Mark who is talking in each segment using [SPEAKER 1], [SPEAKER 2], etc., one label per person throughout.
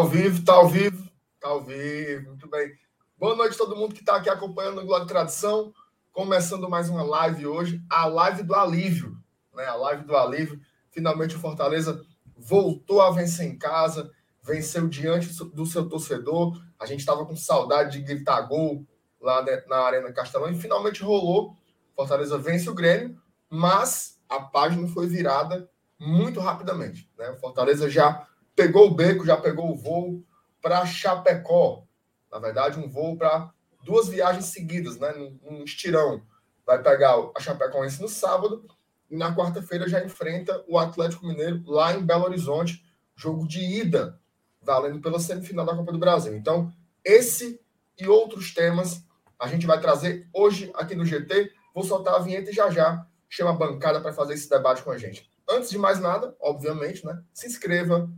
[SPEAKER 1] ao vivo, tá ao vivo, tá ao vivo, muito bem. Boa noite a todo mundo que está aqui acompanhando o de Tradição. Começando mais uma live hoje, a live do alívio, né? A live do alívio. Finalmente o Fortaleza voltou a vencer em casa, venceu diante do seu torcedor. A gente estava com saudade de gritar gol lá na Arena Castelão e finalmente rolou. Fortaleza vence o Grêmio, mas a página foi virada muito rapidamente. Né? O Fortaleza já pegou o beco, já pegou o voo para Chapecó. Na verdade, um voo para duas viagens seguidas, né? Num, estirão. Vai pegar a Chapecoense no sábado e na quarta-feira já enfrenta o Atlético Mineiro lá em Belo Horizonte, jogo de ida, valendo pela semifinal da Copa do Brasil. Então, esse e outros temas a gente vai trazer hoje aqui no GT. Vou soltar a vinheta e já já chama a bancada para fazer esse debate com a gente. Antes de mais nada, obviamente, né? Se inscreva,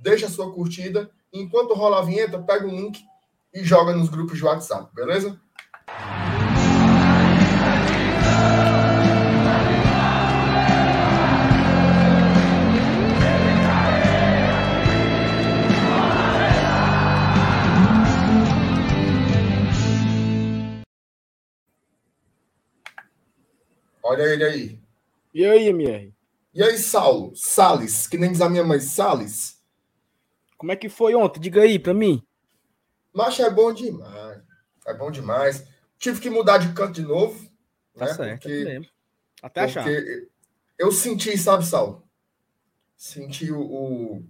[SPEAKER 1] deixa a sua curtida. Enquanto rola a vinheta, pega o link e joga nos grupos de WhatsApp, beleza? Olha ele aí.
[SPEAKER 2] E aí, MR?
[SPEAKER 1] E aí, Saulo? Sales, que nem diz a minha mãe, Sales.
[SPEAKER 2] Como é que foi ontem? Diga aí pra mim.
[SPEAKER 1] Macho é bom demais. É bom demais. Tive que mudar de canto de novo.
[SPEAKER 2] Tá né? certo, porque, Até achar.
[SPEAKER 1] eu senti, sabe, Saulo? Senti o, o,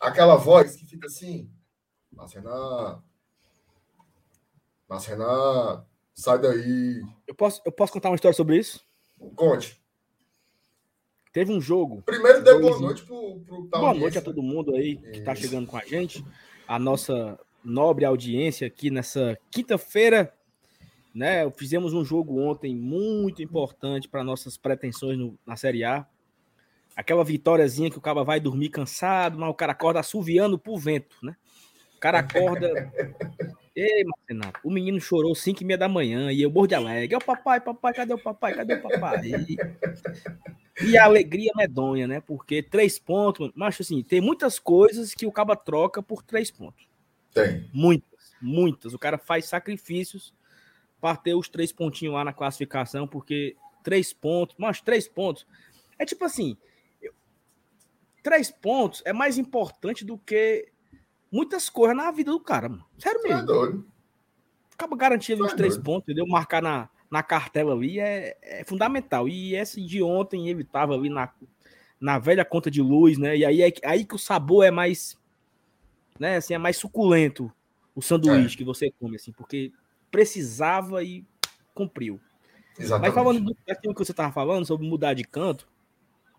[SPEAKER 1] aquela voz que fica assim. Mas Renan. Mas Renan, sai daí.
[SPEAKER 2] Eu posso, eu posso contar uma história sobre isso?
[SPEAKER 1] Conte.
[SPEAKER 2] Teve um jogo.
[SPEAKER 1] Primeiro dê boa noite pro, pro
[SPEAKER 2] Boa noite a todo mundo aí que está chegando com a gente. A nossa nobre audiência aqui nessa quinta-feira. Né? Fizemos um jogo ontem muito importante para nossas pretensões no, na Série A. Aquela vitóriazinha que o cara vai dormir cansado, mas o cara acorda assoviando pro vento, né? O cara acorda. Ei, Marcenato, o menino chorou 5 e meia da manhã e eu morro de alegre. É o papai, papai, cadê o papai? Cadê o papai? E, e a alegria medonha, né? Porque três pontos, mas assim, tem muitas coisas que o caba troca por três pontos.
[SPEAKER 1] Tem.
[SPEAKER 2] Muitas, muitas. O cara faz sacrifícios para ter os três pontinhos lá na classificação, porque três pontos, mas três pontos. É tipo assim, três pontos é mais importante do que muitas coisas na vida do cara, mano. Sério é mesmo. É doido. Acaba garantindo os é três pontos, entendeu? Marcar na, na cartela ali é, é, fundamental. E esse de ontem ele tava ali na, na velha conta de luz, né? E aí é aí que o sabor é mais, né? Assim, é mais suculento o sanduíche é. que você come, assim, porque precisava e cumpriu. Exatamente. Mas falando do que você tava falando sobre mudar de canto,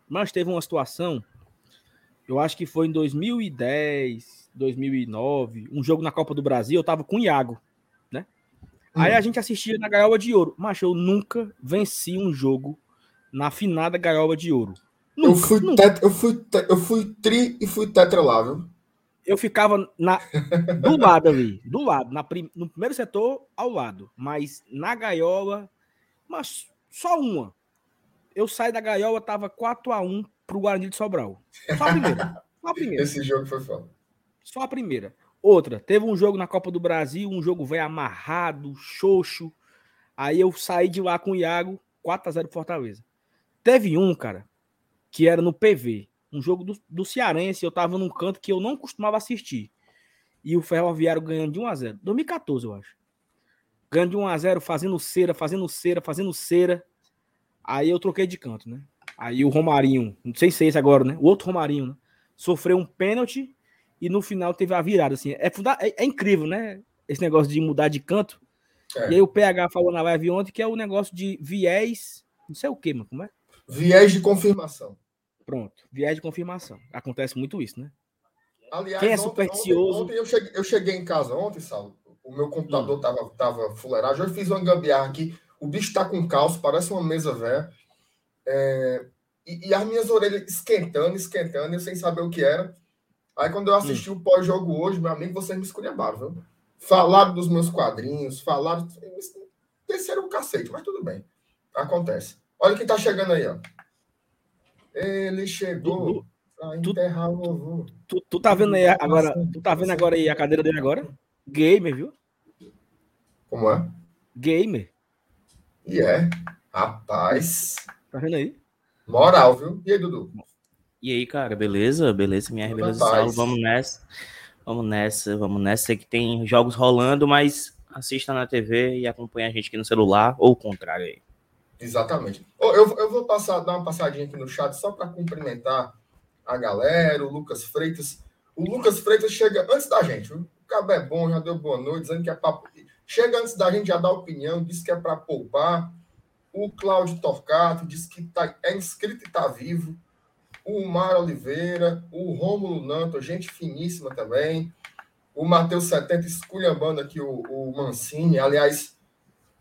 [SPEAKER 2] mas teve uma situação, eu acho que foi em 2010, 2009, um jogo na Copa do Brasil, eu tava com o Iago? Hum. Aí a gente assistia na Gaiola de Ouro. Mas eu nunca venci um jogo na finada Gaiola de Ouro.
[SPEAKER 1] Nunca, eu, fui nunca. eu, fui eu fui tri e fui tetra lá, viu?
[SPEAKER 2] Eu ficava na, do lado ali, do lado, na prim, no primeiro setor, ao lado. Mas na gaiola, mas só uma. Eu saí da gaiola, tava 4x1 pro Guarani de Sobral. Só a primeira. Só a primeira.
[SPEAKER 1] Esse jogo foi foda.
[SPEAKER 2] Só a primeira. Outra, teve um jogo na Copa do Brasil, um jogo velho amarrado, xoxo. Aí eu saí de lá com o Iago, 4x0 Fortaleza. Teve um, cara, que era no PV, um jogo do, do Cearense, eu tava num canto que eu não costumava assistir. E o Ferroviário ganhando de 1x0. 2014, eu acho. Ganhando de 1x0, fazendo cera, fazendo cera, fazendo cera. Aí eu troquei de canto, né? Aí o Romarinho, não sei se é esse agora, né? O outro Romarinho, né? Sofreu um pênalti e no final teve a virada, assim. É, é, é incrível, né? Esse negócio de mudar de canto. É. E aí o PH falou na live ontem que é o negócio de viés, não sei o que, mano, como é?
[SPEAKER 1] Viés de confirmação.
[SPEAKER 2] Pronto, viés de confirmação. Acontece muito isso, né?
[SPEAKER 1] Aliás, Quem é supersticioso... Ontem, ontem, eu, cheguei, eu, cheguei, em casa ontem, Sal. O meu computador hum. tava, tava fuleirado. Eu fiz uma gambiarra aqui. O bicho tá com calço, parece uma mesa velha. É, e, e, as minhas orelhas esquentando, esquentando, eu sem saber o que era. Aí quando eu assisti o pós-jogo hoje, meu amigo, vocês me esculhambaram, viu? Falaram dos meus quadrinhos, falaram. Desceram o cacete, mas tudo bem. Acontece. Olha quem tá chegando aí, ó. Ele chegou.
[SPEAKER 2] Pra enterrar o vovô. Tu, tu, tá vendo aí agora, tu tá vendo agora aí a cadeira dele agora? Gamer, viu?
[SPEAKER 1] Como é?
[SPEAKER 2] Gamer.
[SPEAKER 1] E é. Rapaz.
[SPEAKER 2] Tá vendo aí?
[SPEAKER 1] Moral, viu? E aí, Dudu?
[SPEAKER 3] E aí, cara, beleza? Beleza, minha beleza, Saulo. Vamos nessa. Vamos nessa, vamos nessa. Sei que tem jogos rolando, mas assista na TV e acompanha a gente aqui no celular, ou o contrário aí.
[SPEAKER 1] Exatamente. Eu, eu vou passar, dar uma passadinha aqui no chat só para cumprimentar a galera, o Lucas Freitas. O Lucas Freitas chega antes da gente? O cabo é bom, já deu boa noite, dizendo que é para. Chega antes da gente, já dá opinião, disse que é para poupar. O Cláudio Torcato disse que tá, é inscrito e está vivo. O Mar Oliveira, o Rômulo Nanto, gente finíssima também. O Matheus 70 esculhambando aqui o, o Mancini. Aliás,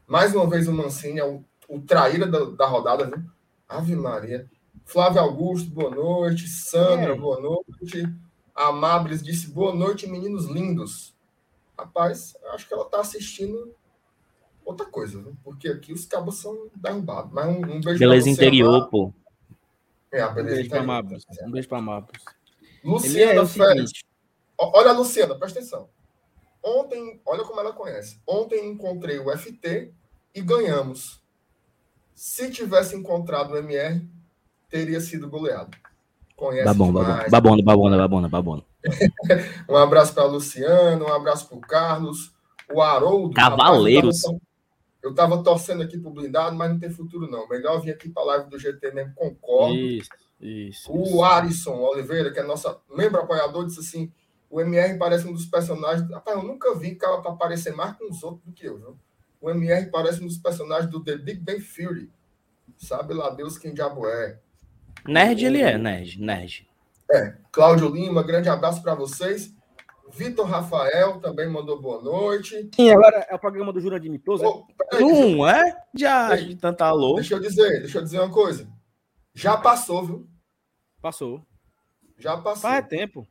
[SPEAKER 1] mais uma vez o Mancini é o, o traíra da, da rodada, viu? Ave Maria. Flávio Augusto, boa noite. Sandra, é. boa noite. Amables disse boa noite, meninos lindos. Rapaz, acho que ela está assistindo outra coisa, viu? porque aqui os cabos são derrubados. Mas um, um beijo
[SPEAKER 3] Beleza interior, pô.
[SPEAKER 2] É, beleza um beijo para Amables. Um beijo para Amables.
[SPEAKER 1] Luciana é Félix. Olha a Luciana, presta atenção. Ontem, olha como ela conhece. Ontem encontrei o FT e ganhamos. Se tivesse encontrado o MR, teria sido goleado.
[SPEAKER 3] Conhece babona, demais. babona, babona, babona, babona.
[SPEAKER 1] um abraço para Luciano, um abraço para o Carlos, o Haroldo.
[SPEAKER 3] Cavaleiros.
[SPEAKER 1] Eu estava torcendo aqui para o blindado, mas não tem futuro não. Melhor vir aqui para a live do GT mesmo, concordo. Isso, isso. O isso. Arisson Oliveira, que é nosso membro apoiador, disse assim: o MR parece um dos personagens. Rapaz, eu nunca vi cara para aparecer mais com os outros do que eu, viu? O MR parece um dos personagens do The Big Bang Theory. Sabe lá Deus quem diabo é.
[SPEAKER 3] Nerd o... ele é, nerd, nerd.
[SPEAKER 1] É. Cláudio Lima, grande abraço para vocês. Vitor Rafael também mandou boa noite.
[SPEAKER 2] Sim, agora é o programa do Jura de Mitoso.
[SPEAKER 3] Oh, não é? Já, de tanta alô.
[SPEAKER 1] Deixa eu dizer, deixa eu dizer uma coisa. Já passou, viu?
[SPEAKER 2] Passou.
[SPEAKER 1] Já passou.
[SPEAKER 2] Faz tempo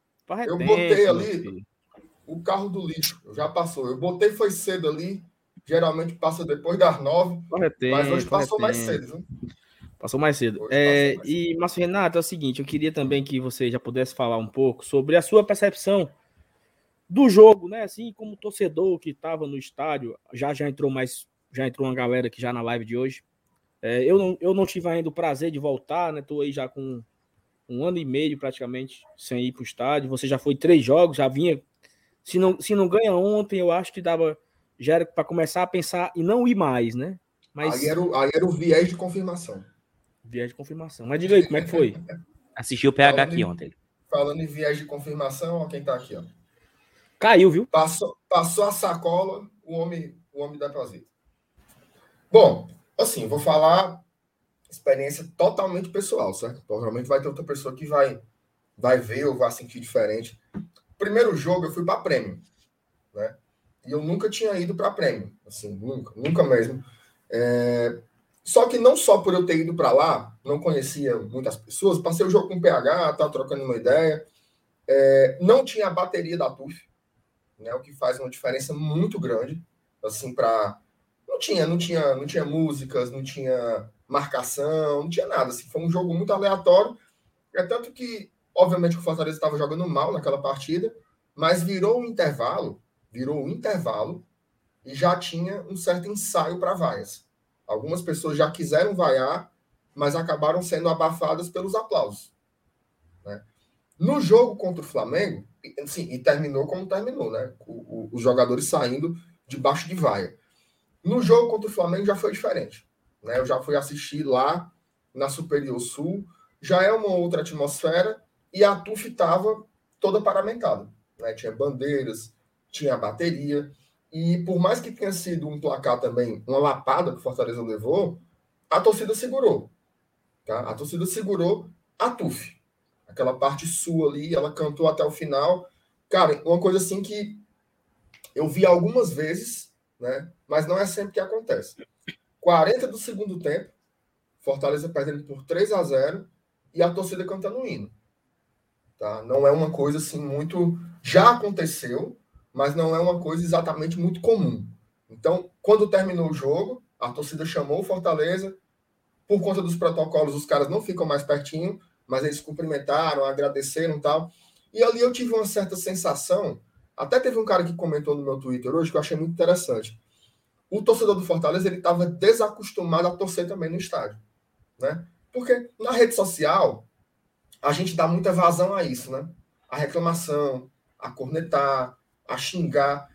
[SPEAKER 1] eu botei ali o carro do lixo, já passou. Eu botei foi cedo ali, geralmente passa depois das nove, mas hoje passou mais cedo. Viu?
[SPEAKER 2] Passou mais cedo. É, mais e, Márcio Renato, é o seguinte, eu queria também que você já pudesse falar um pouco sobre a sua percepção do jogo, né? Assim, como torcedor que estava no estádio, já já entrou mais, já entrou uma galera aqui já na live de hoje. É, eu, não, eu não tive ainda o prazer de voltar, né? Tô aí já com um ano e meio praticamente sem ir para o estádio. Você já foi três jogos, já vinha. Se não, se não ganha ontem, eu acho que dava já era para começar a pensar e não ir mais, né?
[SPEAKER 1] Mas aí era, o, aí era o viés de confirmação.
[SPEAKER 2] Viés de confirmação. Mas diga aí, como é que foi?
[SPEAKER 3] Assistiu o PH falando aqui em, ontem.
[SPEAKER 1] Falando em viés de confirmação, ó, quem tá aqui, ó.
[SPEAKER 2] Caiu, viu?
[SPEAKER 1] Passou, passou a sacola, o homem, o homem da prazer. Bom, assim, vou falar experiência totalmente pessoal, certo? Provavelmente vai ter outra pessoa que vai, vai ver ou vai sentir diferente. Primeiro jogo eu fui para prêmio, né? E eu nunca tinha ido para prêmio, assim, nunca, nunca mesmo. É... Só que não só por eu ter ido para lá, não conhecia muitas pessoas, passei o jogo com o PH, tá trocando uma ideia. É... Não tinha a bateria da TUF, né? O que faz uma diferença muito grande, assim, para não tinha, não tinha, não tinha músicas, não tinha marcação, não tinha nada. Assim, foi um jogo muito aleatório. É tanto que, obviamente, o Fortaleza estava jogando mal naquela partida, mas virou um intervalo, virou um intervalo e já tinha um certo ensaio para vaias. Algumas pessoas já quiseram vaiar, mas acabaram sendo abafadas pelos aplausos. No jogo contra o Flamengo, sim, e terminou como terminou, né? O, o, os jogadores saindo debaixo de vaia. No jogo contra o Flamengo já foi diferente. Né? Eu já fui assistir lá na Superior Sul, já é uma outra atmosfera, e a TUF estava toda paramentada. Né? Tinha bandeiras, tinha bateria, e por mais que tenha sido um placar também, uma lapada que o Fortaleza levou, a torcida segurou. Tá? A torcida segurou a TUF. Aquela parte sul ali, ela cantou até o final. Cara, uma coisa assim que eu vi algumas vezes, né? mas não é sempre que acontece. 40 do segundo tempo, Fortaleza perdendo por 3 a 0 e a torcida cantando o hino. Tá? Não é uma coisa assim muito. Já aconteceu, mas não é uma coisa exatamente muito comum. Então, quando terminou o jogo, a torcida chamou o Fortaleza. Por conta dos protocolos, os caras não ficam mais pertinho, mas eles cumprimentaram, agradeceram tal. E ali eu tive uma certa sensação. Até teve um cara que comentou no meu Twitter hoje que eu achei muito interessante. O torcedor do Fortaleza ele estava desacostumado a torcer também no estádio, né? Porque na rede social a gente dá muita vazão a isso, né? A reclamação, a cornetar, a xingar.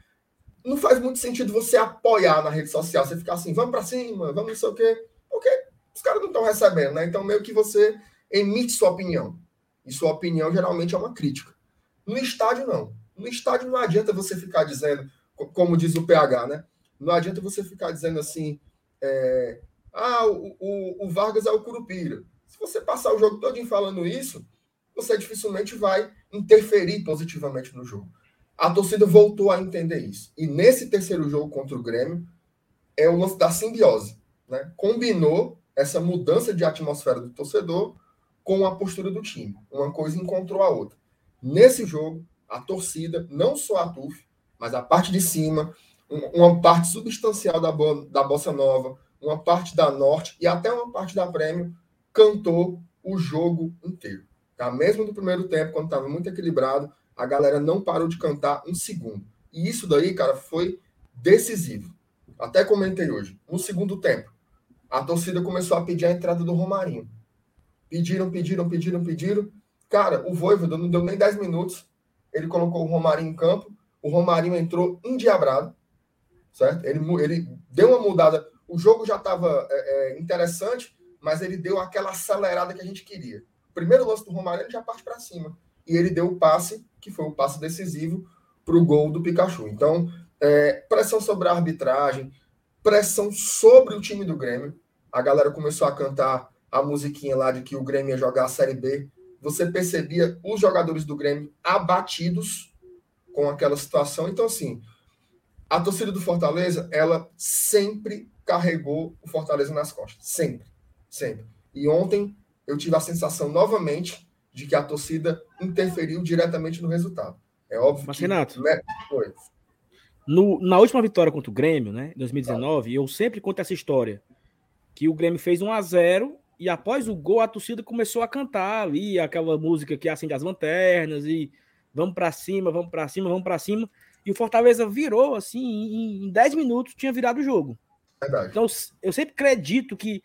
[SPEAKER 1] Não faz muito sentido você apoiar na rede social, você ficar assim, vamos para cima, vamos não sei o quê, porque os caras não estão recebendo, né? Então meio que você emite sua opinião. E sua opinião geralmente é uma crítica. No estádio, não. No estádio não adianta você ficar dizendo, como diz o PH, né? Não adianta você ficar dizendo assim, é, ah, o, o, o, Vargas é o Curupira. Se você passar o jogo todo falando isso, você dificilmente vai interferir positivamente no jogo. A torcida voltou a entender isso. E nesse terceiro jogo contra o Grêmio, é o lance da simbiose. Né? Combinou essa mudança de atmosfera do torcedor com a postura do time. Uma coisa encontrou a outra. Nesse jogo, a torcida, não só a TUF, mas a parte de cima, uma parte substancial da, bo da Bossa Nova, uma parte da Norte e até uma parte da Prêmio cantou o jogo inteiro. Tá? Mesmo no primeiro tempo, quando estava muito equilibrado, a galera não parou de cantar um segundo. E isso daí, cara, foi decisivo. Até comentei hoje. No segundo tempo, a torcida começou a pedir a entrada do Romarinho. Pediram, pediram, pediram, pediram. Cara, o Voivoda não deu nem 10 minutos. Ele colocou o Romarinho em campo. O Romarinho entrou endiabrado, certo? Ele, ele deu uma mudada. O jogo já estava é, é, interessante, mas ele deu aquela acelerada que a gente queria. Primeiro lance do Romarinho ele já parte para cima. E ele deu o passe, que foi o passe decisivo, para o gol do Pikachu. Então, é, pressão sobre a arbitragem, pressão sobre o time do Grêmio. A galera começou a cantar a musiquinha lá de que o Grêmio ia jogar a Série B. Você percebia os jogadores do Grêmio abatidos com aquela situação. Então, assim, a torcida do Fortaleza, ela sempre carregou o Fortaleza nas costas. Sempre. Sempre. E ontem eu tive a sensação novamente de que a torcida interferiu diretamente no resultado. É óbvio
[SPEAKER 2] Mas, que... Renato, Foi. No, na última vitória contra o Grêmio, né, em 2019, eu sempre conto essa história. Que o Grêmio fez 1 a 0 e após o gol a torcida começou a cantar ali aquela música que acende as lanternas e vamos para cima, vamos para cima, vamos para cima. E o Fortaleza virou assim, em, em 10 minutos tinha virado o jogo. Verdade. Então eu sempre acredito que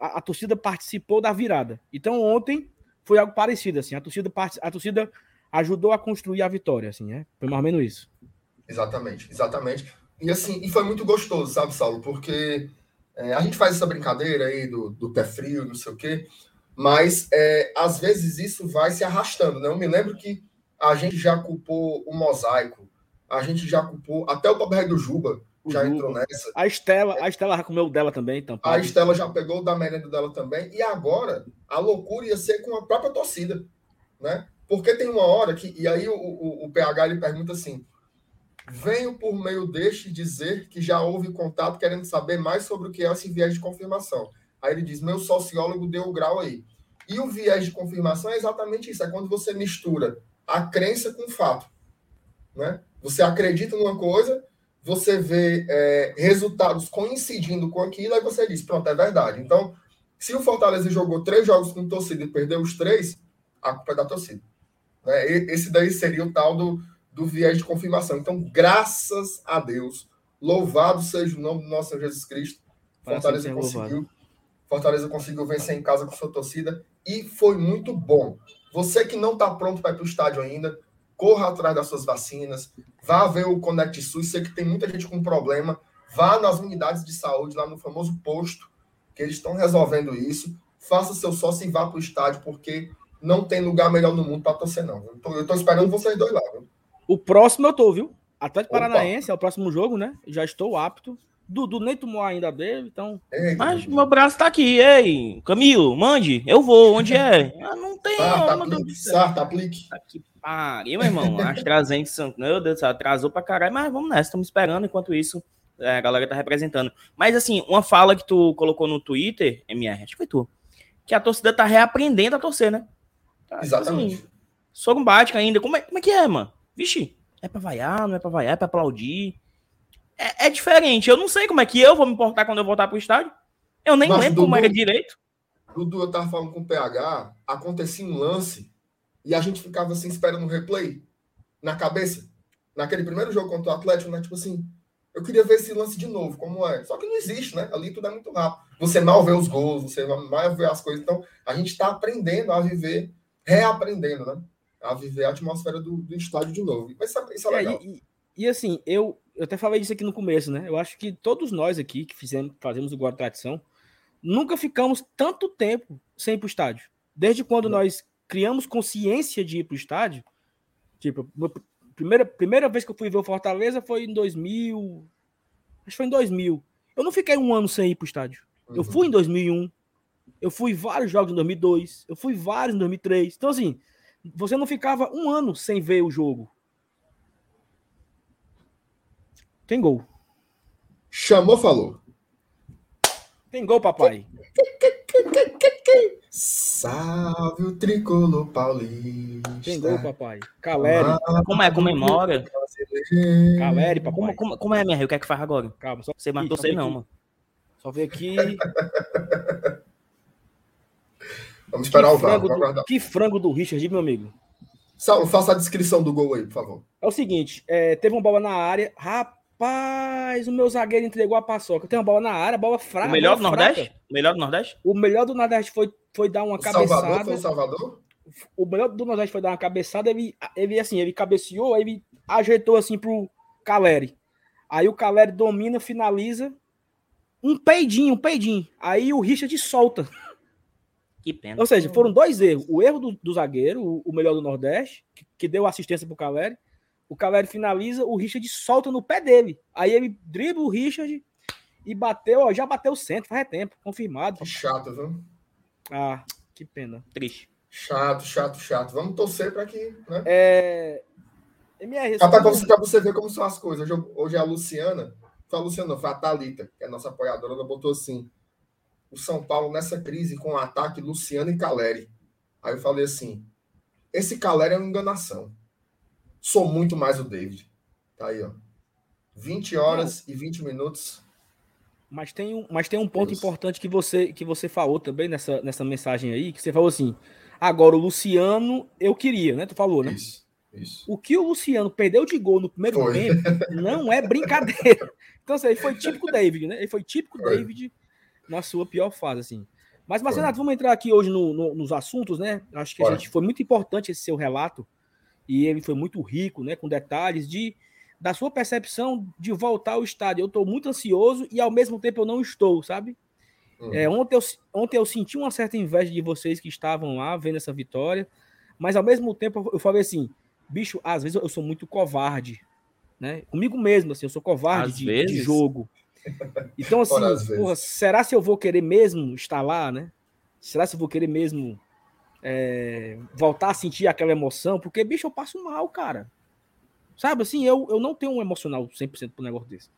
[SPEAKER 2] a, a, torcida participou da virada. Então ontem foi algo parecido assim, a torcida a torcida ajudou a construir a vitória assim, né? Foi mais ou menos isso.
[SPEAKER 1] Exatamente, exatamente. E assim, e foi muito gostoso, sabe, Saulo? Porque é, a gente faz essa brincadeira aí do, do pé frio, não sei o quê, mas é, às vezes isso vai se arrastando, né? Eu me lembro que a gente já culpou o mosaico, a gente já culpou até o Bob do Juba já Juba. entrou nessa.
[SPEAKER 2] A Estela, a Estela já comeu dela também, então.
[SPEAKER 1] A Estela já pegou da merenda dela também, e agora a loucura ia ser com a própria torcida, né? Porque tem uma hora que, e aí o, o, o PH ele pergunta assim: Venho por meio deste dizer que já houve contato querendo saber mais sobre o que é esse viés de confirmação. Aí ele diz: meu sociólogo deu o grau aí. E o viés de confirmação é exatamente isso: é quando você mistura a crença com o fato. Né? Você acredita numa coisa, você vê é, resultados coincidindo com aquilo, aí você diz: pronto, é verdade. Então, se o Fortaleza jogou três jogos com torcida e perdeu os três, a culpa é da torcida. Né? Esse daí seria o tal do do viés de confirmação. Então, graças a Deus, louvado seja o nome do nosso Senhor Jesus Cristo. Fortaleza conseguiu. Fortaleza conseguiu vencer em casa com sua torcida e foi muito bom. Você que não está pronto para ir para o estádio ainda, corra atrás das suas vacinas, vá ver o Connect SUS. Sei que tem muita gente com problema. Vá nas unidades de saúde, lá no famoso posto, que eles estão resolvendo isso. Faça seu sócio e vá para o estádio, porque não tem lugar melhor no mundo para torcer, não. Eu estou esperando vocês dois lá. Viu?
[SPEAKER 2] O próximo eu tô, viu? Atlético Opa. Paranaense é o próximo jogo, né? Já estou apto. Dudu nem tomou ainda dele, então.
[SPEAKER 3] Ei, Mas meu braço tá aqui, ei. Camilo, mande. Eu vou, onde é? Ah, não tem.
[SPEAKER 1] Sarta, aplique, sarta, aplique. Tá
[SPEAKER 3] aqui, pariu, meu irmão. AstraZeneca, meu Deus do céu, atrasou pra caralho, mas vamos nessa, estamos esperando. Enquanto isso, é, a galera tá representando. Mas assim, uma fala que tu colocou no Twitter, MR, acho que foi tu, que a torcida tá reaprendendo a torcer, né?
[SPEAKER 1] Tá, tipo Exatamente. Assim,
[SPEAKER 3] Sou bático ainda. Como é, como é que é, mano? Vixe, é pra vaiar, não é pra vaiar, é pra aplaudir. É, é, diferente. Eu não sei como é que eu vou me importar quando eu voltar pro estádio. Eu nem Mas, lembro Dudu, como era direito.
[SPEAKER 1] Dudu, eu tava falando com o PH, acontecia um lance e a gente ficava assim esperando um replay na cabeça. Naquele primeiro jogo contra o Atlético, né? Tipo assim, eu queria ver esse lance de novo, como é. Só que não existe, né? Ali tudo é muito rápido. Você mal vê os gols, você mal vê as coisas. Então, a gente está aprendendo a viver, reaprendendo, né? A viver a atmosfera do, do estádio de novo. Mas isso, é, isso é legal.
[SPEAKER 2] É, e, e, assim, eu, eu até falei disso aqui no começo, né? Eu acho que todos nós aqui que fizemos, fazemos o Guarda Tradição, nunca ficamos tanto tempo sem ir para o estádio. Desde quando não. nós criamos consciência de ir para o estádio, tipo, primeira, primeira vez que eu fui ver o Fortaleza foi em 2000. Acho que foi em 2000. Eu não fiquei um ano sem ir pro estádio. Uhum. Eu fui em 2001. Eu fui vários jogos em 2002. Eu fui vários em 2003. Então, assim, você não ficava um ano sem ver o jogo. Tem gol.
[SPEAKER 1] Chamou, falou.
[SPEAKER 2] Tem gol, papai.
[SPEAKER 1] Salve o tricolor paulista.
[SPEAKER 2] Tem gol, papai. Caleri.
[SPEAKER 3] como é? Comemora.
[SPEAKER 2] Caleri, papai.
[SPEAKER 3] Como, como, como é, minha rei? O que é que faz agora?
[SPEAKER 2] Calma, só.
[SPEAKER 3] Você matou você não, mano.
[SPEAKER 2] Só ver aqui.
[SPEAKER 1] Vamos esperar
[SPEAKER 2] que
[SPEAKER 1] o VAR.
[SPEAKER 2] Do, que frango do Richard, meu amigo.
[SPEAKER 1] Saulo, faça a descrição do gol aí, por favor.
[SPEAKER 2] É o seguinte: é, teve uma bola na área. Rapaz Rapaz, o meu zagueiro entregou a paçoca. Tem uma bola na área, bola fraca.
[SPEAKER 3] O melhor do Nordeste? O melhor do Nordeste?
[SPEAKER 2] O melhor do Nordeste foi, foi dar uma o cabeçada.
[SPEAKER 1] Salvador foi o Salvador?
[SPEAKER 2] O melhor do Nordeste foi dar uma cabeçada. Ele, ele assim, ele cabeceou, aí ele ajeitou assim pro Caleri. Aí o Caleri domina, finaliza. Um peidinho, um peidinho. Aí o Richard solta.
[SPEAKER 3] Que pena.
[SPEAKER 2] Ou seja, foram dois erros. O erro do, do zagueiro, o, o, melhor do Nordeste, que, que deu assistência pro Caleri o Caleri finaliza, o Richard solta no pé dele. Aí ele dribla o Richard e bateu, ó, já bateu o centro, faz tempo, confirmado.
[SPEAKER 1] Que chato, viu?
[SPEAKER 2] Ah, que pena.
[SPEAKER 3] Triste.
[SPEAKER 1] Chato, chato, chato. Vamos torcer para que. Né?
[SPEAKER 2] É. MR,
[SPEAKER 1] ah, para você, você ver como são as coisas. Hoje, hoje a Luciana, foi a Luciana, foi a Thalita, que é a nossa apoiadora, ela botou assim: o São Paulo nessa crise com o ataque Luciano e Caleri. Aí eu falei assim: esse Caleri é uma enganação. Sou muito mais o David. Tá aí, ó. 20 horas Não. e 20 minutos.
[SPEAKER 2] Mas tem um, mas tem um ponto importante que você, que você falou também nessa, nessa mensagem aí, que você falou assim: agora o Luciano eu queria, né? Tu falou, né?
[SPEAKER 1] Isso, isso.
[SPEAKER 2] O que o Luciano perdeu de gol no primeiro foi. tempo não é brincadeira. Então, assim, ele foi típico David, né? Ele foi típico foi. David na sua pior fase, assim. Mas, Marcelo, vamos entrar aqui hoje no, no, nos assuntos, né? Acho que a gente foi muito importante esse seu relato e ele foi muito rico, né, com detalhes de da sua percepção de voltar ao estádio. Eu estou muito ansioso e ao mesmo tempo eu não estou, sabe? Uhum. É, ontem, eu, ontem eu senti uma certa inveja de vocês que estavam lá vendo essa vitória, mas ao mesmo tempo eu falei assim, bicho, às vezes eu sou muito covarde, né? Comigo mesmo, assim, eu sou covarde de, de, jogo. Então, assim, porra, será se eu vou querer mesmo estar lá, né? Será se eu vou querer mesmo é, voltar a sentir aquela emoção, porque, bicho, eu passo mal, cara. Sabe, assim, eu, eu não tenho um emocional 100% pro negócio desse.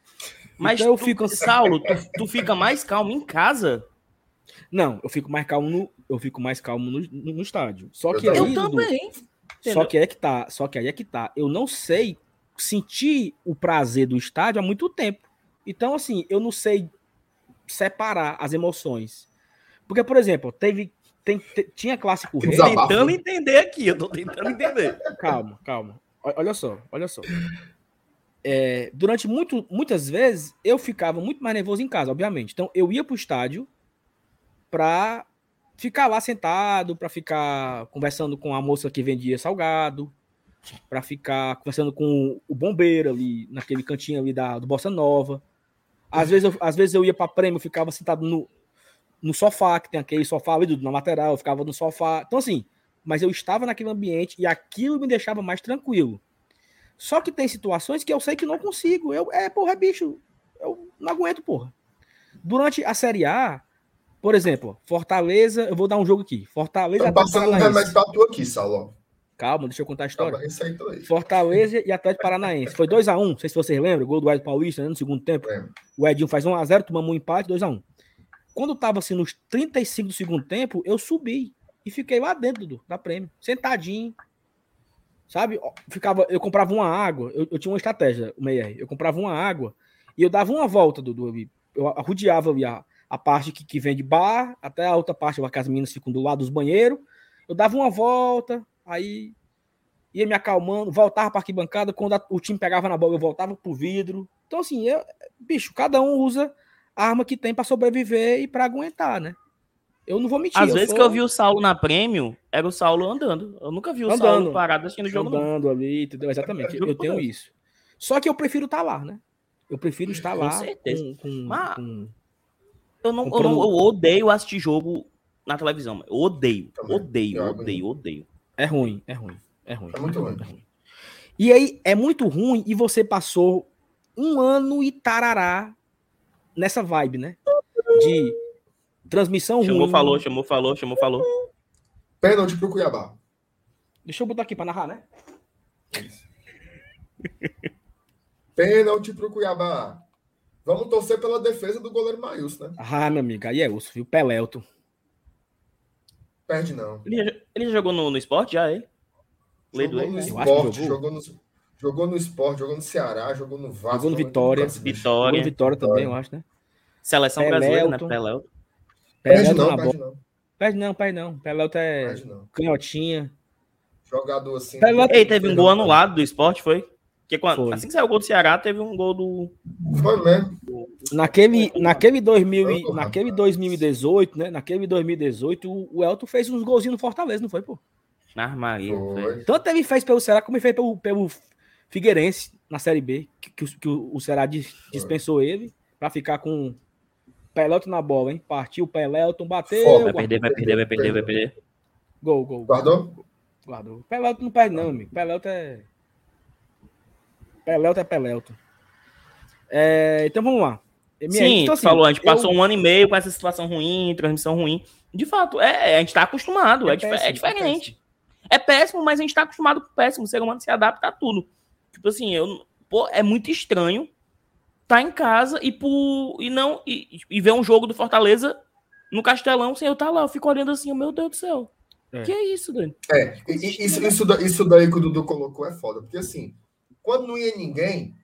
[SPEAKER 3] Mas então, eu tu, fico... Saulo, tu, tu fica mais calmo em casa?
[SPEAKER 2] Não, eu fico mais calmo no, eu fico mais calmo no, no, no estádio. Só que
[SPEAKER 3] eu
[SPEAKER 2] aí,
[SPEAKER 3] eu também.
[SPEAKER 2] Só que é que tá, só que aí é que tá. Eu não sei sentir o prazer do estádio há muito tempo. Então, assim, eu não sei separar as emoções. Porque, por exemplo, teve tem, tinha clássico
[SPEAKER 3] rei. Tentando entender aqui, eu tô tentando entender.
[SPEAKER 2] calma, calma. Olha só, olha só. É, durante muito, muitas vezes eu ficava muito mais nervoso em casa, obviamente. Então eu ia pro estádio pra ficar lá sentado, para ficar conversando com a moça que vendia salgado, para ficar conversando com o bombeiro ali naquele cantinho ali da do Bossa Nova. Às vezes eu, às vezes eu ia para prêmio, ficava sentado no, no sofá, que tem aquele sofá ali na lateral, eu ficava no sofá. Então, assim, mas eu estava naquele ambiente e aquilo me deixava mais tranquilo. Só que tem situações que eu sei que não consigo. Eu, é, porra, é bicho. Eu não aguento, porra. Durante a Série A, por exemplo, Fortaleza, eu vou dar um jogo aqui. Fortaleza.
[SPEAKER 1] Tô passando um remédio pra tu aqui, Salão.
[SPEAKER 2] Calma, deixa eu contar a história. Fortaleza e Atlético Paranaense. Foi 2x1, um, não sei se vocês lembram, gol do Ed Paulista né, no segundo tempo. É. O Edinho faz 1x0, tomamos um empate, 2x1. Um. Quando tava assim nos 35 do segundo tempo, eu subi e fiquei lá dentro do, da prêmio, sentadinho. Sabe? Ficava, eu comprava uma água, eu, eu tinha uma estratégia, o Meyer, eu comprava uma água e eu dava uma volta do, do eu arrodeava ali a, a parte que, que vem de bar, até a outra parte, que as meninas ficam do lado dos banheiros. Eu dava uma volta, aí ia me acalmando, voltava para arquibancada, quando a, o time pegava na bola, eu voltava pro vidro. Então, assim, eu, bicho, cada um usa a arma que tem para sobreviver e para aguentar, né? Eu não vou mentir.
[SPEAKER 3] Às vezes
[SPEAKER 2] sou...
[SPEAKER 3] que eu vi o Saulo na prêmio, era o Saulo andando. Eu nunca vi o
[SPEAKER 2] Andando.
[SPEAKER 3] Saulo parado assistindo o jogo. não.
[SPEAKER 2] Andando ali, entendeu? Exatamente. Eu
[SPEAKER 3] por
[SPEAKER 2] tenho
[SPEAKER 3] Deus.
[SPEAKER 2] isso. Só que eu prefiro estar lá, né? Eu prefiro estar
[SPEAKER 3] Com
[SPEAKER 2] lá
[SPEAKER 3] certeza.
[SPEAKER 2] com, com,
[SPEAKER 3] Mas-
[SPEAKER 2] com-
[SPEAKER 3] Eu, não, eu, não- eu odeio assistir jogo na televisão. mano. Eu odeio,
[SPEAKER 1] Também.
[SPEAKER 3] odeio,
[SPEAKER 1] Eu
[SPEAKER 3] odeio, odeio.
[SPEAKER 2] É ruim, é ruim, é ruim.
[SPEAKER 1] É muito ruim.
[SPEAKER 2] E aí, é muito ruim e você passou um ano e tarará nessa vibe, né? De transmissão
[SPEAKER 3] Chamou,
[SPEAKER 2] ruim.
[SPEAKER 3] falou, chamou, falou, chamou, falou.
[SPEAKER 1] Pênalti pro Cuiabá.
[SPEAKER 2] Deixa eu botar aqui pra narrar, né?
[SPEAKER 1] Pênalti pro Cuiabá. Vamos torcer pela defesa do goleiro Maílson, né?
[SPEAKER 2] Ah, meu amigo, aí é osso, viu? Pelelto.
[SPEAKER 1] Perde não.
[SPEAKER 3] Ele, já- ele já jogou no, no esporte já, ele? Lei do
[SPEAKER 1] Jogou no esporte,
[SPEAKER 2] jogou.
[SPEAKER 1] jogou no, jogou no esporte, jogou no Ceará, jogou no Vasco.
[SPEAKER 2] Jogou no Vitória.
[SPEAKER 1] bicho.
[SPEAKER 2] Jogou
[SPEAKER 3] Vitória.
[SPEAKER 2] no Vitória também, eu acho, né?
[SPEAKER 3] Seleção
[SPEAKER 2] Pelé,
[SPEAKER 3] brasileira, né? Pelé.
[SPEAKER 1] Perde não,
[SPEAKER 2] na
[SPEAKER 1] perde
[SPEAKER 2] bola.
[SPEAKER 1] não.
[SPEAKER 2] Perde não, perde não. Pelelto é
[SPEAKER 1] Perde não.
[SPEAKER 2] canhotinha.
[SPEAKER 1] Jogador assim.
[SPEAKER 2] Pelé-
[SPEAKER 3] Ei, teve um gol anulado do esporte, foi? Porque quando,
[SPEAKER 2] Foi.
[SPEAKER 3] assim que saiu o gol do Ceará, teve um gol do.
[SPEAKER 1] Foi mesmo.
[SPEAKER 2] Naquele, naquele, 2000, e-
[SPEAKER 1] Ô, rapaz.
[SPEAKER 2] naquele 2018, né? Naquele 2018, o, o Elton fez uns golzinhos no Fortaleza, não foi, pô?
[SPEAKER 3] Na armaria.
[SPEAKER 1] Foi.
[SPEAKER 3] foi.
[SPEAKER 2] Tanto ele fez pelo Ceará como ele fez pelo, pelo Figueirense na Série B, que, que o- que o, Ceará dis- dispensou ele pra ficar com Pelelto na bola, hein? Partiu o Pelelton, bateu,
[SPEAKER 3] Vai
[SPEAKER 2] guardou.
[SPEAKER 3] perder, vai perder, vai perder, vai perder.
[SPEAKER 2] gol, gol.
[SPEAKER 1] Guardou?
[SPEAKER 2] Guardou. Pelelto não perde, não, amigo. Pelelto é. Pelelto é Pelelto. É, então vamos lá. Minha-
[SPEAKER 3] Sim,
[SPEAKER 2] então,
[SPEAKER 3] tu falou, a gente
[SPEAKER 2] eu-
[SPEAKER 3] passou um ano e meio com essa situação ruim, transmissão ruim. De fato, é, a gente tá acostumado, é,
[SPEAKER 2] É
[SPEAKER 3] dif-
[SPEAKER 2] péssimo,
[SPEAKER 3] é diferente. É péssimo, mas a gente tá acostumado com péssimo. O ser humano se adapta a tudo. Tipo assim, eu, pô, é muito estranho tá em casa e, por, e não e, e ver um jogo do Fortaleza no Castelão sem eu estar lá. Eu fico olhando assim, meu Deus do céu.
[SPEAKER 2] É.
[SPEAKER 3] Que é isso, Dani?
[SPEAKER 1] É, isso, isso, isso daí que o Dudu colocou é foda. Porque assim, quando não ia ninguém,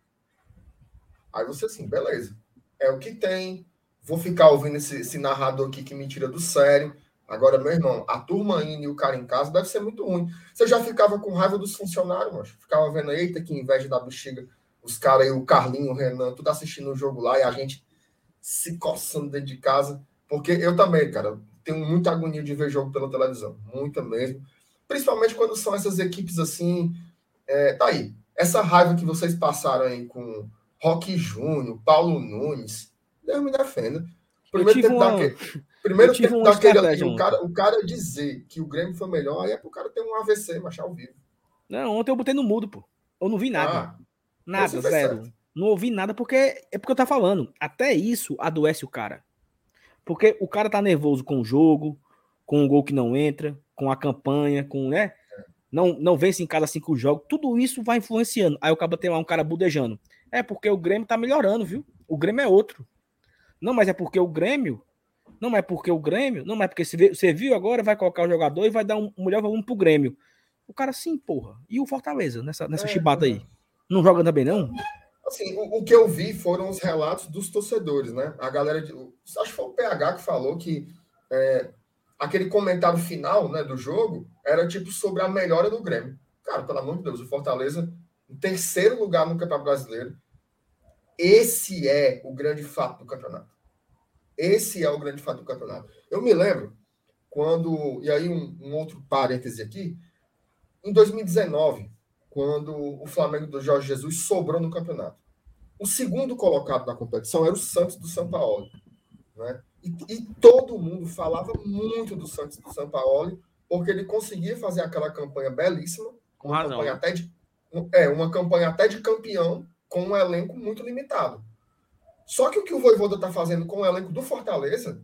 [SPEAKER 1] aí você assim, beleza. É o que tem. Vou ficar ouvindo esse, esse narrador aqui que me tira do sério. Agora, meu irmão, a turma indo e o cara em casa deve ser muito ruim. Você já ficava com raiva dos funcionários, mano. Ficava vendo, eita, que inveja da bexiga. Os caras aí, o Carlinho, o Renan, tudo assistindo o jogo lá e a gente se coçando dentro de casa. Porque eu também, cara, tenho muita agonia de ver jogo pela televisão. Muita mesmo. Principalmente quando são essas equipes assim. É, tá aí. Essa raiva que vocês passaram aí com Roque Júnior, Paulo Nunes. Deus me defenda. Primeiro tempo
[SPEAKER 2] uma-
[SPEAKER 1] daquele. Primeiro tempo daquele. o, cara, o cara dizer que o Grêmio foi melhor, aí é pro cara ter um AVC, mas ao vivo.
[SPEAKER 2] Não, ontem eu botei no mudo, pô. Eu não vi nada.
[SPEAKER 1] Ah,
[SPEAKER 2] nada, zero. Não ouvi nada porque é porque eu tava falando. Até isso adoece o cara. Porque o cara tá nervoso com o jogo, com o gol que não entra, com a campanha, com, né? Não, não vence em cada cinco jogos. Tudo isso vai influenciando. Aí o cara tem lá um cara budejando. É porque o Grêmio tá melhorando, viu? O Grêmio é outro. Não, mas é porque o Grêmio. Não é porque o Grêmio. Não, mas é porque você viu agora, vai colocar o jogador e vai dar um, um melhor volume pro Grêmio. O cara, sim, porra. E o Fortaleza nessa, nessa
[SPEAKER 1] É,
[SPEAKER 2] chibata
[SPEAKER 1] é.
[SPEAKER 2] aí? Não joga também, não?
[SPEAKER 1] Assim, o, o que eu vi foram os relatos dos torcedores, né? A galera. De, acho que foi o PH que falou que é, aquele comentário final né, do jogo era tipo sobre a melhora do Grêmio. Cara, pelo amor de Deus, o Fortaleza, em terceiro lugar no Campeonato Brasileiro. Esse é o grande fato do campeonato. Esse é o grande fato do campeonato. Eu me lembro quando. E aí, um, um outro parêntese aqui. Em 2019, quando o Flamengo do Jorge Jesus sobrou no campeonato. O segundo colocado na competição era o Santos do São Paulo. Né? E, e todo mundo falava muito do Santos do São Paulo, porque ele conseguia fazer aquela campanha belíssima,
[SPEAKER 3] Com
[SPEAKER 1] uma
[SPEAKER 3] razão.
[SPEAKER 1] campanha até de, é, uma campanha até de campeão, com um elenco muito limitado. Só que o que o Voivoda está fazendo com o elenco do Fortaleza,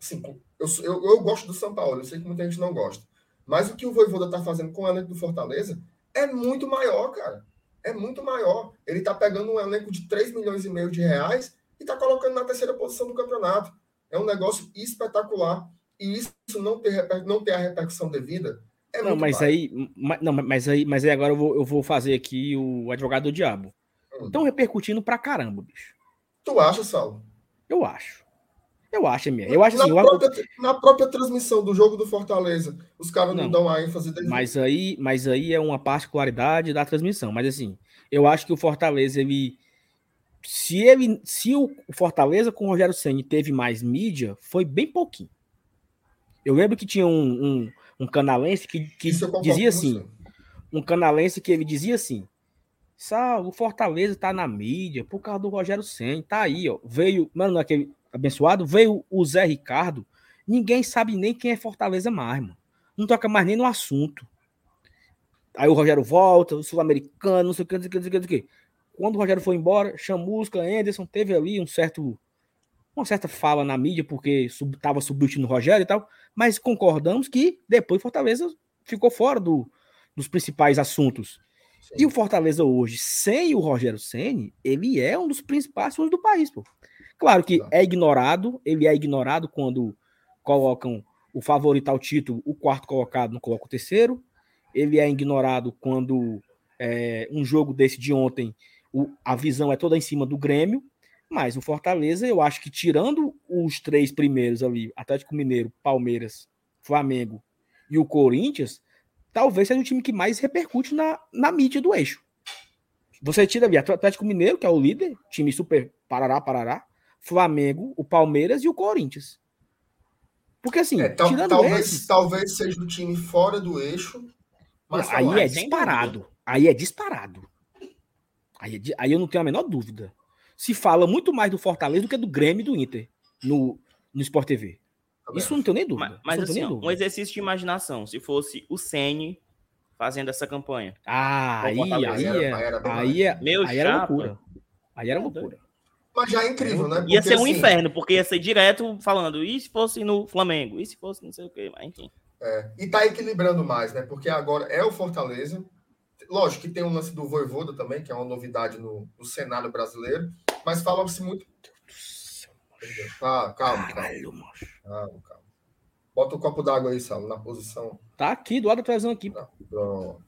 [SPEAKER 1] assim, eu, eu, eu gosto do São Paulo, eu sei que muita gente não gosta. Mas o que o Voivoda está fazendo com o elenco do Fortaleza é muito maior, cara. É muito maior. Ele está pegando um elenco de 3 milhões e meio de reais e está colocando na terceira posição do campeonato. É um negócio espetacular. E isso não ter, não ter a repercussão devida é
[SPEAKER 2] Não, mas
[SPEAKER 1] baixo.
[SPEAKER 2] aí, não, mas aí, mas aí agora eu vou, eu vou fazer aqui o advogado do diabo.
[SPEAKER 1] Hum.
[SPEAKER 2] Estão repercutindo pra caramba, bicho.
[SPEAKER 1] Tu acha, Saulo?
[SPEAKER 2] Eu acho. Eu acho, minha. Eu acho
[SPEAKER 1] na
[SPEAKER 2] assim.
[SPEAKER 1] Própria,
[SPEAKER 2] eu...
[SPEAKER 1] Na própria transmissão do jogo do Fortaleza, os caras não, não, dão a ênfase
[SPEAKER 2] dele. Mas aí, mas aí é uma particularidade da transmissão. Mas assim, eu acho que o Fortaleza, ele. Se ele. Se o Fortaleza com o Rogério Senni teve mais mídia, foi bem pouquinho. Eu lembro que tinha um, um, um canalense que, que dizia assim. Um canalense que ele dizia assim. O Fortaleza tá na mídia por causa do Rogério Senni. Tá aí, ó. Veio. Mano, naquele abençoado, veio o Zé Ricardo, ninguém sabe nem quem é Fortaleza mais, mano. Não toca mais nem no assunto. Aí o Rogério volta, o Sul-Americano, não sei o que, não sei o que, não sei o que. Quando o Rogério foi embora, Chamusca, Anderson, teve ali um certo uma certa fala na mídia, porque estava sub, substituindo o Rogério e tal, mas concordamos que depois Fortaleza ficou fora do, dos principais assuntos. Sim. E o Fortaleza hoje, sem o Rogério Ceni, ele é um dos principais assuntos do país, pô. Claro que é ignorado, ele é ignorado quando colocam o favorito ao título, o quarto colocado não coloca o terceiro. Ele é ignorado quando é, um jogo desse de ontem, o, a visão é toda em cima do Grêmio. Mas o Fortaleza, eu acho que tirando os três primeiros ali, Atlético Mineiro, Palmeiras, Flamengo e o Corinthians, talvez seja o time que mais repercute na, na mídia do eixo. Você tira ali Atlético Mineiro, que é o líder, time super parará, parará. Flamengo, o Palmeiras e o Corinthians. Porque assim,
[SPEAKER 1] é, tal, talvez, esses... talvez seja o time fora do eixo.
[SPEAKER 2] Mas aí é disparado. Aí é disparado. Aí, aí eu não tenho a menor dúvida. Se fala muito mais do Fortaleza do que do Grêmio e do Inter no, no Sport TV. Isso não tenho nem dúvida.
[SPEAKER 3] Mas, mas assim, dúvida. um exercício de imaginação. Se fosse o Sene fazendo essa campanha.
[SPEAKER 2] Ah, aí, aí, é, aí, é, Meu aí era loucura. Aí era loucura.
[SPEAKER 1] Mas já é incrível, né?
[SPEAKER 3] Porque, ia ser um assim, inferno, porque ia ser direto falando, e se fosse no Flamengo? E se fosse não sei o quê? Mas enfim.
[SPEAKER 1] É, e tá equilibrando mais, né? Porque agora é o Fortaleza. Lógico que tem o lance do Voivoda também, que é uma novidade no, no cenário brasileiro. Mas fala-se muito. Ah, calma, calma. Calma, calma. Bota o um copo d'água aí, Salo, na posição.
[SPEAKER 2] Tá aqui, do lado da televisão aqui. Tá,
[SPEAKER 1] pronto.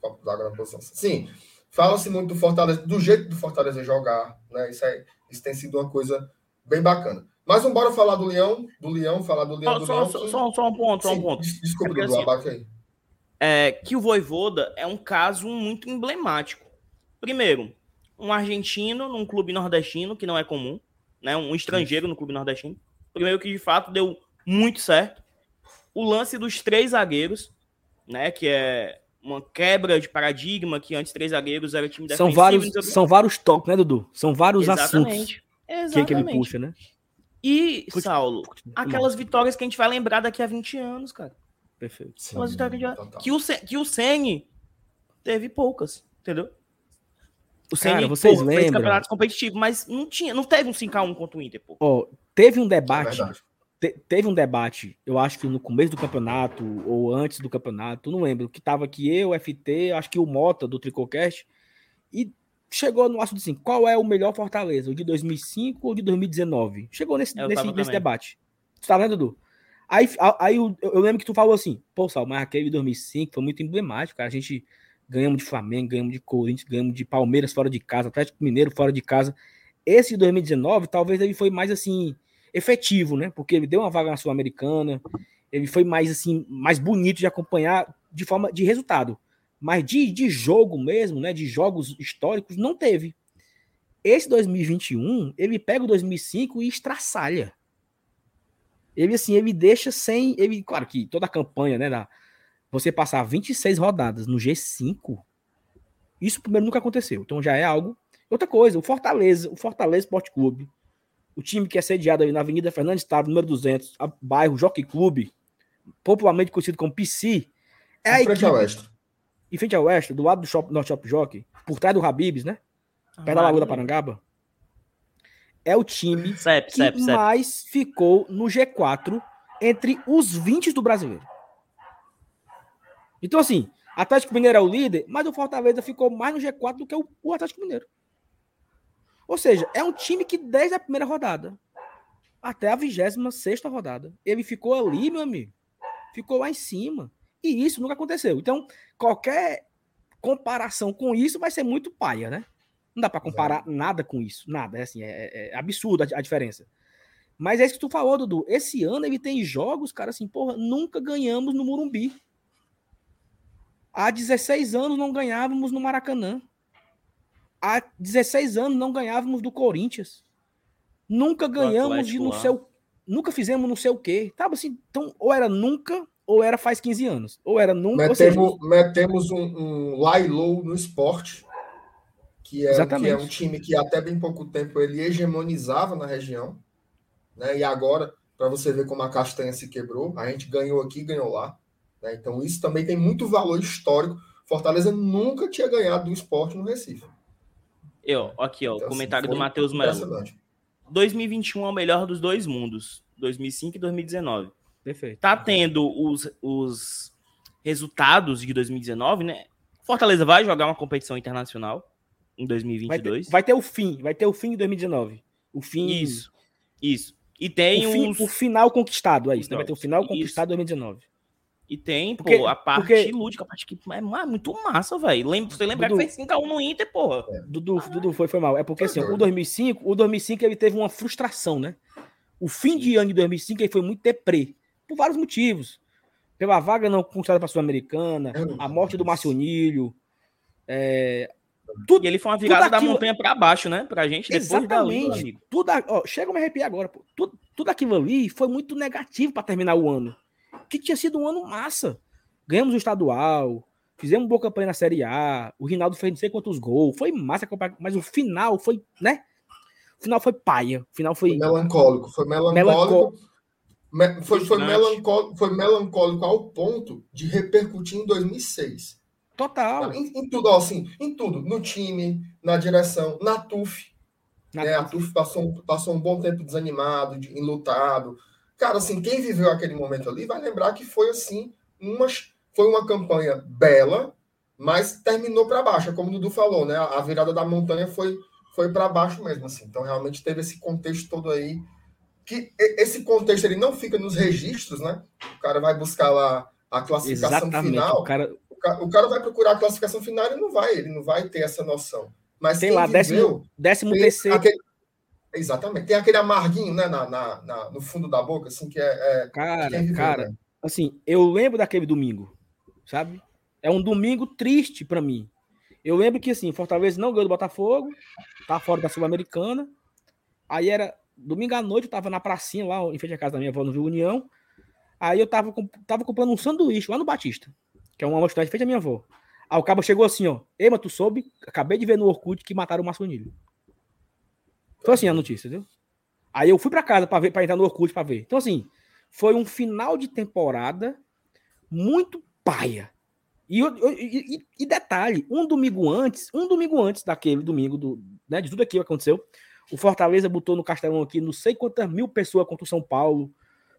[SPEAKER 1] Copo d'água na posição. Sim. Fala-se muito do Fortaleza, do jeito do Fortaleza jogar, né? Isso, aí, isso tem sido uma coisa bem bacana. Mas vamos embora falar do Leão, do Leão, falar do Leão,
[SPEAKER 3] só,
[SPEAKER 1] do
[SPEAKER 3] só,
[SPEAKER 1] Leão.
[SPEAKER 3] Só, só, só, um ponto, só um ponto.
[SPEAKER 1] Desculpa, é Dudu, assim, aí.
[SPEAKER 3] É, que o Voivoda é um caso muito emblemático. Primeiro, um argentino num clube nordestino, que não é comum, né? Um estrangeiro no clube nordestino. Primeiro que de fato deu muito certo. O lance dos três zagueiros, né? Que é uma quebra de paradigma que antes três zagueiros era time
[SPEAKER 2] defensivo. São vários, são vários toques, né, Dudu? São vários
[SPEAKER 3] Exatamente.
[SPEAKER 2] assuntos Exatamente. que, ele puxa, né?
[SPEAKER 3] E, Saulo, aquelas vitórias que a gente vai lembrar daqui a 20 anos, cara.
[SPEAKER 2] Perfeito.
[SPEAKER 3] Aquelas vitórias que, o, que o Sene teve poucas, entendeu? O Ceni, cara,
[SPEAKER 2] vocês pô, lembram? fez
[SPEAKER 3] campeonatos competitivos, mas não tinha, não teve um 5x1 contra o Inter, pô.
[SPEAKER 2] Oh, teve um debate é te, teve um debate, eu acho que no começo do campeonato ou antes do campeonato, não lembro, que tava aqui eu, FT, acho que o Mota do Tricocast, e chegou no assunto assim, qual é o melhor Fortaleza, o de 2005 ou de 2019? Chegou nesse, nesse, nesse debate. Tu tá vendo, Dudu? Aí, aí eu, eu, lembro que tu falou assim, pô, Sal, mas aquele de 2005 foi muito emblemático, cara. a gente ganhamos de Flamengo, ganhamos de Corinthians, ganhamos de Palmeiras fora de casa, Atlético Mineiro fora de casa. Esse de 2019, talvez ele foi mais assim, efetivo, né? Porque ele deu uma vaga na Sul-Americana, ele foi mais assim, mais bonito de acompanhar de forma de resultado. Mas de, de jogo mesmo, né? De jogos históricos, não teve. Esse 2021, ele pega o 2005 e estraçalha. Ele assim, ele deixa sem, ele, claro que toda a campanha, né, da, você passar 26 rodadas no G5, isso primeiro nunca aconteceu. Então já é algo. Outra coisa, o Fortaleza, o Fortaleza Sport Clube, o time que é sediado ali na Avenida Fernandes Estado, número 200, a, bairro Jockey Clube, popularmente conhecido como PC,
[SPEAKER 1] é a frente equipe, ao oeste.
[SPEAKER 2] Em frente ao oeste, do lado do Shop, Norte Shop Jockey, por trás do Habibs, né? Perto da Lagoa da Parangaba. É o time
[SPEAKER 3] cep,
[SPEAKER 2] que
[SPEAKER 3] cep, cep.
[SPEAKER 2] mais ficou no G4 entre os 20 do brasileiro. Então, assim, Atlético Mineiro é o líder, mas o Fortaleza ficou mais no G4 do que o, o Atlético Mineiro. Ou seja, é um time que desde a primeira rodada até a 26 rodada, ele ficou ali, meu amigo. Ficou lá em cima. E isso nunca aconteceu. Então, qualquer comparação com isso vai ser muito paia, né? Não dá para comparar Exato. nada com isso. Nada. É assim, é, é absurdo a, a, diferença. Mas é isso que tu falou, Dudu. Esse ano ele tem jogos, cara, assim, porra, nunca ganhamos no Murumbi. Há 16 anos não ganhávamos no Maracanã. Há 16 anos não ganhávamos do Corinthians. Nunca ganhamos de não sei o, Nunca fizemos não sei o quê. Tava assim, então, ou era nunca, ou era faz 15 anos. Ou era nunca.
[SPEAKER 1] Metemos, seja... metemos um, um Lailou no esporte, que é, que é um time que até bem pouco tempo ele hegemonizava na região. Né? E agora, para você ver como a castanha se quebrou, a gente ganhou aqui ganhou lá. Né? Então, isso também tem muito valor histórico. Fortaleza nunca tinha ganhado do esporte no Recife.
[SPEAKER 3] Eu, aqui, ó, então, comentário assim, do Matheus Melo. 2021 é o melhor dos dois mundos, 2005 e 2019.
[SPEAKER 2] Perfeito.
[SPEAKER 3] Tá tendo os, os resultados de 2019, né? Fortaleza vai jogar uma competição internacional em 2022.
[SPEAKER 2] Vai ter, vai ter o fim, vai ter o fim de 2019. O fim.
[SPEAKER 3] Isso. Isso. E tem
[SPEAKER 2] o, fim, o final conquistado, é isso, né? Vai ter o final conquistado em 2019.
[SPEAKER 3] E tem, porque, pô, a parte porque... lúdica, a parte que é muito massa, velho. Lembra, você lembra Dudu, que fez 5x1 no Inter, porra.
[SPEAKER 2] É. Dudu, Dudu, foi, foi mal. É porque, assim, o 2005, o 2005 ele teve uma frustração, né? O fim de ano de 2005 ele foi muito deprê, por vários motivos. Pela vaga não conquistada para a Sul-Americana, a morte do Marcionilho, é,
[SPEAKER 3] tudo, e ele foi uma virada aquilo... da montanha para baixo, né? Pra gente
[SPEAKER 2] depois Exatamente. Da tudo, ó, chega a me arrepiar agora. Pô. Tudo, tudo aquilo ali foi muito negativo para terminar o ano que tinha sido um ano massa. Ganhamos o estadual, fizemos boa campanha na Série A, o Rinaldo fez não sei quantos gols, foi massa, mas o final foi, né? O final foi paia, o final foi... foi
[SPEAKER 1] melancólico, foi melancólico. Me, foi, foi, melancólico, foi melancólico ao ponto de repercutir em 2006.
[SPEAKER 2] Total.
[SPEAKER 1] Em, em tudo, assim, em tudo. No time, na direção, na TUF. Na né? A TUF passou, passou um bom tempo desanimado, de, enlutado. Cara, assim, quem viveu aquele momento ali vai lembrar que foi assim, umas, foi uma campanha bela, mas terminou para baixo, é como o Dudu falou, né? A virada da montanha foi, foi para baixo mesmo, assim. Então, realmente teve esse contexto todo aí. Que esse contexto ele não fica nos registros, né? O cara vai buscar lá a classificação Exatamente. final. O cara... o cara... Vai procurar a classificação final e não vai, ele não vai ter essa noção. Mas
[SPEAKER 2] tem lá, viveu, décimo, décimo terceiro.
[SPEAKER 1] Aquele, Exatamente. Tem aquele amarguinho, né, na, na, na, no fundo da boca, assim, que é. é
[SPEAKER 2] cara, viveu, cara, né? assim, eu lembro daquele domingo, sabe? É um domingo triste para mim. Eu lembro que, assim, Fortaleza não ganhou do Botafogo, tá fora da Sul-Americana. Aí era domingo à noite, eu tava na pracinha lá, em frente à casa da minha avó, no Rio União. Aí eu tava, tava comprando um sanduíche lá no Batista, que é uma lanchonete feita da minha avó. Aí o cabo chegou assim, ó. Ema, tu soube? Acabei de ver no Orkut que mataram o Masconilho. Foi assim a notícia, viu? Aí eu fui para casa para ver, para entrar no Orkut para ver. Então assim, foi um final de temporada muito paia. E, e, e, detalhe, um domingo antes, um domingo antes daquele domingo do, né, de tudo aquilo que aconteceu, o Fortaleza botou no Castelão aqui não sei quantas mil pessoas contra o São Paulo.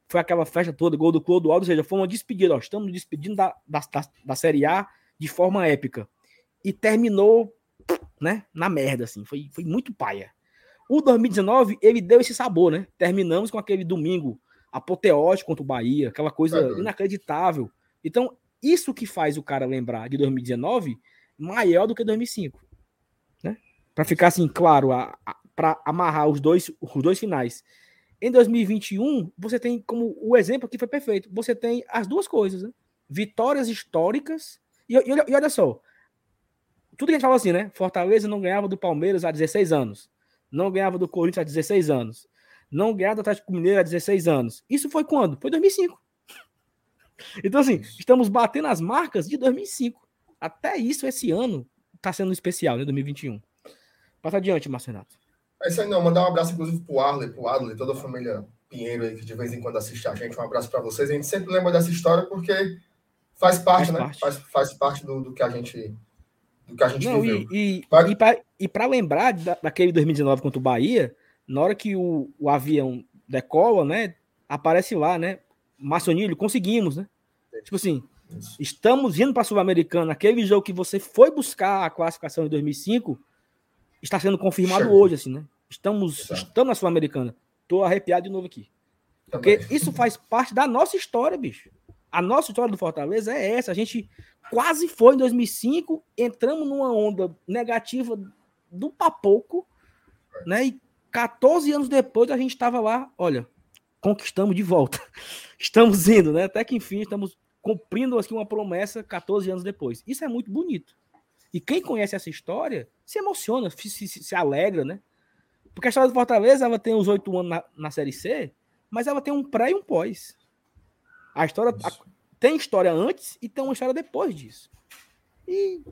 [SPEAKER 2] Foi aquela festa toda, gol do Clodoaldo, ou seja, foi uma despedida. Ó, estamos despedindo da, da, da, Série A de forma épica. E terminou, né, na merda, assim. Foi, foi muito paia. O 2019, ele deu esse sabor, né? Terminamos com aquele domingo apoteótico contra o Bahia, aquela coisa é inacreditável. Então, isso que faz o cara lembrar de 2019 maior do que 2005. Né? Para ficar assim, claro, para amarrar os dois, os dois finais. Em 2021, você tem como o exemplo que foi perfeito. Você tem as duas coisas, né? Vitórias históricas. E, e, e olha só, tudo que a gente fala assim, né? Fortaleza não ganhava do Palmeiras há 16 anos. Não ganhava do Corinthians há 16 anos. Não ganhava do Atlético Mineiro há 16 anos. Isso foi quando? Foi 2005. Então, assim, estamos batendo as marcas de 2005. Até isso, esse ano, está sendo especial, né? 2021. Passa adiante, Márcio Renato.
[SPEAKER 1] É isso aí, não. Mandar um abraço, inclusive, pro Arley, pro Adley, toda a família Pinheiro aí, que de vez em quando assiste a gente. Um abraço para vocês. A gente sempre lembra dessa história porque faz parte, faz né? Parte. Faz, faz parte do, do que a gente do que a gente Não, viveu.
[SPEAKER 2] E, e, para lembrar da, daquele 2019 contra o Bahia, na hora que o, o avião decola, né? Aparece lá, né? Maçonilho, conseguimos, né? Tipo assim, Isso. estamos indo para a Sul-Americana. Aquele jogo que você foi buscar a classificação em 2005 está sendo confirmado hoje, assim, né? Estamos, estamos na Sul-Americana. Tô arrepiado de novo aqui. Porque Também. isso faz parte da nossa história, bicho. A nossa história do Fortaleza é essa. A gente quase foi em 2005, entramos numa onda negativa do papoco, né? E 14 anos depois a gente estava lá, olha, conquistamos de volta. Estamos indo, né? Até que enfim estamos cumprindo aqui uma promessa 14 anos depois. Isso é muito bonito. E quem conhece essa história se emociona, se, se, se alegra, né? Porque a história do Fortaleza ela tem os oito anos na, na Série C, mas ela tem um pré e um pós. A história a, tem história antes e tem uma história depois disso. E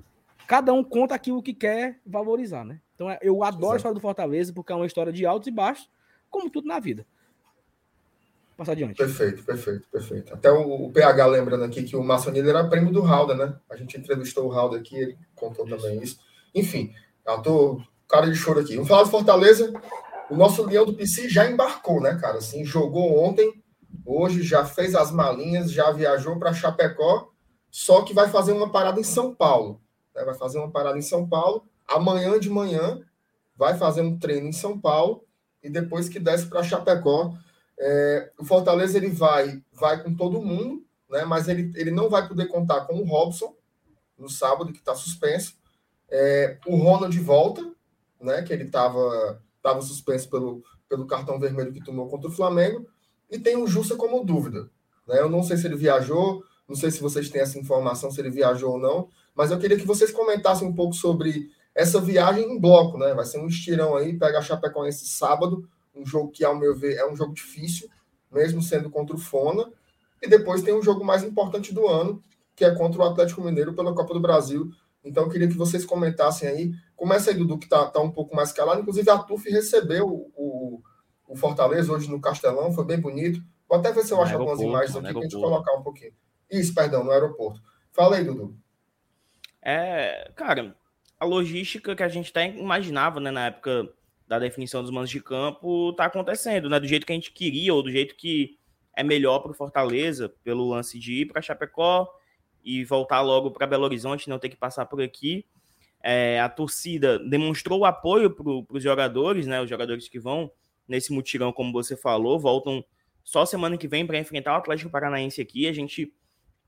[SPEAKER 2] cada um conta aquilo que quer valorizar, né? Então é, eu adoro Exato. a história do Fortaleza porque é uma história de altos e baixos, como tudo na vida. Passar adiante.
[SPEAKER 1] Perfeito, perfeito, perfeito. Até o, o PH lembrando aqui que o Maçonilha era primo do Halda, né? A gente entrevistou o Halda aqui, ele contou isso. também isso. Enfim, eu tô cara de choro aqui. Vamos falar do Fortaleza. O nosso Leão do PC já embarcou, né, cara? Assim, jogou ontem, hoje já fez as malinhas, já viajou para Chapecó, só que vai fazer uma parada em São Paulo. Né? Vai fazer uma parada em São Paulo. Amanhã de manhã vai fazer um treino em São Paulo e depois que desce para Chapecó. É, o Fortaleza ele vai, vai com todo mundo, né? Mas ele, ele não vai poder contar com o Robson no sábado que está suspenso. É, o Ronald volta, né? Que ele estava tava suspenso pelo, pelo cartão vermelho que tomou contra o Flamengo. E tem o Jussa como dúvida. Né? Eu não sei se ele viajou, não sei se vocês têm essa informação, se ele viajou ou não, mas eu queria que vocês comentassem um pouco sobre essa viagem em bloco, né? Vai ser um estirão aí, pega a Chapecoense sábado, um jogo que, ao meu ver, é um jogo difícil, mesmo sendo contra o Fona. E depois tem um jogo mais importante do ano, que é contra o Atlético Mineiro pela Copa do Brasil. Então, eu queria que vocês comentassem aí. Começa aí, Dudu, que está tá um pouco mais calado. Inclusive, a TUF recebeu o, o Fortaleza hoje no Castelão, foi bem bonito. Vou até ver se eu acho algumas imagens aqui para a gente colocar um pouquinho. Isso, perdão, no aeroporto. Fala aí, Dudu.
[SPEAKER 3] É, cara, a logística que a gente até imaginava, né, na época da definição dos manos de campo, tá acontecendo, né, do jeito que a gente queria ou do jeito que é melhor para o Fortaleza, pelo lance de ir para Chapecó e voltar logo para Belo Horizonte, não ter que passar por aqui. É, a torcida demonstrou o apoio para os jogadores, né, os jogadores que vão nesse mutirão, como você falou, voltam só semana que vem para enfrentar o Atlético Paranaense aqui. A gente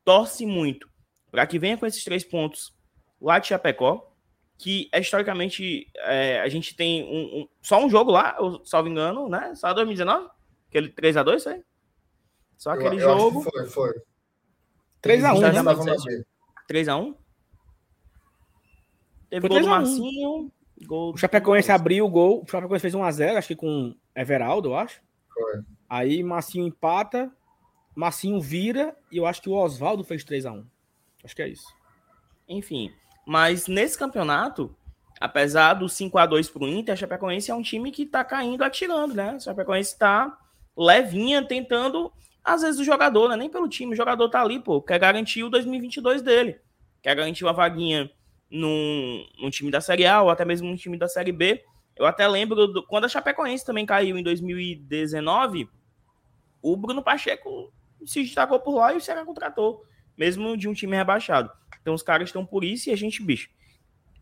[SPEAKER 3] torce muito para que venha com esses três pontos lá de Chapecó, que é, historicamente é, a gente tem um, um, só um jogo lá, eu, salvo engano, né? Só 2019? Aquele 3x2, foi? Só aquele eu, eu jogo.
[SPEAKER 1] foi, foi.
[SPEAKER 2] 3x1,
[SPEAKER 3] né? 3x1? Teve foi gol do Marcinho. Gol
[SPEAKER 2] o Chapecoense abriu o gol. O Chapecoense fez 1x0, acho que com Everaldo, eu acho. Foi. Aí Marcinho empata. Marcinho vira. E eu acho que o Oswaldo fez 3x1. Acho que é isso.
[SPEAKER 3] Enfim. Mas nesse campeonato, apesar do 5 a 2 para o Inter, a Chapecoense é um time que está caindo atirando, né? A Chapecoense está levinha, tentando, às vezes, o jogador, né? Nem pelo time, o jogador tá ali, pô, quer garantir o 2022 dele. Quer garantir uma vaguinha num, num time da Série A ou até mesmo num time da Série B. Eu até lembro do, quando a Chapecoense também caiu em 2019, o Bruno Pacheco se destacou por lá e o Ceará contratou, mesmo de um time rebaixado. Então os caras estão por isso e a gente, bicho,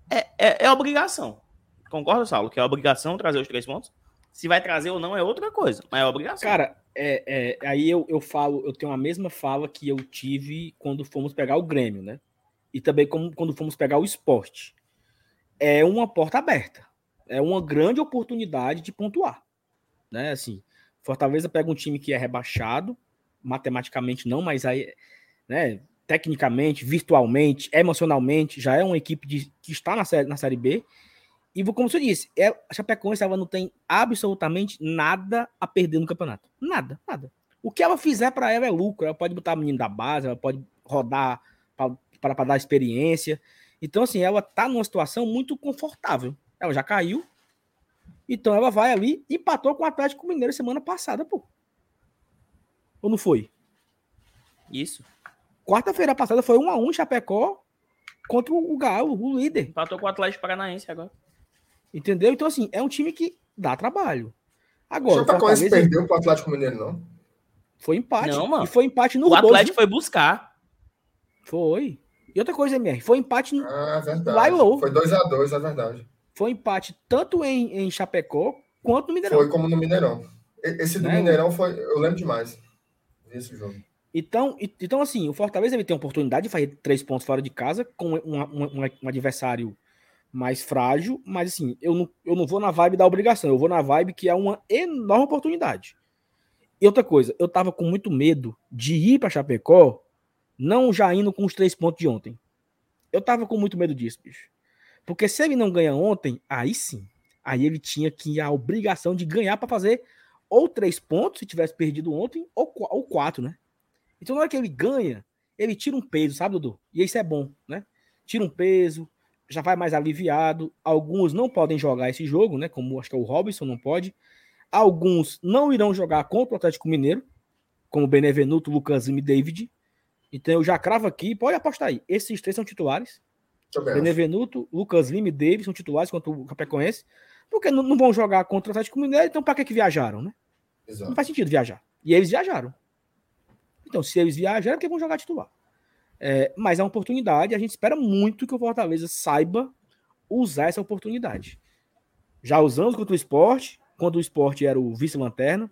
[SPEAKER 3] é, é, é obrigação. Concorda, Saulo? Que é obrigação trazer os três pontos? Se vai trazer ou não é outra coisa, mas é obrigação.
[SPEAKER 2] Cara, é, é, aí eu, eu falo, eu tenho a mesma fala que eu tive quando fomos pegar o Grêmio, né? E também como, quando fomos pegar o esporte. É uma porta aberta. É uma grande oportunidade de pontuar. Né? Assim, Fortaleza pega um time que é rebaixado, matematicamente não, mas aí, né, tecnicamente, virtualmente, emocionalmente, já é uma equipe de, que está na série, na série B. E como você disse, é, a Chapecoense ela não tem absolutamente nada a perder no campeonato. Nada, nada. O que ela fizer para ela é lucro. Ela pode botar a menina da base, ela pode rodar para dar experiência. Então, assim, ela tá numa situação muito confortável. Ela já caiu. Então ela vai ali e empatou com o Atlético Mineiro semana passada, pô. Ou não foi?
[SPEAKER 3] Isso.
[SPEAKER 2] Quarta-feira passada foi 1 a 1 Chapecó contra o Galo, o líder.
[SPEAKER 3] Empatou com o Atlético Paranaense agora.
[SPEAKER 2] Entendeu? Então, assim, é um time que dá trabalho.
[SPEAKER 1] Agora, o Chapecoense perdeu para o Atlético Mineiro, não?
[SPEAKER 2] Foi empate.
[SPEAKER 3] Não, mano.
[SPEAKER 2] E foi empate no
[SPEAKER 3] O Atlético foi buscar.
[SPEAKER 2] Foi. E outra coisa, MR, foi empate no.
[SPEAKER 1] Ah, é verdade. Lá Foi 2x2, é verdade.
[SPEAKER 2] Foi empate tanto em, em Chapecó quanto no Mineirão.
[SPEAKER 1] Foi como no Mineirão. Esse do né? Mineirão foi. Eu lembro demais. Esse jogo.
[SPEAKER 2] Então, então, assim, o Fortaleza ele tem a oportunidade de fazer três pontos fora de casa com um, um, um, adversário mais frágil, mas assim, eu não, eu não vou na vibe da obrigação, eu vou na vibe que é uma enorme oportunidade. E outra coisa, eu tava com muito medo de ir para Chapecó, não já indo com os três pontos de ontem. Eu tava com muito medo disso, bicho. Porque se ele não ganha ontem, aí sim. Aí ele tinha que a obrigação de ganhar para fazer ou três pontos, se tivesse perdido ontem, ou, ou quatro, né? Então na hora que ele ganha, ele tira um peso, sabe, Dudu? E isso é bom, né? Tira um peso, já vai mais aliviado. Alguns não podem jogar esse jogo, né? Como acho que é o Robinson não pode. Alguns não irão jogar contra o Atlético Mineiro, como Benevenuto, Lucas e David. Então eu já cravo aqui, pode apostar aí. Esses três são titulares. Benevenuto, Lucas Lima e David são titulares contra o Capecoense. Porque não, não vão jogar contra o Atlético Mineiro, então para que, que viajaram, né? Exato. Não faz sentido viajar. E eles viajaram. Então, se eles viajaram, é porque vão jogar titular. É, mas é uma oportunidade, a gente espera muito que o Fortaleza saiba usar essa oportunidade. Já usamos contra o esporte, quando o esporte era o vice-lanterna,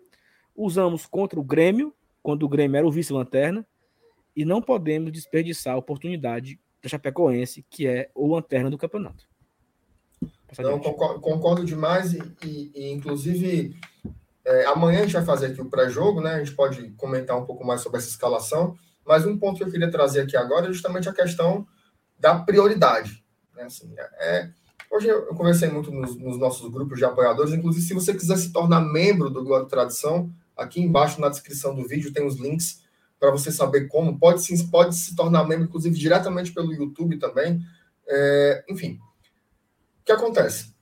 [SPEAKER 2] usamos contra o Grêmio, quando o Grêmio era o vice-lanterna, e não podemos desperdiçar a oportunidade da Chapecoense, que é o lanterna do campeonato.
[SPEAKER 1] Não, concordo, concordo, demais, e, e, e inclusive é, amanhã a gente vai fazer aqui o pré-jogo, né? A gente pode comentar um pouco mais sobre essa escalação. Mas um ponto que eu queria trazer aqui agora é justamente a questão da prioridade. Né? Assim, é, hoje eu conversei muito nos, nos, nossos grupos de apoiadores, inclusive se você quiser se tornar membro do Glória Tradição, aqui embaixo na descrição do vídeo tem os links para você saber como. Pode, sim, pode se tornar membro, inclusive diretamente pelo YouTube também. É, enfim, o que acontece?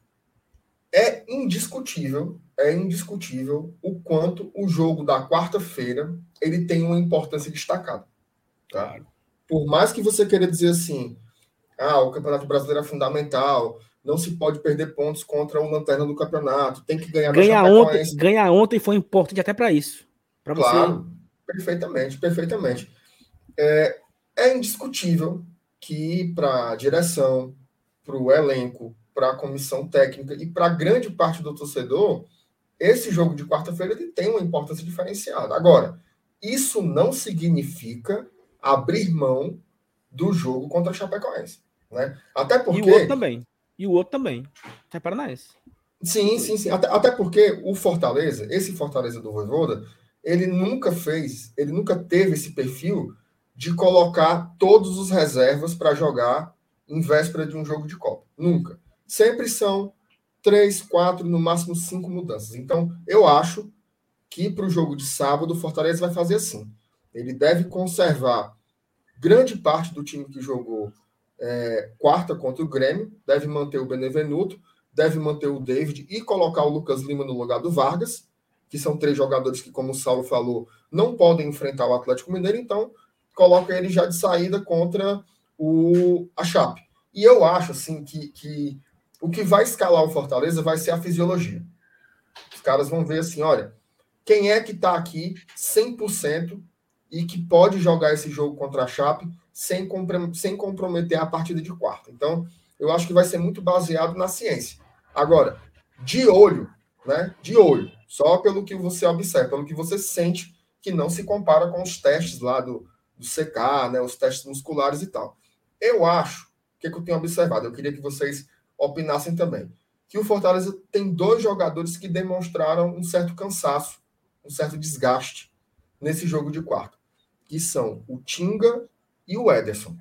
[SPEAKER 1] É indiscutível, é indiscutível o quanto o jogo da quarta-feira ele tem uma importância destacada. Tá? Por mais que você queira dizer assim, ah, o Campeonato Brasileiro é fundamental, não se pode perder pontos contra o lanterna do campeonato, tem que ganhar
[SPEAKER 2] ganhar ontem, ganhar ontem foi importante até para isso.
[SPEAKER 1] Pra claro, você... perfeitamente, perfeitamente. É, é indiscutível que para a direção, para o elenco, para a comissão técnica e para grande parte do torcedor, esse jogo de quarta-feira ele tem uma importância diferenciada. Agora, isso não significa abrir mão do jogo contra a Chapecoense. Né? Até porque.
[SPEAKER 2] E o outro também. E o outro também. É Paranaense.
[SPEAKER 1] Sim, sim, sim. Até, até porque o Fortaleza, esse Fortaleza do Voivoda, ele nunca fez, ele nunca teve esse perfil de colocar todos os reservas para jogar em véspera de um jogo de Copa. Nunca. Sempre são três, quatro, no máximo cinco mudanças. Então, eu acho que para o jogo de sábado, o Fortaleza vai fazer assim. Ele deve conservar grande parte do time que jogou é, quarta contra o Grêmio, deve manter o Benevenuto, deve manter o David e colocar o Lucas Lima no lugar do Vargas, que são três jogadores que, como o Saulo falou, não podem enfrentar o Atlético Mineiro, então coloca ele já de saída contra o, a Chape. E eu acho assim que, que o que vai escalar o Fortaleza vai ser a fisiologia. Os caras vão ver assim, olha, quem é que está aqui 100% e que pode jogar esse jogo contra a Chape sem, sem comprometer a partida de quarta. Então, eu acho que vai ser muito baseado na ciência. Agora, de olho, né? De olho, só pelo que você observa, pelo que você sente, que não se compara com os testes lá do, do CK, né? Os testes musculares e tal. Eu acho, o que, que eu tenho observado? Eu queria que vocês opinassem também. Que o Fortaleza tem dois jogadores que demonstraram um certo cansaço, um certo desgaste nesse jogo de quarto que são o Tinga e o Ederson.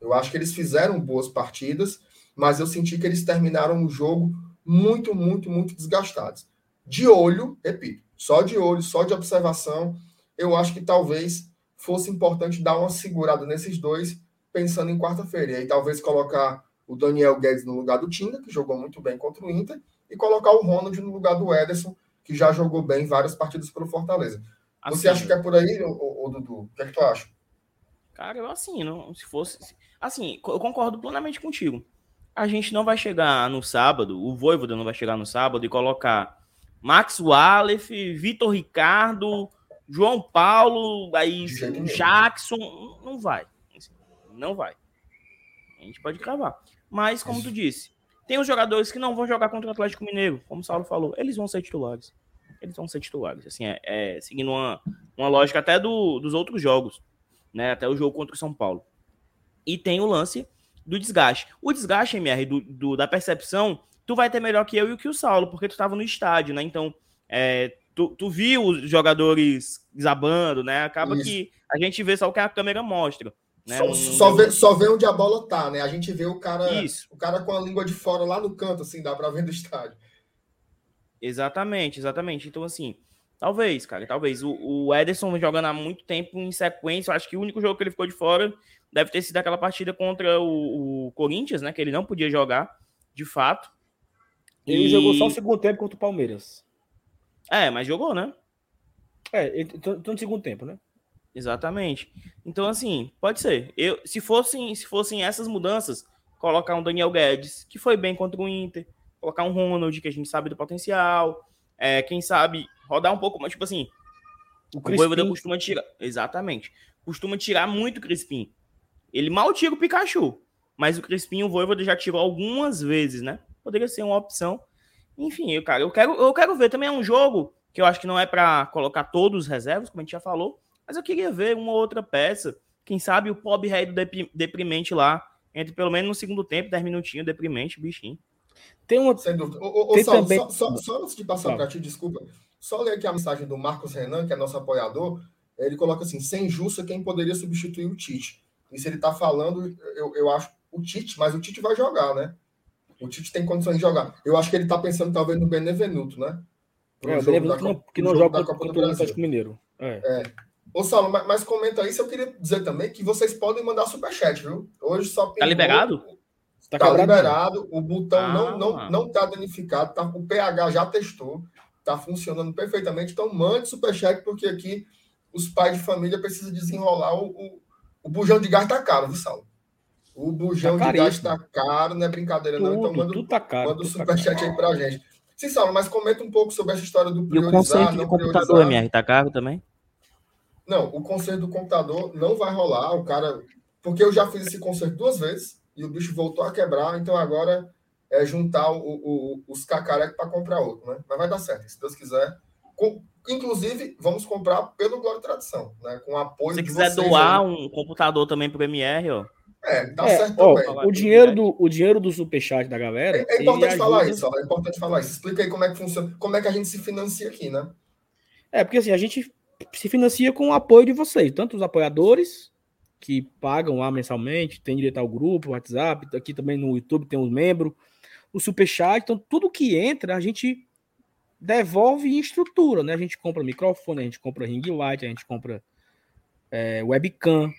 [SPEAKER 1] Eu acho que eles fizeram boas partidas, mas eu senti que eles terminaram o jogo muito, muito, muito desgastados. De olho, repito, só de olho, só de observação, eu acho que talvez fosse importante dar uma segurada nesses dois, pensando em quarta-feira. E aí talvez colocar o Daniel Guedes no lugar do Tinga, que jogou muito bem contra o Inter, e colocar o Ronald no lugar do Ederson, que já jogou bem várias partidas pelo Fortaleza. Assim, Você acha que é por aí, ô, ô, Dudu? O que é que tu acha?
[SPEAKER 3] Cara, eu assino. Se fosse. Assim, eu concordo plenamente contigo. A gente não vai chegar no sábado, o Voivoda não vai chegar no sábado e colocar Max Wallef, Vitor Ricardo, João Paulo, aí Jackson. Não vai. Não vai. A gente pode cravar. Mas, como tu disse, tem os jogadores que não vão jogar contra o Atlético Mineiro, como o Saulo falou, eles vão ser titulares eles vão ser titulares. Assim, é, é seguindo uma, uma lógica até do, dos outros jogos, né? Até o jogo contra o São Paulo. E tem o lance do desgaste. O desgaste, MR, do, do, da percepção, tu vai ter melhor que eu e que o Saulo, porque tu tava no estádio, né? Então, é, tu, tu viu os jogadores desabando, né? Acaba Isso. que a gente vê só o que a câmera mostra. Né?
[SPEAKER 1] Só, só, vê, só vê onde a bola tá, né? A gente vê o cara, Isso. o cara com a língua de fora lá no canto, assim, dá pra ver do estádio.
[SPEAKER 3] Exatamente, exatamente. Então, assim, talvez, cara, talvez. O, o Ederson jogando há muito tempo em sequência, eu acho que o único jogo que ele ficou de fora deve ter sido aquela partida contra o, o Corinthians, né? Que ele não podia jogar, de fato.
[SPEAKER 2] Ele e... jogou só o segundo tempo contra o Palmeiras.
[SPEAKER 3] É, mas jogou, né?
[SPEAKER 2] É, então no segundo tempo, né?
[SPEAKER 3] Exatamente. Então, assim, pode ser. Eu, se, fossem, se fossem essas mudanças, colocar um Daniel Guedes, que foi bem contra o Inter, colocar um Ronald, que a gente sabe do potencial, é, quem sabe rodar um pouco mais, tipo assim, o, o Voivoda costuma tirar, exatamente, costuma tirar muito o Crispim. Ele mal tira o Pikachu, mas o Crispim o Voivoda já tirou algumas vezes, né? Poderia ser uma opção. Enfim, eu, cara, eu quero, eu quero ver também é um jogo que eu acho que não é para colocar todos os reservas, como a gente já falou, mas eu queria ver uma outra peça, quem sabe o Pob Rei do deprimente lá, entre pelo menos no segundo tempo, 10 minutinhos, deprimente, bichinho.
[SPEAKER 1] Tem uma. Sem dúvida. Ô, ô, Saulo, também... só, só, só, antes de passar para ti, desculpa, só ler aqui a mensagem do Marcos Renan, que é nosso apoiador. Ele coloca assim: sem Justa, quem poderia substituir o Tite? Isso ele está falando, eu, eu acho, o Tite, mas o Tite vai jogar, né? O Tite tem condições de jogar. Eu acho que ele está pensando talvez no Benevenuto, né?
[SPEAKER 2] é, o Benevenuto que não, que não joga contra o Atlético Mineiro.
[SPEAKER 1] É. é. Ô, Saulo, mas, mas, comenta isso. Eu queria dizer também que vocês podem mandar superchat, viu? Hoje só.
[SPEAKER 3] Tá liberado?
[SPEAKER 1] Tá, tá liberado, o botão ah, não, não, não tá danificado, tá, o PH já testou, tá funcionando perfeitamente. Então mande superchat, porque aqui os pais de família precisam desenrolar o, o, o bujão de gás tá caro, viu, Saulo? O bujão tá de gás tá caro, não é brincadeira, tudo, não. Então manda, tá caro, manda o tá superchat tá aí pra gente. Sim, Saulo, mas comenta um pouco sobre essa história do
[SPEAKER 3] priorizar, e o conceito de computador, MR, tá caro também?
[SPEAKER 1] Não, o conserto do computador não vai rolar, o cara... Porque eu já fiz esse conserto duas vezes, e o bicho voltou a quebrar, então agora é juntar o, o, os cacarecos para comprar outro, né? Mas vai dar certo, se Deus quiser. Com, inclusive, vamos comprar pelo Glória e Tradição, né? Com apoio
[SPEAKER 3] Se quiser doar aí. um computador também para o MR, ó.
[SPEAKER 1] É, dá é, certo ó,
[SPEAKER 2] também. O dinheiro, do, o dinheiro do superchat da galera.
[SPEAKER 1] É, é importante ajuda... falar isso, ó, é importante falar isso. Explica aí como é que funciona, como é que a gente se financia aqui, né?
[SPEAKER 2] É, porque assim, a gente se financia com o apoio de vocês, tanto os apoiadores que pagam lá mensalmente, tem direito ao grupo, WhatsApp, aqui também no YouTube tem os membros, o Superchat, então tudo que entra a gente devolve em estrutura, né? A gente compra microfone, a gente compra ring light, a gente compra é, webcam.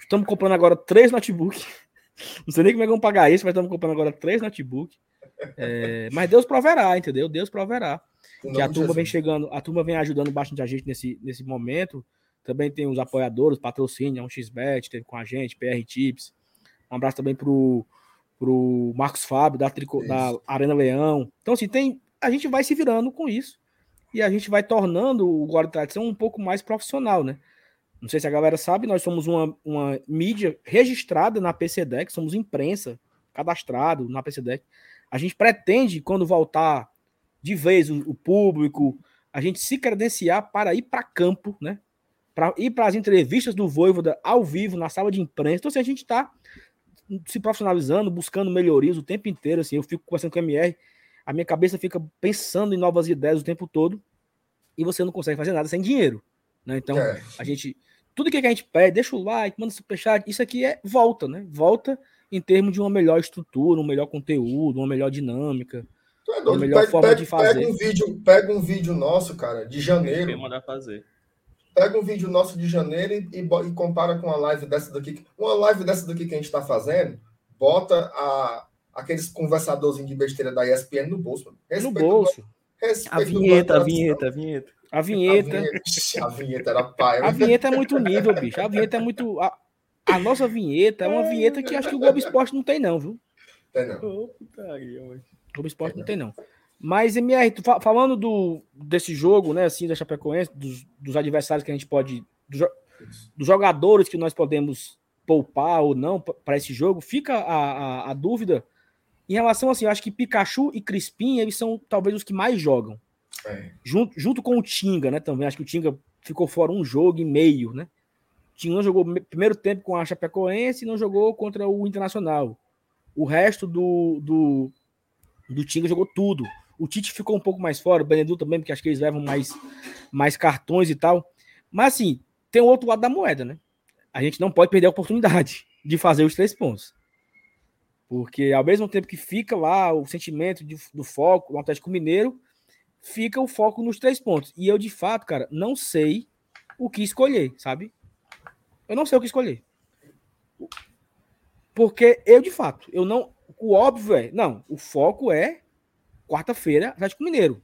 [SPEAKER 2] Estamos comprando agora três notebooks. Não sei nem como é que vamos pagar isso, mas estamos comprando agora três notebooks. É, mas Deus proverá, entendeu? Deus proverá. Que a turma vem chegando, a turma vem ajudando bastante a gente nesse, nesse momento. Também tem os apoiadores, patrocínio, um xbet, teve com a gente, PR Tips. Um abraço também pro, pro Marcos Fábio, da, Trico, da Arena Leão. Então, assim, tem, a gente vai se virando com isso. E a gente vai tornando o Glória Tradição um pouco mais profissional, né? Não sei se a galera sabe, nós somos uma, uma mídia registrada na PCDEC, somos imprensa, cadastrado na PCDEC. A gente pretende, quando voltar de vez o, o público, a gente se credenciar para ir para campo, né? para ir para as entrevistas do Voivoda ao vivo, na sala de imprensa. Então, assim, a gente está se profissionalizando, buscando melhorias o tempo inteiro. Assim, eu fico conversando com o MR, a minha cabeça fica pensando em novas ideias o tempo todo e você não consegue fazer nada sem dinheiro. Né? Então, é. a gente. Tudo que a gente pede, deixa o like, manda superchat, isso aqui é volta, né? Volta em termos de uma melhor estrutura, um melhor conteúdo, uma melhor dinâmica.
[SPEAKER 1] É uma melhor pega, forma pega, de fazer. Pega um, vídeo, pega um vídeo nosso, cara, de janeiro.
[SPEAKER 3] Eu mandar fazer
[SPEAKER 1] pega um vídeo nosso de janeiro e, e, e, compara com a live dessa daqui. Uma live dessa daqui que a gente está fazendo, bota a, aqueles conversadores de besteira da ESPN no bolso.
[SPEAKER 2] no bolso.
[SPEAKER 3] a vinheta, a vinheta, a vinheta.
[SPEAKER 2] A vinheta.
[SPEAKER 1] A vinheta, era pai.
[SPEAKER 2] A vinheta é muito nível, bicho. A vinheta é muito. A, a nossa vinheta é uma vinheta que acho que o Globo Esporte não tem, não, viu?
[SPEAKER 1] Tem não.
[SPEAKER 2] Oh, putaria, o Globo Esporte não tem, não. Mas, MR, tu, falando do, desse jogo, né, assim, da Chapecoense, dos, dos adversários que a gente pode. Dos, dos jogadores que nós podemos poupar ou não para esse jogo, fica a, a, a, dúvida em relação assim, eu acho que Pikachu e Crispim, eles são talvez os que mais jogam. É. Junto, junto com o Tinga, né? Também acho que o Tinga ficou fora um jogo e meio, né? Tinga jogou primeiro tempo com a Chapecoense e não jogou contra o Internacional. O resto do, do, do Tinga jogou tudo. O Tite ficou um pouco mais fora, o Benedu também, porque acho que eles levam mais, mais cartões e tal. Mas assim, tem o outro lado da moeda, né? A gente não pode perder a oportunidade de fazer os três pontos. Porque ao mesmo tempo que fica lá o sentimento de, do foco do Atlético Mineiro, fica o foco nos três pontos. E eu, de fato, cara, não sei o que escolher, sabe? Eu não sei o que escolher. Porque eu, de fato, eu não. O óbvio é. Não, o foco é quarta-feira, Atlético Mineiro.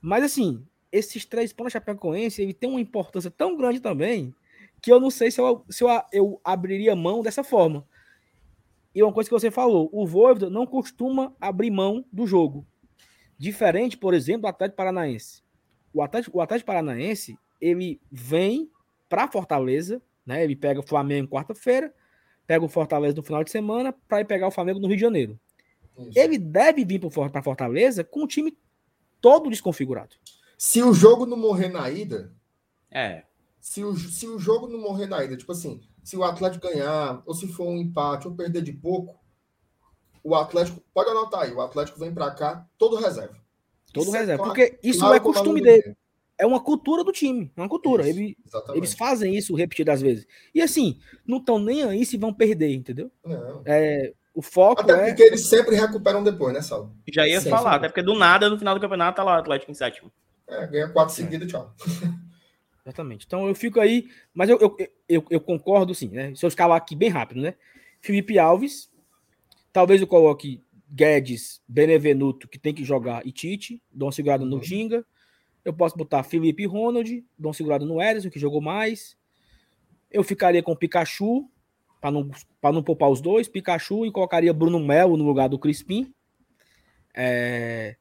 [SPEAKER 2] Mas assim, esses três pontos Chapecoense, ele tem uma importância tão grande também que eu não sei se eu, se eu, eu abriria mão dessa forma. E uma coisa que você falou, o Voivoda não costuma abrir mão do jogo. Diferente, por exemplo, do Atlético Paranaense. O Atlético, o Atlético Paranaense, ele vem para Fortaleza, né? Ele pega o Flamengo quarta-feira, pega o Fortaleza no final de semana para ir pegar o Flamengo no Rio de Janeiro. Isso. Ele deve vir para Fortaleza com o time todo desconfigurado.
[SPEAKER 1] Se o jogo não morrer na ida,
[SPEAKER 3] é.
[SPEAKER 1] Se o, se o jogo não morrer na ida, tipo assim, se o Atlético ganhar, ou se for um empate, ou perder de pouco, o Atlético, pode anotar aí, o Atlético vem para cá todo reserva.
[SPEAKER 2] Todo isso é reserva, é, porque isso claro é costume dele. É uma cultura do time, é uma cultura. Isso, Ele, eles fazem isso repetidas vezes. E assim, não estão nem aí se vão perder, entendeu? Não. É, o foco
[SPEAKER 1] até
[SPEAKER 2] é...
[SPEAKER 1] porque eles sempre recuperam depois, né, Sal?
[SPEAKER 3] Já ia
[SPEAKER 1] sempre.
[SPEAKER 3] falar, até porque do nada, no final do campeonato, tá lá o Atlético em sétimo.
[SPEAKER 1] É, ganha quatro é. seguidas, tchau.
[SPEAKER 2] Exatamente. Então eu fico aí, mas eu, eu, eu, eu, concordo sim, né? Se eu escalar aqui bem rápido, né? Felipe Alves, talvez eu coloque Guedes, Benevenuto, que tem que jogar, e Tite, dou uma segurada uhum. no Ginga. Eu posso botar Felipe Ronald, dou uma segurada no Ederson, que jogou mais. Eu ficaria com Pikachu, para não, não poupar os dois, Pikachu, e colocaria Bruno Melo no lugar do Crispim. É...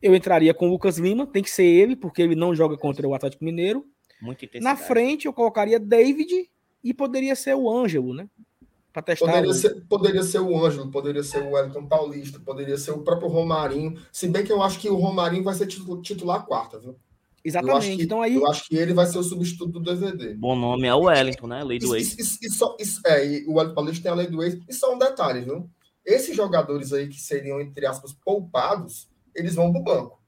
[SPEAKER 2] Eu entraria com o Lucas Lima, tem que ser ele, porque ele não joga contra o Atlético Mineiro. Na frente, eu colocaria David e poderia ser o Ângelo, né?
[SPEAKER 1] Para testar. Poderia, o... ser, poderia ser o Ângelo, poderia ser o Wellington Paulista, poderia ser o próprio Romarinho. Se bem que eu acho que o Romarinho vai ser titular quarta, viu?
[SPEAKER 2] Exatamente.
[SPEAKER 1] Que,
[SPEAKER 2] então aí...
[SPEAKER 1] eu acho que ele vai ser o substituto do DVD.
[SPEAKER 3] Bom nome é o Wellington, né? Lei do ex.
[SPEAKER 1] E, só, isso, é, e o Wellington Paulista tem a lei do ex. E só um detalhe, viu? Esses jogadores aí que seriam, entre aspas, poupados, eles vão para o banco.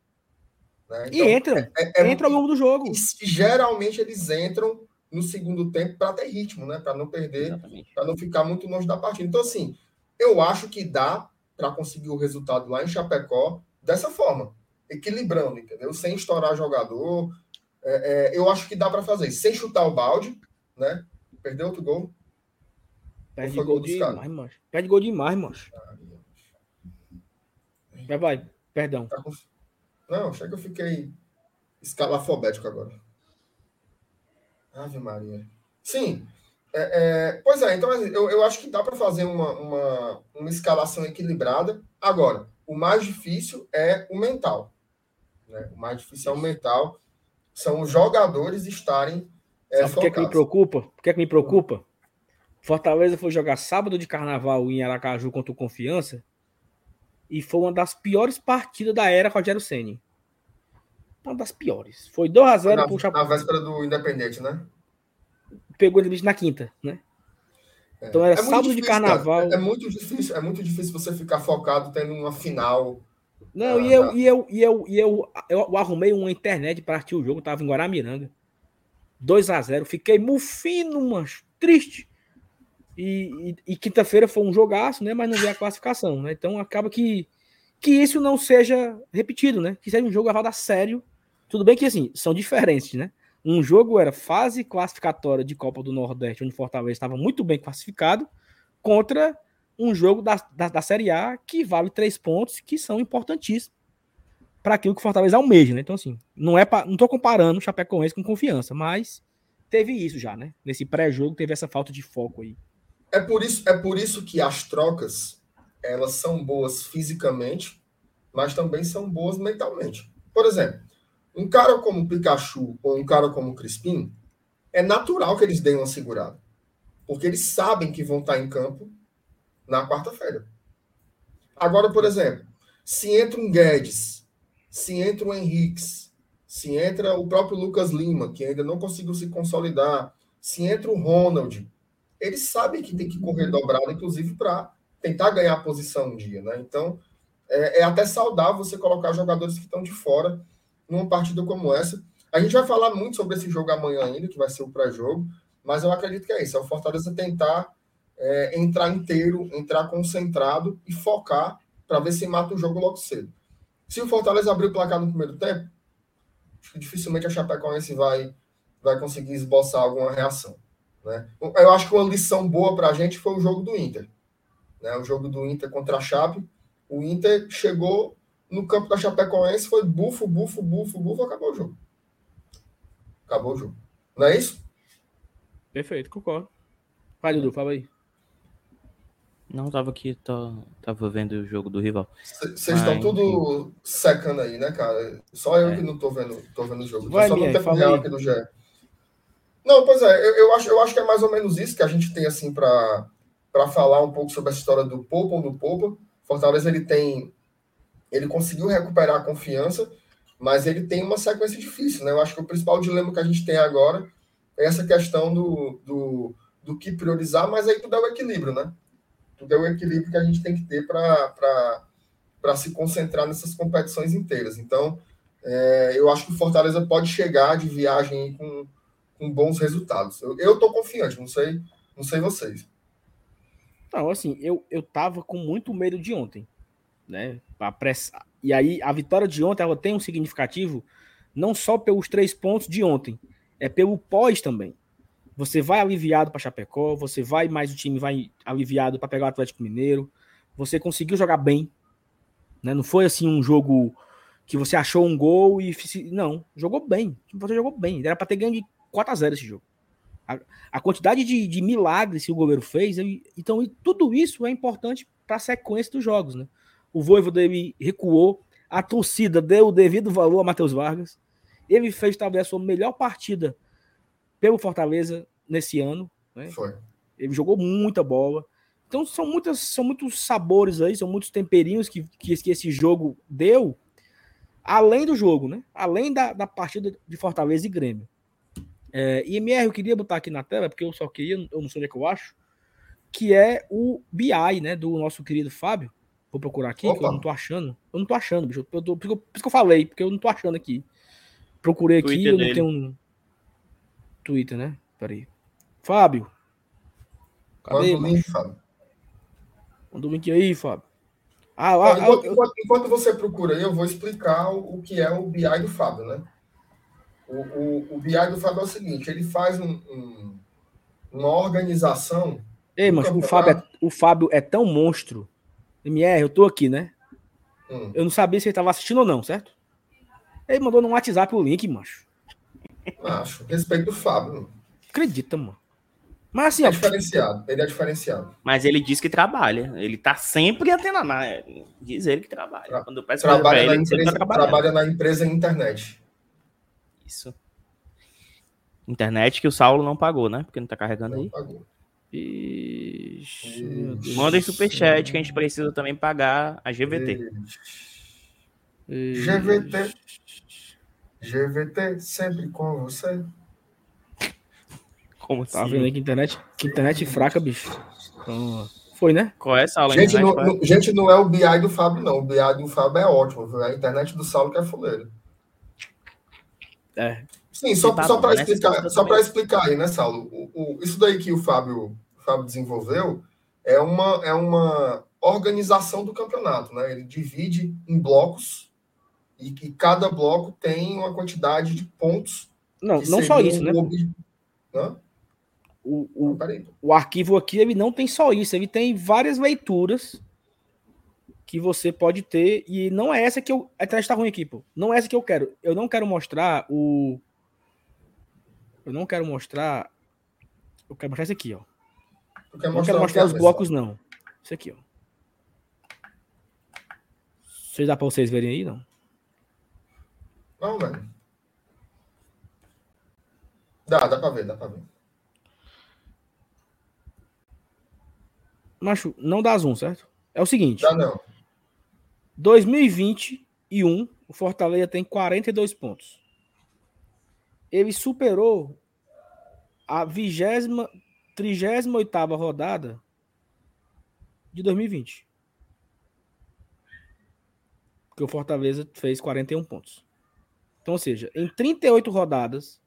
[SPEAKER 2] Né? Então, e entra. É, é, é entra ao longo do jogo.
[SPEAKER 1] geralmente eles entram no segundo tempo para ter ritmo, né? Para não perder, para não ficar muito longe da partida. Então, assim, eu acho que dá para conseguir o resultado lá em Chapecó dessa forma, equilibrando, entendeu? Sem estourar jogador. É, é, eu acho que dá para fazer, sem chutar o balde, né? Perdeu outro gol.
[SPEAKER 2] Perde gol, gol demais, mano. Perde gol demais, mano. Vai, vai, perdão.
[SPEAKER 1] Tá. Não, chega que eu fiquei escalafobético agora. Ave Maria. Sim. É, é, pois é, então assim, eu, eu acho que dá para fazer uma, uma, uma escalação equilibrada. Agora, o mais difícil é o mental. Né? O mais difícil é o mental. São os jogadores estarem.
[SPEAKER 2] É, Sabe por que, é que me preocupa? Por que, é que me preocupa? Fortaleza foi jogar sábado de carnaval em Aracaju contra o Confiança e foi uma das piores partidas da era Rogério Ceni. Uma das piores. Foi 2x0
[SPEAKER 1] na, pro Na véspera do Independente, né?
[SPEAKER 2] Pegou ele na quinta, né? É. Então era é sábado difícil, de carnaval.
[SPEAKER 1] É, é, muito difícil, é muito difícil você ficar focado tendo uma final.
[SPEAKER 2] Não, ah, e, eu, e, eu, e, eu, e eu, eu, eu arrumei uma internet para assistir o jogo, tava em Guaramiranga. 2 a 0 Fiquei mufino, mas triste. E, e, e quinta-feira foi um jogaço, né? Mas não veio a classificação, né? Então acaba que, que isso não seja repetido, né? Que seja um jogo levado a sério. Tudo bem que assim, são diferentes, né? Um jogo era fase classificatória de Copa do Nordeste, onde Fortaleza estava muito bem classificado, contra um jogo da, da, da Série A que vale três pontos, que são importantíssimos para aquilo que Fortaleza almeja, né? Então, assim, não é pra, não tô comparando o Chapecoense com confiança, mas teve isso já, né? Nesse pré-jogo teve essa falta de foco aí.
[SPEAKER 1] É por isso, é por isso que as trocas elas são boas fisicamente, mas também são boas mentalmente. Por exemplo, um cara como Pikachu ou um cara como Crispim, é natural que eles deem uma segurada. Porque eles sabem que vão estar em campo na quarta-feira. Agora, por exemplo, se entra um Guedes, se entra um Henriques, se entra o próprio Lucas Lima, que ainda não conseguiu se consolidar, se entra o Ronald, eles sabem que tem que correr dobrado, inclusive para tentar ganhar a posição um dia, né? Então, é, é, até saudável você colocar jogadores que estão de fora numa partida como essa. A gente vai falar muito sobre esse jogo amanhã ainda, que vai ser o pré-jogo, mas eu acredito que é isso. É o Fortaleza tentar é, entrar inteiro, entrar concentrado e focar para ver se mata o jogo logo cedo. Se o Fortaleza abrir o placar no primeiro tempo, acho que dificilmente a Chapecoense vai, vai conseguir esboçar alguma reação. Né? Eu acho que uma lição boa para a gente foi o jogo do Inter. Né? O jogo do Inter contra a Chape. O Inter chegou no campo da Chapecoense, foi bufo, bufo, bufo, bufo, acabou o jogo. Acabou o jogo. Não é isso?
[SPEAKER 2] Perfeito, concordo. Vai, Dudu, fala aí.
[SPEAKER 3] Não, tava aqui, tô, tava vendo o jogo do rival.
[SPEAKER 1] Vocês estão tudo secando aí, né, cara? Só eu é. que não tô vendo, tô vendo o jogo. Vai, só no tempo real aqui do GE. Não, pois é, eu, eu, acho, eu acho que é mais ou menos isso que a gente tem, assim, para falar um pouco sobre a história do Poupa ou do Poupa. Fortaleza, ele tem... Ele conseguiu recuperar a confiança, mas ele tem uma sequência difícil, né? Eu acho que o principal dilema que a gente tem agora é essa questão do, do, do que priorizar, mas aí tudo é o equilíbrio, né? Tudo é o equilíbrio que a gente tem que ter para se concentrar nessas competições inteiras. Então, é, eu acho que o Fortaleza pode chegar de viagem com, com bons resultados. Eu estou confiante, não sei, não sei vocês.
[SPEAKER 2] Não, assim, eu, eu tava com muito medo de ontem, né? Pra pressar. E aí, a vitória de ontem ela tem um significativo não só pelos três pontos de ontem, é pelo pós também. Você vai aliviado para Chapecó, você vai mais o time vai aliviado para pegar o Atlético Mineiro. Você conseguiu jogar bem, né? Não foi assim um jogo que você achou um gol e não, jogou bem. Você jogou bem. Era para ter ganho de 4 a 0 esse jogo. A, a quantidade de, de, milagres que o goleiro fez, ele, então tudo isso é importante para a sequência dos jogos, né? O Voivoda dele recuou, a torcida deu o devido valor a Matheus Vargas. Ele fez talvez a sua melhor partida pelo Fortaleza nesse ano. Né?
[SPEAKER 1] Foi.
[SPEAKER 2] Ele jogou muita bola. Então são muitas, são muitos sabores aí, são muitos temperinhos que, que, que esse jogo deu, além do jogo, né? Além da, da partida de Fortaleza e Grêmio. É, e MR, eu queria botar aqui na tela, porque eu só queria, eu não sei onde é que eu acho, que é o BI, né, do nosso querido Fábio. Vou procurar aqui, Opa. que eu não tô achando. Eu não tô achando, bicho. Eu tô, por isso que eu falei, porque eu não tô achando aqui. Procurei aqui, Twitter eu não tenho um Twitter, né? Peraí. Fábio.
[SPEAKER 1] Cadê, Manda o link, Fábio.
[SPEAKER 2] Manda o link aí, Fábio.
[SPEAKER 1] Ah, ah, enquanto, eu... enquanto, você procura aí, eu vou explicar o, o, que é o BI do Fábio, né? O, o, o BI do Fábio é o seguinte, ele faz um, um, uma organização...
[SPEAKER 2] Ei, mas o Fábio, é, o Fábio é tão monstro. MR, eu tô aqui, né? Hum. Eu não sabia se ele tava assistindo ou não, certo? Ele mandou no WhatsApp o link, macho.
[SPEAKER 1] Macho, respeito do Fábio.
[SPEAKER 2] Acredita, mano. Mas assim,
[SPEAKER 1] é ó, diferenciado, ele é diferenciado.
[SPEAKER 3] Mas ele diz que trabalha. Ele tá sempre antenando. Diz ele que trabalha. Tra
[SPEAKER 1] Quando eu peço trabalha, ele, na empresa, tá trabalha na empresa internet.
[SPEAKER 3] Isso. Internet que o Saulo não pagou, né? Porque não tá carregando
[SPEAKER 1] não
[SPEAKER 3] aí.
[SPEAKER 1] Pagou.
[SPEAKER 3] Ixi, Mandem superchat que a gente precisa também pagar a GVT.
[SPEAKER 1] Ixi. GVT. GVT sempre com você.
[SPEAKER 2] Como tá assim? vendo aí que internet, que internet fraca, bicho. Então, foi, né?
[SPEAKER 3] Qual é essa aula?
[SPEAKER 1] Gente não, não, gente, não é o BI do Fábio, não. O BI do Fábio é ótimo. Viu? É a internet do Saulo que é fuleiro.
[SPEAKER 2] É.
[SPEAKER 1] Sim, só, tá só para explicar, só para explicar aí, né, Saulo? O, o, isso daí que o Fábio, Fábio desenvolveu é uma, é uma organização do campeonato, né? Ele divide em blocos e que cada bloco tem uma quantidade de pontos.
[SPEAKER 2] Não, não só isso, né? Hã? O, o, o arquivo aqui ele não tem só isso, ele tem várias leituras que você pode ter e não é essa que eu a internet tá ruim aqui, pô. Não é essa que eu quero. Eu não quero mostrar o eu não quero mostrar eu quero mostrar isso aqui, ó. Eu não quero mostrar os blocos não. Isso aqui, ó. Vocês dá para vocês verem aí, não?
[SPEAKER 1] Não, velho. Dá, dá pra ver, dá pra ver.
[SPEAKER 2] Macho, não dá zoom, certo? É o seguinte.
[SPEAKER 1] Dá não.
[SPEAKER 2] 2021, o Fortaleza tem 42 pontos. Ele superou a vigésima, trigésima oitava rodada de 2020. Porque o Fortaleza fez 41 pontos. Então, ou seja, em 38 rodadas,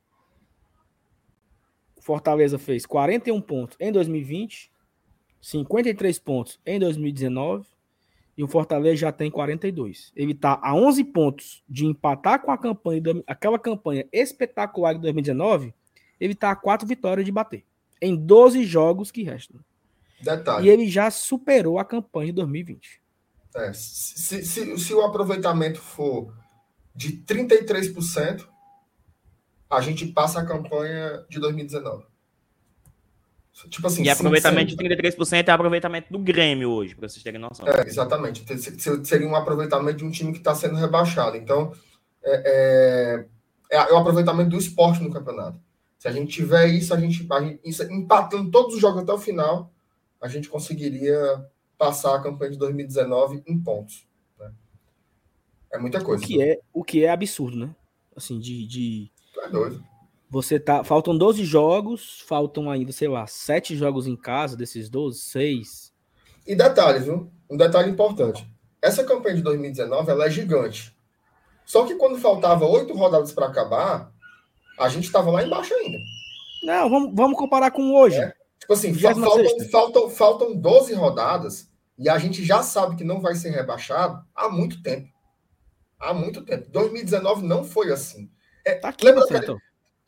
[SPEAKER 2] o Fortaleza fez 41 pontos em 2020, 53 pontos em 2019 e o Fortaleza já tem 42. Ele está a 11 pontos de empatar com a campanha, aquela campanha espetacular de 2019, ele está a 4 vitórias de bater em 12 jogos que restam. Detalhe. E ele já superou a campanha de 2020.
[SPEAKER 1] É, se, se, se o aproveitamento for de 33%, a gente passa a campanha de 2019.
[SPEAKER 3] Tipo assim, e aproveitamento de 33% é aproveitamento do Grêmio hoje, para vocês terem noção.
[SPEAKER 1] É, exatamente. Seria um aproveitamento de um time que está sendo rebaixado. Então, é, é, é, o aproveitamento do esporte no campeonato. Se a gente tiver isso, a gente, a gente isso, empatando todos os jogos até o final, a gente conseguiria passar a campanha de 2019 em pontos. Né? É muita coisa.
[SPEAKER 2] O que, é, o que é absurdo, né? Assim, de. de... É doido. Você tá. Faltam 12 jogos, faltam ainda, sei lá, 7 jogos em casa desses 12, 6.
[SPEAKER 1] E detalhe, viu? Um detalhe importante. Essa campanha de 2019 ela é gigante. Só que quando faltava oito rodadas para acabar, a gente estava lá embaixo ainda.
[SPEAKER 2] Não, vamos, vamos comparar com hoje. É.
[SPEAKER 1] Tipo assim, faltam, faltam, faltam 12 rodadas e a gente já sabe que não vai ser rebaixado há muito tempo. Há muito tempo. 2019 não foi assim. É, tá aqui, lembra, daquele, tu,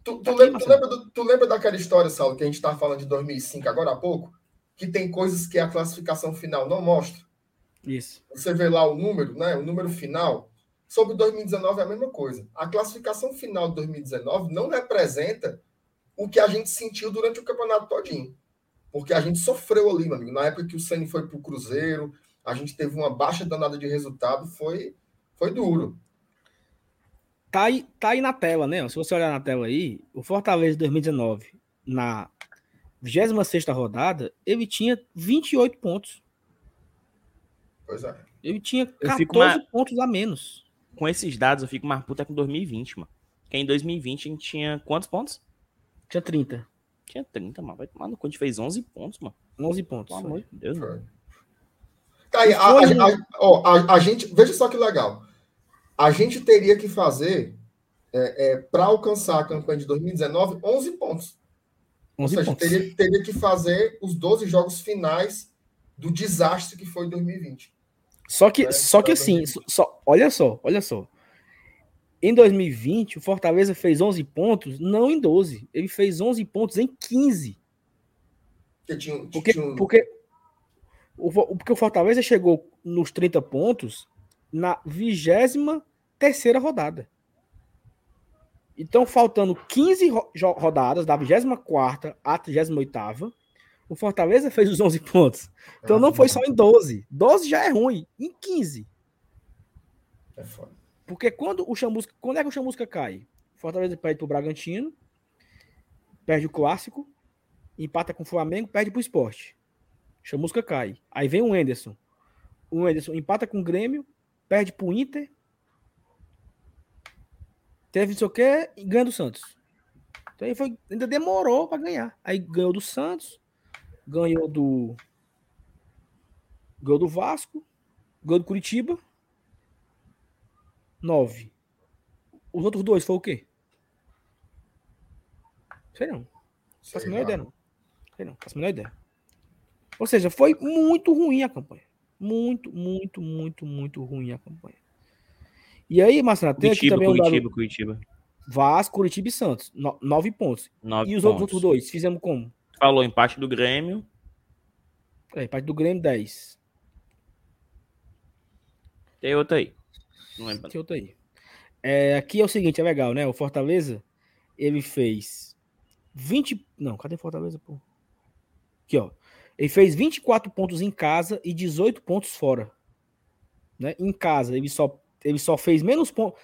[SPEAKER 1] tu, tá lembra, aqui, tu, lembra do, tu, lembra daquela história, Saulo, que a gente estava falando de 2005 agora há pouco? Que tem coisas que a classificação final não mostra.
[SPEAKER 2] Isso.
[SPEAKER 1] Você vê lá o número, né? O número final. Sobre 2019 é a mesma coisa. A classificação final de 2019 não representa o que a gente sentiu durante o campeonato todinho. Porque a gente sofreu ali, meu amigo. Na época que o Ceni foi para o Cruzeiro, a gente teve uma baixa danada de resultado, foi, foi duro.
[SPEAKER 2] Tá aí, tá aí na tela, né? Se você olhar na tela aí, o Fortaleza 2019, na 26 rodada, ele tinha 28 pontos.
[SPEAKER 1] Pois é.
[SPEAKER 2] Ele tinha 14 pontos a menos.
[SPEAKER 3] Com esses dados, eu fico mais puta com 2020, mano. Porque em 2020 a gente tinha quantos pontos?
[SPEAKER 2] Tinha 30.
[SPEAKER 3] Tinha 30, mano. Vai tomar no cu. A gente fez 11 pontos, mano.
[SPEAKER 2] 11 pontos. Pelo
[SPEAKER 3] amor de Deus, mano.
[SPEAKER 1] Tá aí, a, a, a, ó, a, a, gente, veja só que legal. A gente teria que fazer, é, é, para alcançar a campanha de 2019, 11 pontos. 11 Ou seja, pontos. Teria, teria que fazer os 12 jogos finais do desastre que foi 2020.
[SPEAKER 2] Só que, só que assim, só, olha só, olha só. Em 2020, o Fortaleza fez 11 pontos, não em 12. Ele fez 11 pontos em 15.
[SPEAKER 1] Porque,
[SPEAKER 2] porque, o, porque o Fortaleza chegou nos 30 pontos na 23 rodada. Então, faltando 15 rodadas, da 24 à 38, o Fortaleza fez os 11 pontos. Então, não foi só em 12. 12 já é ruim. Em 15.
[SPEAKER 1] É foda.
[SPEAKER 2] Porque quando o Chamusca, quando é que o Chamusca cai? Fortaleza perde pro Bragantino, perde o clássico, empata com o Flamengo, perde pro esporte. Chamusca cai. Aí vem o Enderson. O Enderson empata com o Grêmio, perde pro Inter. Teve não sei o quê e ganha do Santos. Então aí foi, ainda demorou para ganhar. Aí ganhou do Santos, ganhou do. Ganhou do Vasco, ganhou do Curitiba 9. Os outros dois foi o quê? Sei não. Faço a menor ideia, não. Sei não, faço a menor ideia. Ou seja, foi muito ruim a campanha. Muito, muito, muito, muito ruim a campanha. E aí, Marcelo, tem aqui também
[SPEAKER 3] Curitiba, um. Curitiba.
[SPEAKER 2] Vasco, Curitiba e Santos. No, nove pontos.
[SPEAKER 3] Nove
[SPEAKER 2] e os
[SPEAKER 3] pontos.
[SPEAKER 2] outros dois? Fizemos como?
[SPEAKER 3] Falou empate do Grêmio.
[SPEAKER 2] É, empate do Grêmio, 10.
[SPEAKER 3] Tem outro aí.
[SPEAKER 2] Não lembro. Que outro aí. É, aqui é o seguinte, é legal, né? O Fortaleza, ele fez 20. Não, cadê Fortaleza, pô? Aqui, ó. Ele fez 24 pontos em casa e 18 pontos fora. Né? Em casa, ele só, ele só fez menos pontos.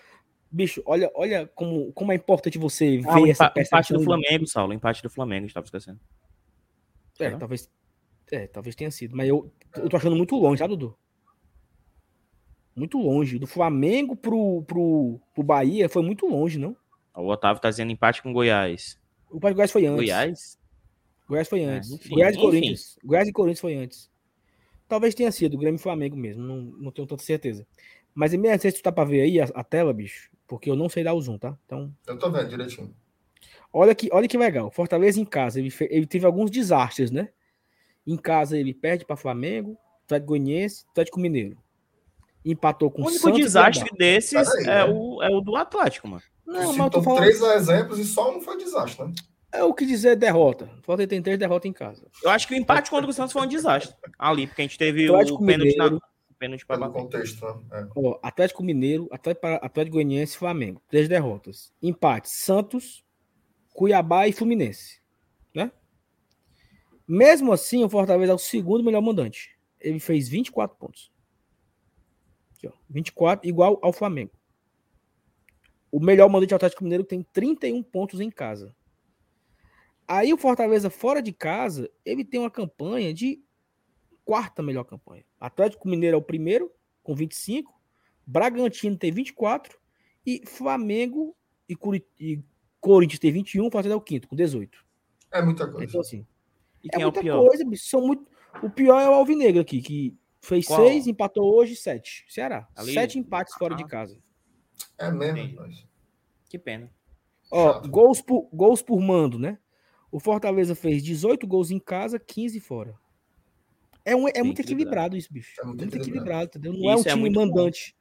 [SPEAKER 2] Bicho, olha, olha como, como é importante você ah, ver essa
[SPEAKER 3] peça. Empate do Flamengo, Saulo. Empate do Flamengo, estava esquecendo.
[SPEAKER 2] É, talvez. É, talvez tenha sido. Mas eu, eu tô achando muito longe, tá, Dudu? Muito longe. Do Flamengo pro, pro, pro Bahia foi muito longe, não?
[SPEAKER 3] O Otávio tá dizendo empate com Goiás.
[SPEAKER 2] O Esporte Goiás foi antes.
[SPEAKER 3] Goiás?
[SPEAKER 2] Goiás foi
[SPEAKER 3] É,
[SPEAKER 2] antes.
[SPEAKER 3] enfim,
[SPEAKER 2] Goiás e
[SPEAKER 3] enfim.
[SPEAKER 2] Corinthians. Goiás e Corinthians foi antes. Talvez tenha sido o Grêmio e Flamengo mesmo, não, não tenho tanta certeza. Mas em não sei se tu tá pra ver aí a, a tela, bicho, porque eu não sei dar o zoom, tá? Então,
[SPEAKER 1] Eu tô vendo direitinho.
[SPEAKER 2] Olha que, olha que legal. Fortaleza em casa, ele, ele teve alguns desastres, né? Em casa ele perde para Flamengo, Atlético Goianiense, Atlético Mineiro. Empatou com
[SPEAKER 3] O único
[SPEAKER 2] Santos
[SPEAKER 3] desastre desses
[SPEAKER 1] Peraí,
[SPEAKER 3] é,
[SPEAKER 1] né?
[SPEAKER 3] o, é o do Atlético, mano.
[SPEAKER 2] Não, mas eu tô falando,
[SPEAKER 1] três exemplos e só um foi desastre, né?
[SPEAKER 2] é o que dizer derrota. Fortaleza tem três derrotas em casa.
[SPEAKER 3] Eu acho que o empate contra o Santos foi um desastre. Ali, porque a gente teve
[SPEAKER 2] Atlético
[SPEAKER 3] o pênalti, na,
[SPEAKER 2] Mineiro.
[SPEAKER 3] o pênalti pra
[SPEAKER 1] Pelo
[SPEAKER 3] bater.
[SPEAKER 1] contexto, né? É.
[SPEAKER 2] Ó, Atlético Mineiro, Atlético, Para- Atlético Goianiense e Flamengo. Três derrotas. Empate: Santos, Cuiabá e Fluminense. Né? Mesmo assim, o Fortaleza é o segundo melhor mandante. Ele fez 24 pontos. Aqui, ó, 24, igual ao Flamengo. O melhor mandante é o Atlético Mineiro tem 31 pontos em casa. Aí o Fortaleza fora de casa, ele tem uma campanha de quarta melhor campanha. Atlético Mineiro é o primeiro com 25, Bragantino tem 24 e Flamengo e, Curi- e Corinthians tem 21, Fortaleza é o quinto com 18.
[SPEAKER 1] É muita coisa.
[SPEAKER 2] Então assim,
[SPEAKER 3] E
[SPEAKER 2] é
[SPEAKER 3] quem é, o
[SPEAKER 2] muita
[SPEAKER 3] pior?
[SPEAKER 2] coisa, bicho. São muito... O pior é o Alvinegro aqui, que fez
[SPEAKER 3] Qual?
[SPEAKER 2] seis, empatou hoje sete. Ceará.
[SPEAKER 3] Ali?
[SPEAKER 2] Sete empates fora
[SPEAKER 3] Ah.
[SPEAKER 2] de casa.
[SPEAKER 1] É mesmo.
[SPEAKER 3] Que pena.
[SPEAKER 2] Ó,
[SPEAKER 1] Chato.
[SPEAKER 2] gols por, gols por mando, né? O Fortaleza fez 18 gols em casa, 15 fora. É, um, é
[SPEAKER 3] Bem
[SPEAKER 2] muito
[SPEAKER 3] equilibrado.
[SPEAKER 2] equilibrado isso, bicho.
[SPEAKER 1] É muito
[SPEAKER 2] muito
[SPEAKER 1] equilibrado.
[SPEAKER 2] equilibrado, entendeu? Não é um
[SPEAKER 3] Isso é
[SPEAKER 2] time
[SPEAKER 3] muito bom.
[SPEAKER 2] mandante.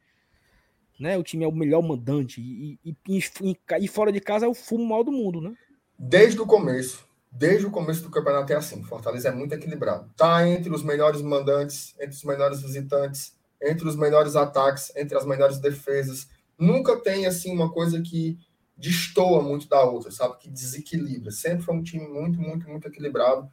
[SPEAKER 2] Né? O time é o melhor mandante. E, e, e, e- fora de casa é o fumo mal do mundo, né?
[SPEAKER 1] Desde o começo, desde o começo do campeonato é assim. Fortaleza é muito equilibrado. Tá entre os melhores mandantes, entre os melhores visitantes, entre os melhores ataques, entre as melhores defesas. Nunca tem assim uma coisa que destoa muito da outra, sabe? Que desequilibra. Sempre foi um time muito, muito, muito equilibrado.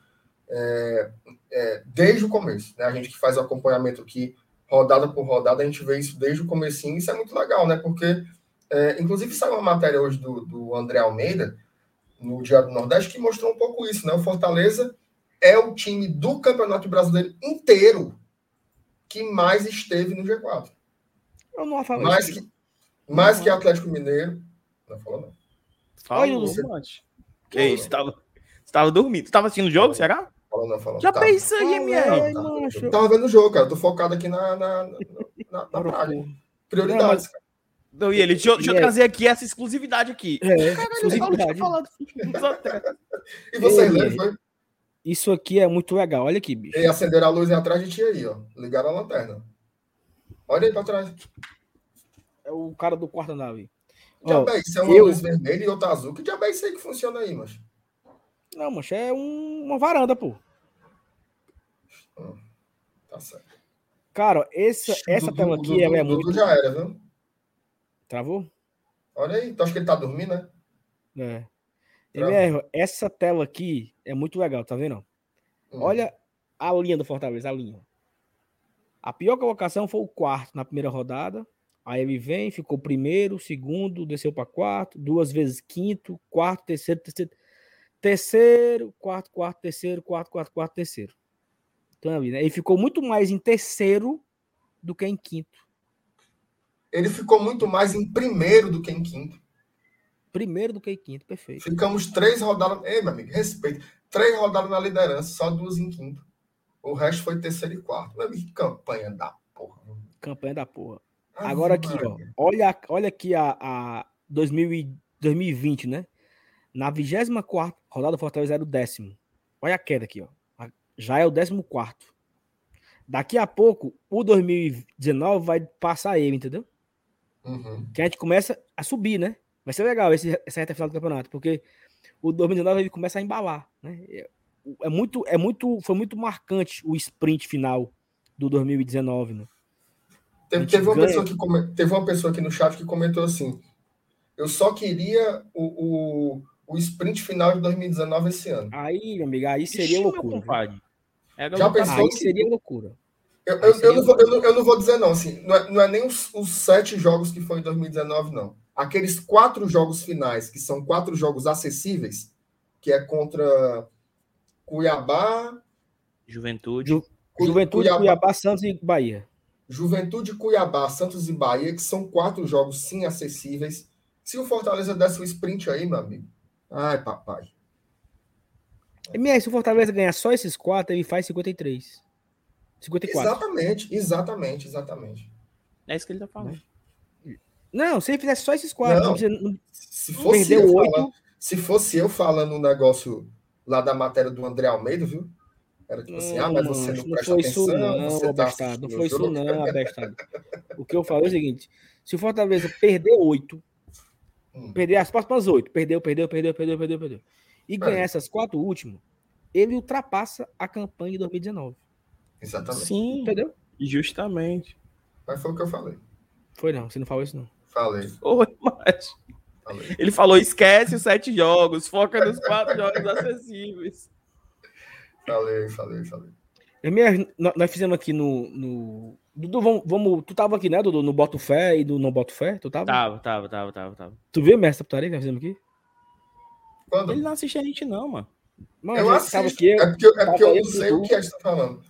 [SPEAKER 1] é, é, desde o começo, né? A gente que faz o acompanhamento aqui, rodada por rodada, a gente vê isso desde o comecinho. Isso é muito legal, né? Porque, é, inclusive, saiu uma matéria hoje do, do André Almeida, no Diário do Nordeste, que mostrou um pouco isso, né? O Fortaleza é o time do Campeonato Brasileiro inteiro que mais esteve no G4.
[SPEAKER 2] Eu não falo
[SPEAKER 1] Mais
[SPEAKER 2] isso.
[SPEAKER 1] que, mais que Atlético Mineiro. Não falou, não.
[SPEAKER 3] Falou,
[SPEAKER 2] Lúcio.
[SPEAKER 3] mate. Que isso, tava, você tava dormindo. Tu tava assistindo o jogo, será?
[SPEAKER 1] Não.
[SPEAKER 3] Já
[SPEAKER 1] Tá.
[SPEAKER 3] pensei, MR.
[SPEAKER 2] ai,
[SPEAKER 1] Tá. Eu tava vendo o jogo, cara. Eu tô focado aqui na, na, na, na, na. Prioridades, cara.
[SPEAKER 3] Então, e ele, deixa, eu- deixa eu trazer aqui essa exclusividade aqui.
[SPEAKER 2] É,
[SPEAKER 3] Caralho,
[SPEAKER 2] exclusividade.
[SPEAKER 1] E vocês
[SPEAKER 2] Ele-
[SPEAKER 1] leram, foi?
[SPEAKER 2] Isso aqui é muito legal. Olha aqui, bicho.
[SPEAKER 1] E acenderam a luz aí atrás, a gente ia aí, ó. Ligaram a lanterna. Olha aí pra trás.
[SPEAKER 2] É o cara do quarto nave.
[SPEAKER 1] Que
[SPEAKER 2] Ó,
[SPEAKER 1] diabo é isso? É uma
[SPEAKER 2] eu-
[SPEAKER 1] luz vermelha e outra azul. Que diabo é isso aí que funciona aí, mas?
[SPEAKER 2] Não, mancha, é um- uma varanda, pô.
[SPEAKER 1] Tá certo.
[SPEAKER 2] Cara, essa, essa
[SPEAKER 1] Dudu-
[SPEAKER 2] tela aqui
[SPEAKER 1] Dudu-
[SPEAKER 2] é
[SPEAKER 1] Dudu
[SPEAKER 2] muito.
[SPEAKER 1] já era, viu?
[SPEAKER 2] Travou?
[SPEAKER 1] Olha aí. Tu acha que ele tá dormindo, né?
[SPEAKER 2] É. MR, essa tela aqui é muito legal, tá vendo?
[SPEAKER 1] Hum.
[SPEAKER 2] Olha a linha do Fortaleza, a linha. A pior colocação foi o quarto na primeira rodada. Aí ele vem, ficou primeiro, segundo, desceu para quarto, duas vezes quinto, quarto, terceiro, terceiro, terceiro, quarto, quarto, terceiro, quarto, quarto, quarto, terceiro. Então ali, né? Ele ficou muito mais em terceiro do que em quinto.
[SPEAKER 1] Ele ficou muito mais em primeiro do que em quinto.
[SPEAKER 2] Primeiro do que em quinto, perfeito.
[SPEAKER 1] Ficamos três rodadas. Ei, meu amigo, respeito. Três rodadas na liderança, só duas em quinto. O resto foi terceiro e quarto. Meu amigo, campanha da porra.
[SPEAKER 2] Campanha da porra.
[SPEAKER 1] Ave
[SPEAKER 2] Agora aqui, ó. Olha, olha aqui a, a 2000 e 2020, né? Na 24 rodada, o Fortaleza era o décimo. Olha a queda aqui, ó. Já é o décimo quarto. Daqui a pouco, o 2019 vai passar ele, entendeu?
[SPEAKER 1] Uhum.
[SPEAKER 2] Que a gente começa a subir, né? Vai ser legal esse, essa reta final do campeonato, porque o 2019 ele começa a embalar, né? É, é muito, é muito, foi muito marcante o sprint final do 2019, né?
[SPEAKER 1] Teve, teve uma
[SPEAKER 2] ganha.
[SPEAKER 1] pessoa que teve uma pessoa aqui no chat que comentou assim: eu só queria o, o, o sprint final de 2019 esse ano.
[SPEAKER 2] Aí, meu amigo, aí seria
[SPEAKER 3] Ixi,
[SPEAKER 2] loucura.
[SPEAKER 3] compadre. Era
[SPEAKER 1] Já pensou?
[SPEAKER 2] Aí seria loucura.
[SPEAKER 1] Eu, eu, eu, não vou, eu, não, eu não vou dizer, não, assim, não é, não é nem os, os sete jogos que foi em 2019, não. Aqueles quatro jogos finais, que são quatro jogos acessíveis, que é contra Cuiabá,
[SPEAKER 3] Juventude.
[SPEAKER 2] Ju- Juventude, Cuiabá. Santos e Bahia.
[SPEAKER 1] Juventude, Cuiabá, Santos e Bahia, que são quatro jogos sim acessíveis. Se o Fortaleza desse o sprint aí, meu amigo. Ai, papai.
[SPEAKER 2] MS, se o Fortaleza ganhar só esses quatro, ele faz 53. 54.
[SPEAKER 1] Exatamente, exatamente, exatamente.
[SPEAKER 3] É isso que ele tá falando.
[SPEAKER 2] Não, se ele fizesse só esses quatro,
[SPEAKER 1] Não.
[SPEAKER 2] não não-
[SPEAKER 1] Se fosse, eu
[SPEAKER 2] oito.
[SPEAKER 1] falando, se fosse eu falando um negócio lá da matéria do André Almeida, viu? Era tipo assim, ah, mas você
[SPEAKER 2] Mancho,
[SPEAKER 1] não
[SPEAKER 2] não
[SPEAKER 1] presta
[SPEAKER 2] foi isso
[SPEAKER 1] atenção,
[SPEAKER 2] não,
[SPEAKER 1] você tá
[SPEAKER 2] abestado. Não foi isso não, abestado. O que eu falo é o seguinte: se o Fortaleza perder oito,
[SPEAKER 1] Hum.
[SPEAKER 2] perder as próximas oito, perdeu, perdeu, perdeu, perdeu, perdeu, perdeu, e ganhar
[SPEAKER 1] É.
[SPEAKER 2] essas quatro últimas, ele ultrapassa a campanha de 2019.
[SPEAKER 1] Exatamente.
[SPEAKER 3] Sim,
[SPEAKER 2] Entendeu?
[SPEAKER 3] justamente.
[SPEAKER 1] Mas foi o que eu falei.
[SPEAKER 2] Foi não, você não falou isso não.
[SPEAKER 1] Falei,
[SPEAKER 3] Oi, mas
[SPEAKER 1] falei.
[SPEAKER 3] ele falou: esquece os sete jogos, foca nos quatro jogos acessíveis.
[SPEAKER 1] Falei, falei, falei.
[SPEAKER 2] Nó- nós fizemos aqui no. no... Dudu, vamos, vamos- Tu tava aqui, né, Dudu? No Boto Fé e do Não Boto Fé? Tu tava?
[SPEAKER 3] Tava, tava, tava, tava, tava.
[SPEAKER 2] Tu viu mestre putaria que nós fizemos aqui?
[SPEAKER 1] Quando?
[SPEAKER 3] Ele não assiste a gente, não, mano.
[SPEAKER 2] Mano,
[SPEAKER 1] eu assisto.
[SPEAKER 2] aqui, eu-
[SPEAKER 1] é porque, eu- é porque eu não sei
[SPEAKER 2] Dudu.
[SPEAKER 1] o que a gente tá falando.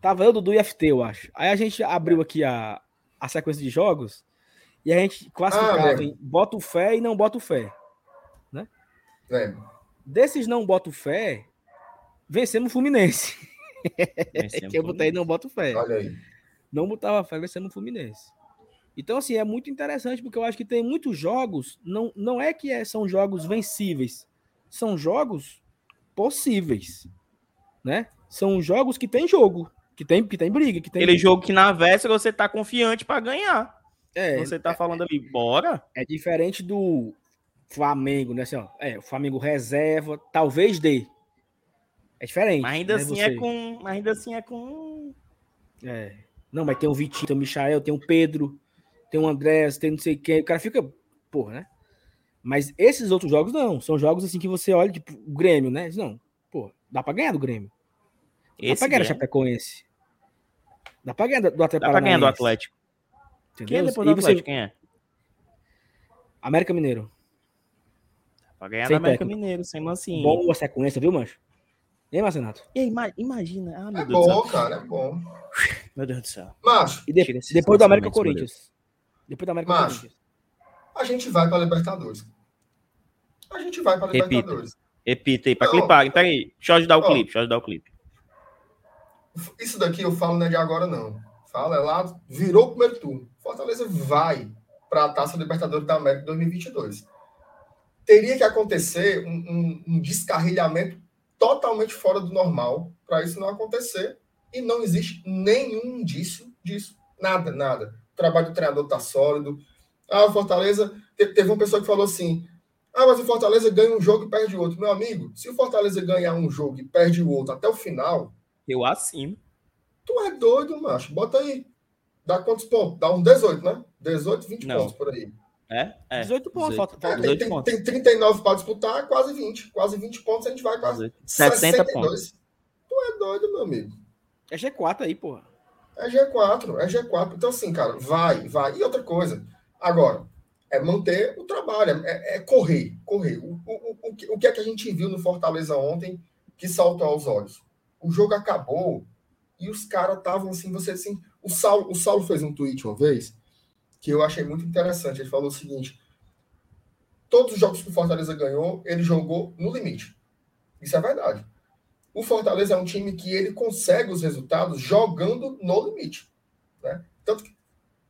[SPEAKER 2] Tava eu, Dudu e FT, eu acho. Aí a gente abriu aqui a, a sequência de jogos e a gente classificava
[SPEAKER 1] lembro.
[SPEAKER 2] em boto fé e não boto fé.
[SPEAKER 1] Lembro.
[SPEAKER 2] Desses não boto fé, vencemos o Fluminense.
[SPEAKER 3] Vencemos
[SPEAKER 2] que eu botei não boto fé.
[SPEAKER 1] Olha aí.
[SPEAKER 2] Não botava fé, vencemos o Fluminense. Então, assim, é muito interessante porque eu acho que tem muitos jogos, não, não é que é- são jogos vencíveis, são jogos possíveis, né? São jogos que tem jogo, que tem, que tem briga, que tem...
[SPEAKER 3] Aquele jogo que na véspera você tá confiante pra ganhar.
[SPEAKER 2] é,
[SPEAKER 3] Você tá falando ali, bora.
[SPEAKER 2] É diferente do Flamengo, né? Assim, ó, é, o Flamengo reserva, talvez dê. É diferente.
[SPEAKER 3] Mas ainda
[SPEAKER 2] né,
[SPEAKER 3] assim
[SPEAKER 2] você?
[SPEAKER 3] é com. Mas ainda assim é com.
[SPEAKER 2] É. Não, mas tem o Vitinho, tem o Michael, tem o Pedro, tem o Andrés, tem não sei quem. O cara fica, porra, né? Mas esses outros jogos não. São jogos assim que você olha, tipo, o Grêmio, né? Não, pô, dá pra ganhar do Grêmio. Dá
[SPEAKER 3] Esse
[SPEAKER 2] pra ganhar do
[SPEAKER 3] Grêmio.
[SPEAKER 2] Chapecoense. Dá pra ganhar do Atlético
[SPEAKER 3] Dá pra ganhar do Atlético. Quem é
[SPEAKER 2] Entendeu?
[SPEAKER 3] depois do
[SPEAKER 2] E você-
[SPEAKER 3] Atlético? Quem é?
[SPEAKER 2] América Mineiro.
[SPEAKER 3] Dá pra ganhar
[SPEAKER 2] Sem
[SPEAKER 3] do América
[SPEAKER 2] técnico.
[SPEAKER 3] Mineiro, sem mansinho.
[SPEAKER 2] Boa sequência, viu, Mancho? Aí, Marcenato?
[SPEAKER 3] E aí, imagina. Ah, meu
[SPEAKER 1] É
[SPEAKER 3] Deus
[SPEAKER 1] bom, cara, é bom.
[SPEAKER 3] Meu Deus do céu.
[SPEAKER 1] Macho,
[SPEAKER 2] E de- depois do América Corinthians. Depois do América. Corinthians.
[SPEAKER 1] a gente vai pra Libertadores. A gente vai pra
[SPEAKER 3] Repita.
[SPEAKER 1] Libertadores.
[SPEAKER 3] Repita aí, pra
[SPEAKER 1] Não.
[SPEAKER 3] clipar. Pera aí, deixa eu ajudar o
[SPEAKER 1] Ó.
[SPEAKER 3] clipe, deixa eu ajudar o clipe.
[SPEAKER 1] Isso daqui eu falo não é de agora, não. Fala, é lá, virou o primeiro turno. Fortaleza vai para a Taça Libertadores da América 2022. Teria que acontecer um, um- um descarrilhamento totalmente fora do normal para isso não acontecer. E não existe nenhum indício disso. Nada, nada. O trabalho do treinador está sólido. Ah, o Fortaleza. te- Teve uma pessoa que falou assim: ah, mas o Fortaleza ganha um jogo e perde outro. Meu amigo, se o Fortaleza ganhar um jogo e perde o outro até o final,
[SPEAKER 3] Eu assino.
[SPEAKER 1] Tu é doido, macho. Bota aí. Dá quantos pontos? Dá uns 18, né? 18, 20
[SPEAKER 3] Não.
[SPEAKER 1] pontos por aí.
[SPEAKER 3] É? É.
[SPEAKER 2] 18 pontos,
[SPEAKER 3] 18.
[SPEAKER 2] falta,
[SPEAKER 1] É,
[SPEAKER 2] falta
[SPEAKER 1] tem,
[SPEAKER 3] 18
[SPEAKER 1] tem,
[SPEAKER 3] pontos.
[SPEAKER 1] tem 39 para disputar, quase 20. Quase 20 pontos, a gente vai quase
[SPEAKER 3] 60 pontos.
[SPEAKER 1] Tu é doido, meu amigo.
[SPEAKER 2] É G4 aí, porra.
[SPEAKER 1] É G4, é G4. Então, assim, cara, vai, vai. E outra coisa, agora, é manter o trabalho, é, é correr, correr. O, o, o, o que- o que é que a gente viu no Fortaleza ontem que saltou aos olhos? O jogo acabou e os caras estavam assim, você assim. O Saulo, o Saulo fez um tweet uma vez que eu achei muito interessante. Ele falou o seguinte: todos os jogos que o Fortaleza ganhou, ele jogou no limite. Isso é verdade. O Fortaleza é um time que ele consegue os resultados jogando no limite. Né? Tanto que,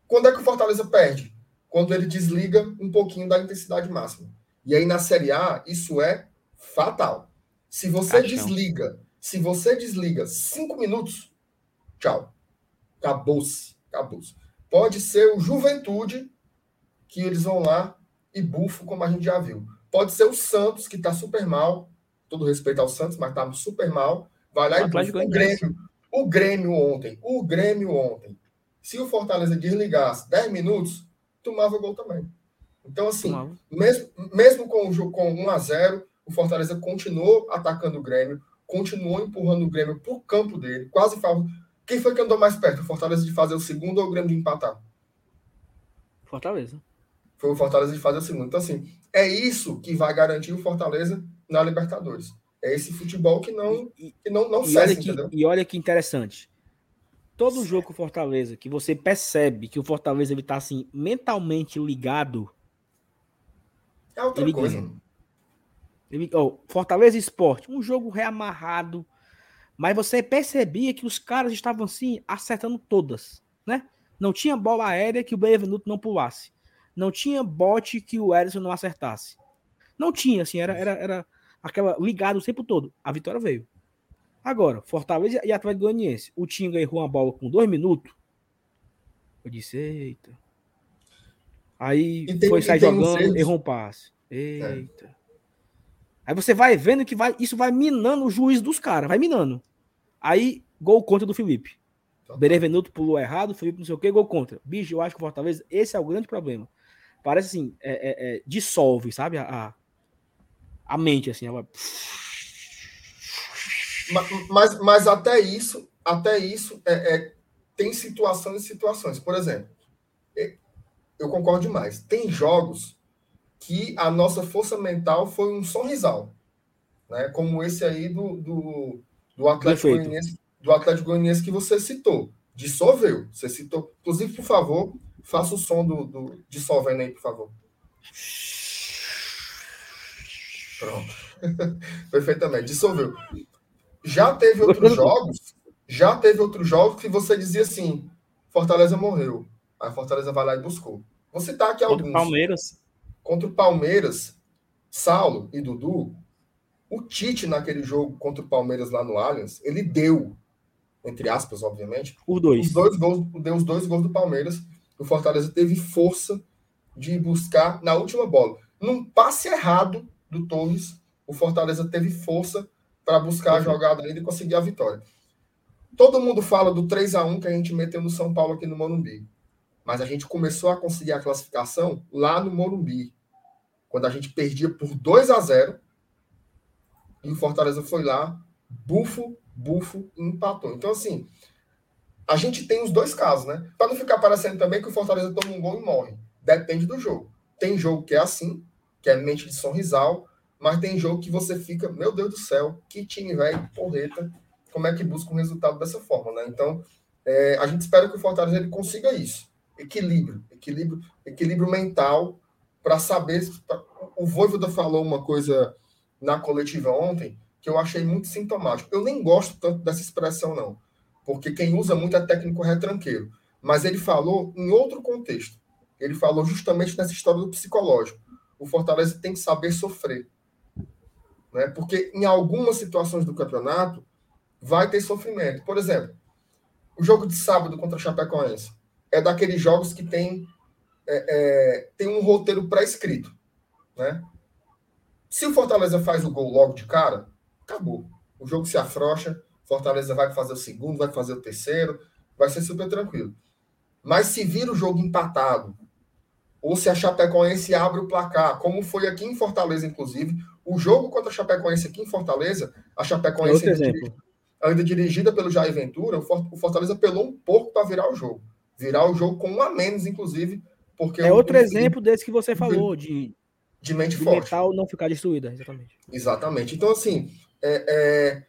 [SPEAKER 1] quando é que o Fortaleza perde? Quando ele desliga um pouquinho da intensidade máxima. E aí na Série A, isso é fatal. Se você desliga, se você desliga cinco minutos, tchau. Acabou-se. Acabou-se. Pode ser o Juventude que eles vão lá e bufam, como a gente já viu. Pode ser o Santos, que está super mal. Todo respeito ao Santos, mas está super mal. Vai lá
[SPEAKER 3] O
[SPEAKER 1] e bufa. O. Grêmio. O Grêmio ontem. O Grêmio ontem. Se o Fortaleza desligasse 10 minutos, tomava gol também. Então, assim,
[SPEAKER 2] Tomava.
[SPEAKER 1] mesmo, mesmo com o jogo com 1 a 0 o Fortaleza continuou atacando o Grêmio, continuou empurrando o Grêmio para o campo dele, quase. Quem foi que andou mais perto? O Fortaleza de fazer o segundo ou o Grêmio de empatar?
[SPEAKER 2] Fortaleza.
[SPEAKER 1] Foi o Fortaleza de fazer o segundo. Então, assim, é isso que vai garantir o Fortaleza na Libertadores. É esse futebol que não, que não, não
[SPEAKER 2] e
[SPEAKER 1] cessa,
[SPEAKER 2] olha que,
[SPEAKER 1] entendeu?
[SPEAKER 2] e olha que interessante. Todo jogo com o Fortaleza, que você percebe que o Fortaleza ele tá assim, mentalmente ligado,
[SPEAKER 1] É outra
[SPEAKER 2] ele
[SPEAKER 1] coisa.
[SPEAKER 2] ganha. Ele, oh, Fortaleza Esporte, um jogo reamarrado, mas você percebia que os caras estavam assim, acertando todas, né? Não tinha bola aérea que o Benevenuto não pulasse. Não tinha bote que o Ederson não acertasse. Não tinha, assim, era, era, era aquela ligado o tempo todo. A vitória veio. Agora, Fortaleza e Atlético Goianiense. O Tinga errou uma bola com dois minutos. Eu disse, eita. Aí foi sair jogando, errou um passe. Eita. É. Aí você vai vendo que vai, isso vai minando o juiz dos caras, vai minando. Aí, gol contra do Felipe. Tá Benevenuto pulou errado, Felipe não sei o que, gol contra. Bicho, eu acho que o Fortaleza, esse é o grande problema. Parece assim, é, é, é, dissolve, sabe? A, a, a, mente, assim, ela.
[SPEAKER 1] Mas, mas, mas até isso, até isso, é, é, tem situações e situações. Por exemplo, é, eu concordo demais. Tem jogos que a nossa força mental foi um sorrisal, né? Como esse aí do, do, do Atlético Goianiense, do Atlético Goianiense que você citou. Dissolveu. Você citou. Inclusive, por favor, faça o som do, do dissolvendo aí, por favor. Pronto. Perfeitamente. Dissolveu. Já teve outros jogos, já teve outros jogos que você dizia assim: Fortaleza morreu. Aí Fortaleza vai lá e buscou. Vou citar aqui alguns.
[SPEAKER 3] Palmeiras.
[SPEAKER 1] Contra o Palmeiras, Saulo e Dudu, o Tite naquele jogo contra o Palmeiras lá no Allianz, ele deu, entre aspas, obviamente,
[SPEAKER 2] os dois.
[SPEAKER 1] Os dois gols, deu os dois gols do Palmeiras. O Fortaleza teve força de buscar na última bola. Num passe errado do Torres, o Fortaleza teve força para buscar a jogada ainda e conseguir a vitória. Todo mundo fala do 3 a 1 que a gente meteu no São Paulo aqui no Morumbi. Mas a gente começou a conseguir a classificação lá no Morumbi. Quando a gente perdia por 2 a 0 e o Fortaleza foi lá, bufo, bufo empatou. Então, assim, a gente tem os dois casos, né? Para não ficar parecendo também que o Fortaleza toma um gol e morre. Depende do jogo. Tem jogo que é assim, que é mente de sorrisal, mas tem jogo que você fica, meu Deus do céu, que time velho, porreta, como é que busca um resultado dessa forma, né? Então, é, a gente espera que o Fortaleza ele consiga isso. Equilíbrio, equilíbrio, equilíbrio mental para saber. Pra... O Voivoda falou uma coisa na coletiva ontem que eu achei muito sintomático. Eu nem gosto tanto dessa expressão, não, porque quem usa muito é técnico retranqueiro. Mas ele falou em outro contexto. Ele falou justamente nessa história do psicológico. O Fortaleza tem que saber sofrer. Né? Porque em algumas situações do campeonato, vai ter sofrimento. Por exemplo, o jogo de sábado contra a Chapecoense é daqueles jogos que tem, é, é, tem um roteiro pré-escrito. Né? Se o Fortaleza faz o gol logo de cara, acabou. O jogo se afrouxa, Fortaleza vai fazer o segundo, vai fazer o terceiro, vai ser super tranquilo. Mas se vira o jogo empatado, ou se a Chapecoense abre o placar, como foi aqui em Fortaleza, inclusive, o jogo contra a Chapecoense aqui em Fortaleza, a Chapecoense é ainda dirigida pelo Jair Ventura, o Fortaleza pelou um pouco para virar o jogo. Virar o jogo com um a menos, inclusive, porque...
[SPEAKER 2] É outro exemplo desse que você falou, de,
[SPEAKER 1] de mente de forte.
[SPEAKER 2] mental não ficar destruída, exatamente.
[SPEAKER 1] Exatamente. Então, assim, é, é,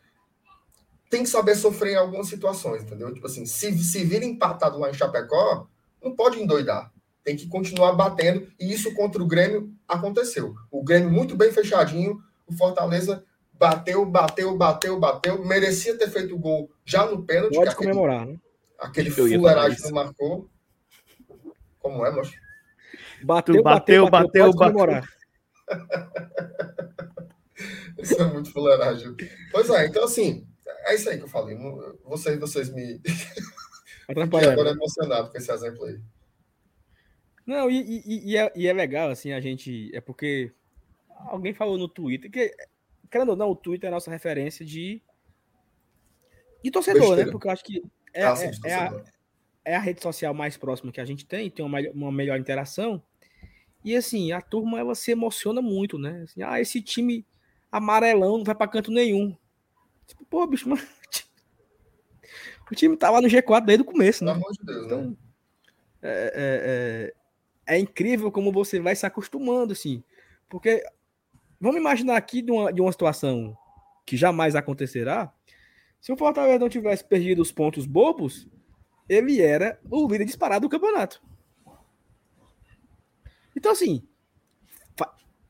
[SPEAKER 1] tem que saber sofrer em algumas situações, entendeu? Tipo assim, se, se vira empatado lá em Chapecó, não pode endoidar. Tem que continuar batendo, e isso contra o Grêmio aconteceu. O Grêmio muito bem fechadinho, o Fortaleza bateu, bateu, bateu, bateu, merecia ter feito o gol já no pênalti.
[SPEAKER 2] Pode comemorar, né?
[SPEAKER 1] Aquele fuleiragem não marcou. Como é, moço?
[SPEAKER 2] Bateu, bateu, bateu, bateu. bateu.
[SPEAKER 1] isso é muito fuleiragem. Pois é, então assim, é isso aí que eu falei. Vocês, vocês me. agora emocionado com esse exemplo aí.
[SPEAKER 2] Não, e, e, e, é, e, é, legal, assim, a gente. É porque alguém falou no Twitter que, querendo ou não, o Twitter é a nossa referência de. de torcedor, né? Besteira. né? Porque eu acho que é, ah, sim, é, é, a, é, a, rede social mais próxima que a gente tem, tem uma, uma melhor interação. E assim, a turma ela se emociona muito, né? Assim, ah, esse time amarelão não vai para canto nenhum. Tipo, pô, bicho, mas... o time tava no G4 desde o começo, né?
[SPEAKER 1] Pelo amor de Deus, então, né?
[SPEAKER 2] É, é, é, é, incrível como você vai se acostumando, assim. Porque vamos imaginar aqui de uma, de uma situação que jamais acontecerá. Se o Fortaleza não tivesse perdido os pontos bobos, ele era o líder disparado do campeonato. Então, assim,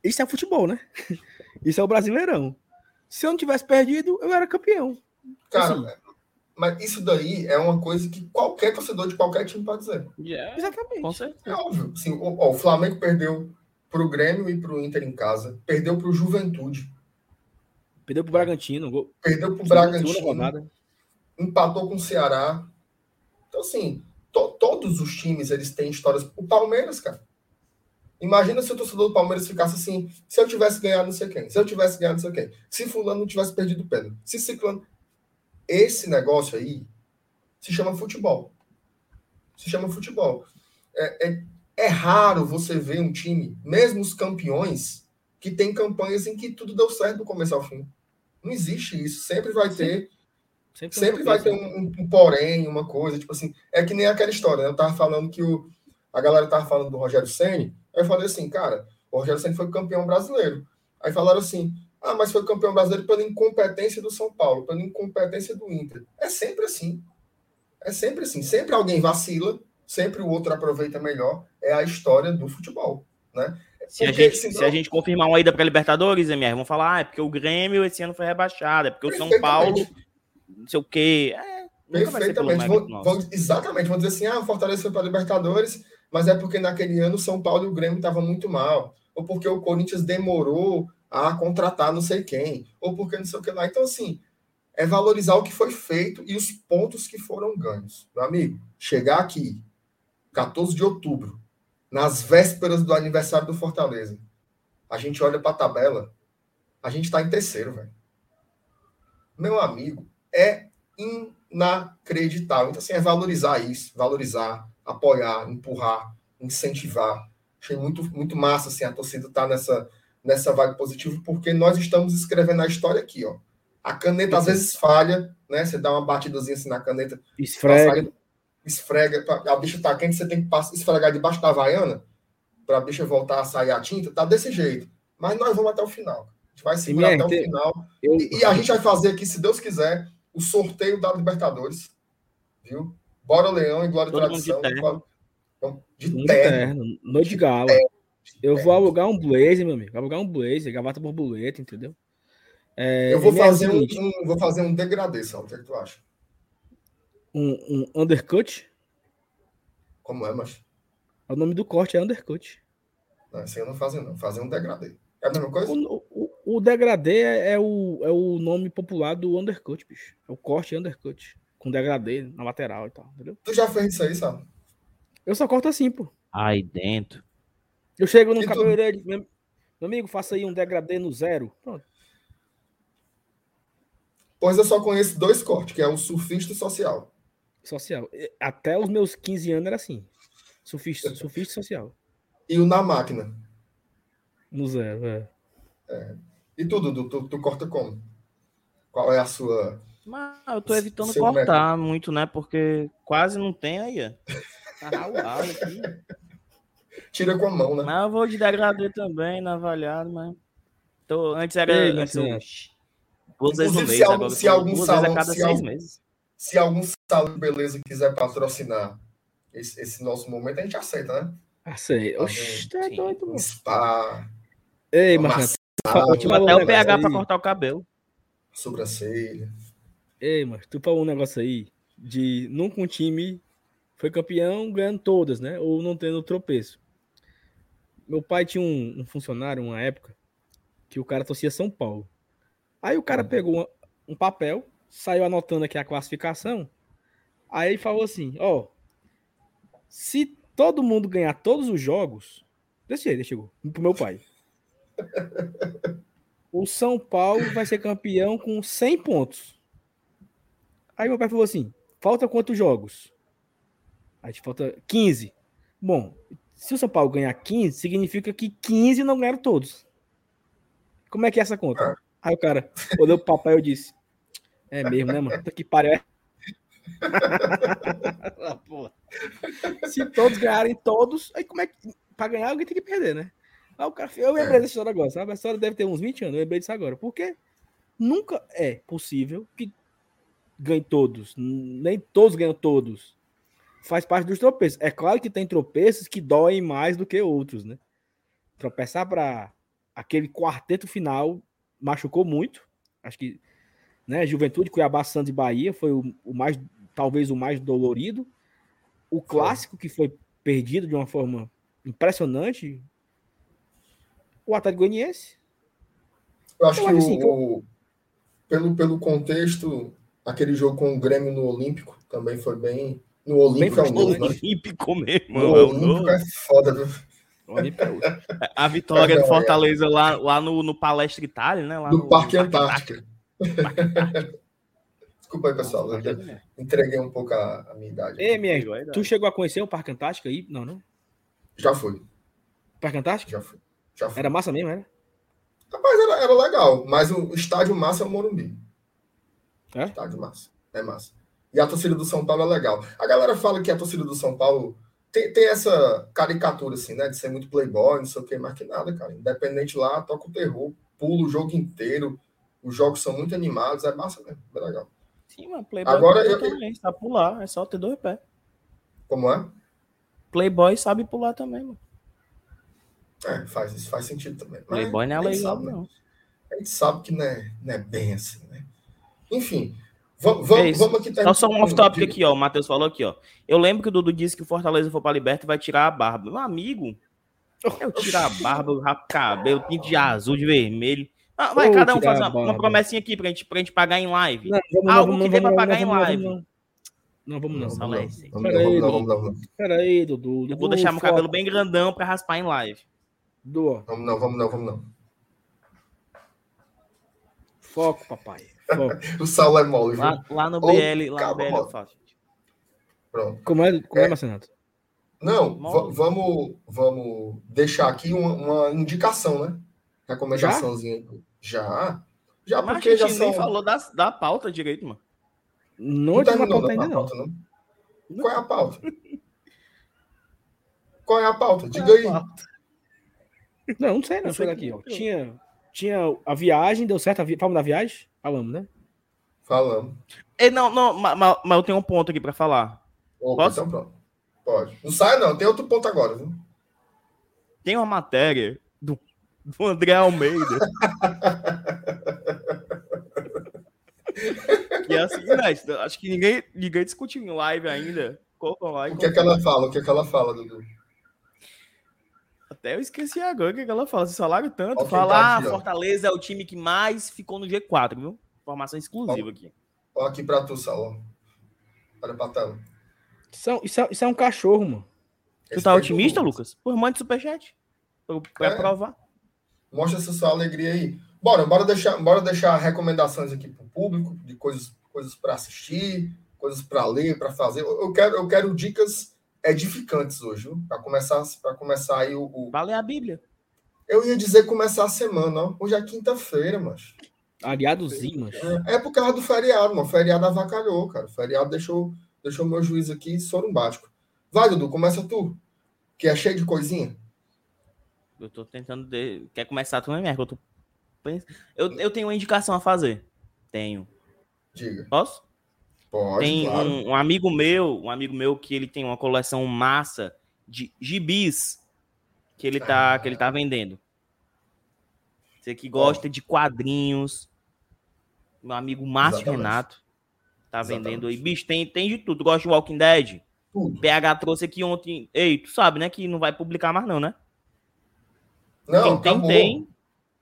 [SPEAKER 2] isso é futebol, né? Isso é o Brasileirão. Se eu não tivesse perdido, eu era campeão.
[SPEAKER 1] Cara,
[SPEAKER 2] Assim.
[SPEAKER 1] mas isso daí é uma coisa que qualquer torcedor de qualquer time pode dizer.
[SPEAKER 3] Yeah,
[SPEAKER 2] Exatamente.
[SPEAKER 3] com
[SPEAKER 1] É
[SPEAKER 3] certeza.
[SPEAKER 1] óbvio. Assim, ó, o Flamengo perdeu pro Grêmio e pro Inter em casa. Perdeu pro Juventude.
[SPEAKER 2] Perdeu pro Bragantino. Gol.
[SPEAKER 1] Perdeu pro Bragantino. Empatou com o Ceará. Então, assim, to- todos os times eles têm histórias. O Palmeiras, cara. Imagina se o torcedor do Palmeiras ficasse assim: se eu tivesse ganhado não sei quem, se eu tivesse ganhado não sei quem, se Fulano não tivesse perdido o pênalti, se Ciclano. Esse negócio aí se chama futebol. Se chama futebol. É, é, é raro você ver um time, mesmo os campeões, que tem campanhas em que tudo deu certo do começo ao fim. Não existe isso. Sempre vai ter
[SPEAKER 2] Sempre,
[SPEAKER 1] Sempre vai ter um, um- porém, uma coisa, tipo assim, é que nem aquela história, né? Eu tava falando que o, a galera tava falando do Rogério Ceni, aí eu falei assim, cara, o Rogério Ceni foi campeão brasileiro. Aí falaram assim, ah, mas foi campeão brasileiro pela incompetência do São Paulo, pela incompetência do Inter. É sempre assim. É sempre assim. Sempre alguém vacila, sempre o outro aproveita melhor. É a história do futebol, né?
[SPEAKER 3] Se a, gente,
[SPEAKER 1] senão-
[SPEAKER 3] se a gente confirmar uma ida para Libertadores, MR, vão falar, ah, é porque o Grêmio esse ano foi rebaixado, é porque o São Paulo, não sei o quê. É,
[SPEAKER 1] Perfeitamente. Vão, vão- exatamente. Vão dizer assim: ah, o Fortaleza foi para a Libertadores, mas é porque naquele ano o São Paulo e o Grêmio estavam muito mal. Ou porque o Corinthians demorou a contratar não sei quem. Ou porque não sei o que lá. Então, assim, é valorizar o que foi feito e os pontos que foram ganhos. Meu amigo, chegar aqui, 14 de outubro, nas vésperas do aniversário do Fortaleza, a gente olha para a tabela, a gente está em terceiro, velho. Meu amigo, é inacreditável. Então, assim, é valorizar isso, valorizar, apoiar, empurrar, incentivar. Achei muito, muito massa, assim, a torcida tá nessa, nessa vibe positiva, porque nós estamos escrevendo a história aqui, ó. A caneta às vezes falha, né? Você dá uma batidazinha assim na caneta,
[SPEAKER 2] Esfrega.
[SPEAKER 1] Esfrega, a bicha tá quente, você tem que esfregar debaixo da havaiana para a bicha voltar a sair a tinta, tá desse jeito. Mas nós vamos até o final. A gente vai segurar até o final.
[SPEAKER 2] Eu,
[SPEAKER 1] E, e a gente vai fazer aqui, se Deus quiser, o sorteio da Libertadores. Viu? Bora Leão e Glória e
[SPEAKER 3] Todo mundo de
[SPEAKER 1] Tradição.
[SPEAKER 3] terno.
[SPEAKER 1] Então, De
[SPEAKER 2] Muito
[SPEAKER 1] terno.
[SPEAKER 2] terno, noite de gala. Eu vou alugar um blazer, meu amigo. Vou alugar um blazer, gravata borboleta, entendeu? É,
[SPEAKER 1] Eu vou
[SPEAKER 2] é
[SPEAKER 1] fazer, um, um- vou fazer um degradê, Saulo. O que, é que tu acha?
[SPEAKER 2] Um, um undercut.
[SPEAKER 1] Como é, mas
[SPEAKER 2] O nome do corte é undercut.
[SPEAKER 1] não, assim eu não fazer, não. Fazer um degradê. É a mesma coisa?
[SPEAKER 2] O, o, o degradê é, é o, é o nome popular do undercut, bicho. É o corte undercut. Com degradê na lateral e tal, entendeu?
[SPEAKER 1] Tu já fez isso aí, sabe?
[SPEAKER 2] Eu só corto assim, pô.
[SPEAKER 3] Aí dentro.
[SPEAKER 2] Eu chego no
[SPEAKER 1] tu?
[SPEAKER 2] cabeleireiro e digo, meu, meu amigo, faça aí um degradê no zero. Pronto.
[SPEAKER 1] Pois eu só conheço dois cortes, que é o surfista social.
[SPEAKER 2] Social. Até os meus 15 anos era assim. Surfista, surfista social.
[SPEAKER 1] E o na máquina.
[SPEAKER 2] No zero, é.
[SPEAKER 1] E tu, Dudu, tu, tu corta como? Qual é a sua.
[SPEAKER 3] Mas eu tô evitando
[SPEAKER 1] Seu
[SPEAKER 3] cortar muito, né? Porque quase não tem aí, ó. Tá ralado aqui.
[SPEAKER 1] Tira com a mão, né?
[SPEAKER 3] Mas eu vou de degradê também, navalhado, mas. Tô... Antes era.
[SPEAKER 2] Ei,
[SPEAKER 3] antes eu... Duas vezes no
[SPEAKER 1] Inclusive,
[SPEAKER 3] mês,
[SPEAKER 1] se
[SPEAKER 3] agora
[SPEAKER 1] se algum
[SPEAKER 3] duas
[SPEAKER 1] salão-
[SPEAKER 3] vezes a cada
[SPEAKER 1] se
[SPEAKER 3] seis
[SPEAKER 1] algum-
[SPEAKER 3] meses.
[SPEAKER 1] Se algum salão de beleza quiser patrocinar esse, esse nosso momento, a gente aceita, né?
[SPEAKER 2] Sei.
[SPEAKER 1] Tá
[SPEAKER 2] Oxi, tá
[SPEAKER 3] Sim.
[SPEAKER 2] doido, mano.
[SPEAKER 1] spa,
[SPEAKER 2] Ei, Marcelo.
[SPEAKER 3] Até o PH pra
[SPEAKER 2] aí.
[SPEAKER 3] cortar o cabelo.
[SPEAKER 1] sobrancelha.
[SPEAKER 2] Ei, mas tu falou um negócio aí de nunca um time foi campeão ganhando todas, né? Ou não tendo tropeço. Meu pai tinha um, um funcionário, uma época, que o cara torcia São Paulo. Aí o cara pegou uma- um papel, saiu anotando aqui a classificação. Aí ele falou assim: Ó, se todo mundo ganhar todos os jogos, desse jeito, chegou pro meu pai. O São Paulo vai ser campeão com 100 pontos. Aí meu pai falou assim: falta quantos jogos? Aí falta 15. Bom, se o São Paulo ganhar 15, significa que 15 não ganharam todos. Como é que é essa conta? Aí o cara olhou pro papai e disse: É mesmo, né, mano? Que pariu. é. Ah. Se todos ganharem todos, aí como é que. Pra ganhar, alguém tem que perder, né? Aí o cara, eu lembrei dessa história agora, sabe? A história deve ter uns 20 anos, eu lembrei disso agora. Porque nunca é possível que ganhe todos. Nem todos ganham todos. Faz parte dos tropeços. É claro que tem tropeços que doem mais do que outros, né? Tropeçar para aquele quarteto final machucou muito. Acho que, né, Juventude, Cuiabá, Santos e Bahia foi o, o mais, talvez o mais dolorido. O clássico que foi perdido de uma forma impressionante. O Atlético Goianiense.
[SPEAKER 1] Eu acho Eu que, acho assim, o, pelo, pelo contexto, aquele jogo com o Grêmio no Olímpico também foi bem. No Olímpico
[SPEAKER 3] é o novo, né? Olímpico mesmo.
[SPEAKER 1] No é Olímpico é foda, viu?
[SPEAKER 3] É a vitória do Fortaleza lá, lá no, no Palestra Itália, né? Lá
[SPEAKER 1] no, no Parque Antártica. Desculpa aí, pessoal. Eu entreguei um pouco a, a minha idade.
[SPEAKER 2] Ei, minha, tu chegou a conhecer o Parque Antártico aí? Não, não?
[SPEAKER 1] Já fui.
[SPEAKER 2] Parque Antártico?
[SPEAKER 1] Já fui. Já fui.
[SPEAKER 2] Era massa mesmo, era?
[SPEAKER 1] Rapaz, era, era legal, mas o estádio massa é o Morumbi.
[SPEAKER 2] É?
[SPEAKER 1] Estádio massa. É massa. E a torcida do São Paulo é legal. A galera fala que a torcida do São Paulo tem, tem essa caricatura, assim, né? De ser muito playboy, não sei o que, mas que nada, cara. Independente lá, toca o terror, pula o jogo inteiro. Os jogos são muito animados, é massa mesmo, é legal.
[SPEAKER 3] Sim, mas Playboy
[SPEAKER 1] Agora, eu,
[SPEAKER 3] também, sabe pular, é só ter dois pés.
[SPEAKER 1] Como é?
[SPEAKER 3] Playboy sabe pular também, mano.
[SPEAKER 1] É, faz, isso faz sentido também.
[SPEAKER 3] Mas Playboy não é legal, sabe, não. Né?
[SPEAKER 1] A gente sabe que não é, não é bem assim, né? Enfim, vamos, é vamos aqui...
[SPEAKER 3] Só, só um off-topic aqui, ó. O Matheus falou aqui, ó. Eu lembro que o Dudu disse que o Fortaleza for pra Liberta vai tirar a barba. Meu amigo, eu tirar a barba, eu rapo cabelo, pinto de azul, de vermelho. Ah, vai cada um fazer uma, uma, promessinha aqui pra gente, pra gente pagar em live. Não, vamos, Algo vamos, que dê pra pagar em live.
[SPEAKER 2] Não, vamos não.
[SPEAKER 1] Vamos
[SPEAKER 2] não. Peraí, Dudu. Peraí, Dudu.
[SPEAKER 3] Eu vou deixar meu cabelo bem grandão pra raspar em live.
[SPEAKER 1] Do. Vamos não, vamos não, vamos não.
[SPEAKER 2] Foco, papai. Foco.
[SPEAKER 1] o Saulo é mole,
[SPEAKER 3] viu? Lá, lá no BL, lá no BL eu faço.
[SPEAKER 1] Pronto.
[SPEAKER 2] Como é, como é, é Marcenato?
[SPEAKER 1] Não, vamos, vamos deixar aqui uma, uma indicação, né? Recomendaçãozinha. Já? Já, já
[SPEAKER 3] Mas porque já são... falou da, da pauta direito, mano.
[SPEAKER 2] Não, não terminou pauta ainda pauta, não.
[SPEAKER 1] não. Qual é a pauta? Qual é a pauta? Diga é aí. Pauta?
[SPEAKER 2] Não, não sei, não. Foi daqui, ó. Tinha, tinha a viagem, deu certo. A vi... Falamos da viagem? Falamos, né?
[SPEAKER 1] Falamos.
[SPEAKER 3] E, não, não, mas, mas eu tenho um ponto aqui para falar.
[SPEAKER 1] Opa, Posso? Então pronto. Pode. Não sai, não. Tem outro ponto agora, viu?
[SPEAKER 3] Tem uma matéria do, André Almeida. que é assim, né? Acho que ninguém, ninguém discutiu em live ainda.
[SPEAKER 1] o que é que ela fala? O que é que ela fala, Dudu?
[SPEAKER 3] Até eu esqueci agora o que, é que ela fala. Vocês falaram tanto. Okay, Falar, tá Fortaleza é o time que mais ficou no G4, viu? Informação exclusiva aqui.
[SPEAKER 1] Olha aqui pra tu, Salão. Olha pra tela.
[SPEAKER 2] Isso é, isso, é, isso é um cachorro, mano.
[SPEAKER 3] Tu tá é otimista, Lucas? Por mande superchat. Pra é. provar.
[SPEAKER 1] Mostra essa sua alegria aí. Bora, bora deixar, bora deixar recomendações aqui pro público de coisas, coisas para assistir, coisas para ler, para fazer. Eu quero, eu quero dicas edificantes hoje, para começar, para começar aí o, o.
[SPEAKER 3] Vale a Bíblia.
[SPEAKER 1] Eu ia dizer começar a semana, ó. Hoje é quinta-feira, mas.
[SPEAKER 2] Aliadozinho, mas.
[SPEAKER 1] É, é por causa do feriado, mano. O feriado avacalhou, cara. O feriado deixou, deixou meu juiz aqui sorumbático. Vai, Dudu, começa tu. Que é cheio de coisinha.
[SPEAKER 3] Eu tô tentando. De... Quer começar tu, né, Eu, tô... eu, eu tenho uma indicação a fazer. Tenho.
[SPEAKER 1] Diga.
[SPEAKER 3] Posso?
[SPEAKER 1] Pode,
[SPEAKER 3] tem
[SPEAKER 1] claro.
[SPEAKER 3] um, um, amigo meu, um amigo meu que ele tem uma coleção massa de gibis que ele tá, ah. que ele tá vendendo. Você que gosta de quadrinhos, meu amigo Márcio Exatamente. Renato tá Exatamente. vendendo aí. Bicho, tem, tem de tudo. Gosta de Walking Dead? Tudo. PH trouxe aqui ontem. Ei, tu sabe, né? Que não vai publicar mais, não, né?
[SPEAKER 1] Não,
[SPEAKER 3] quem tem, acabou. tem.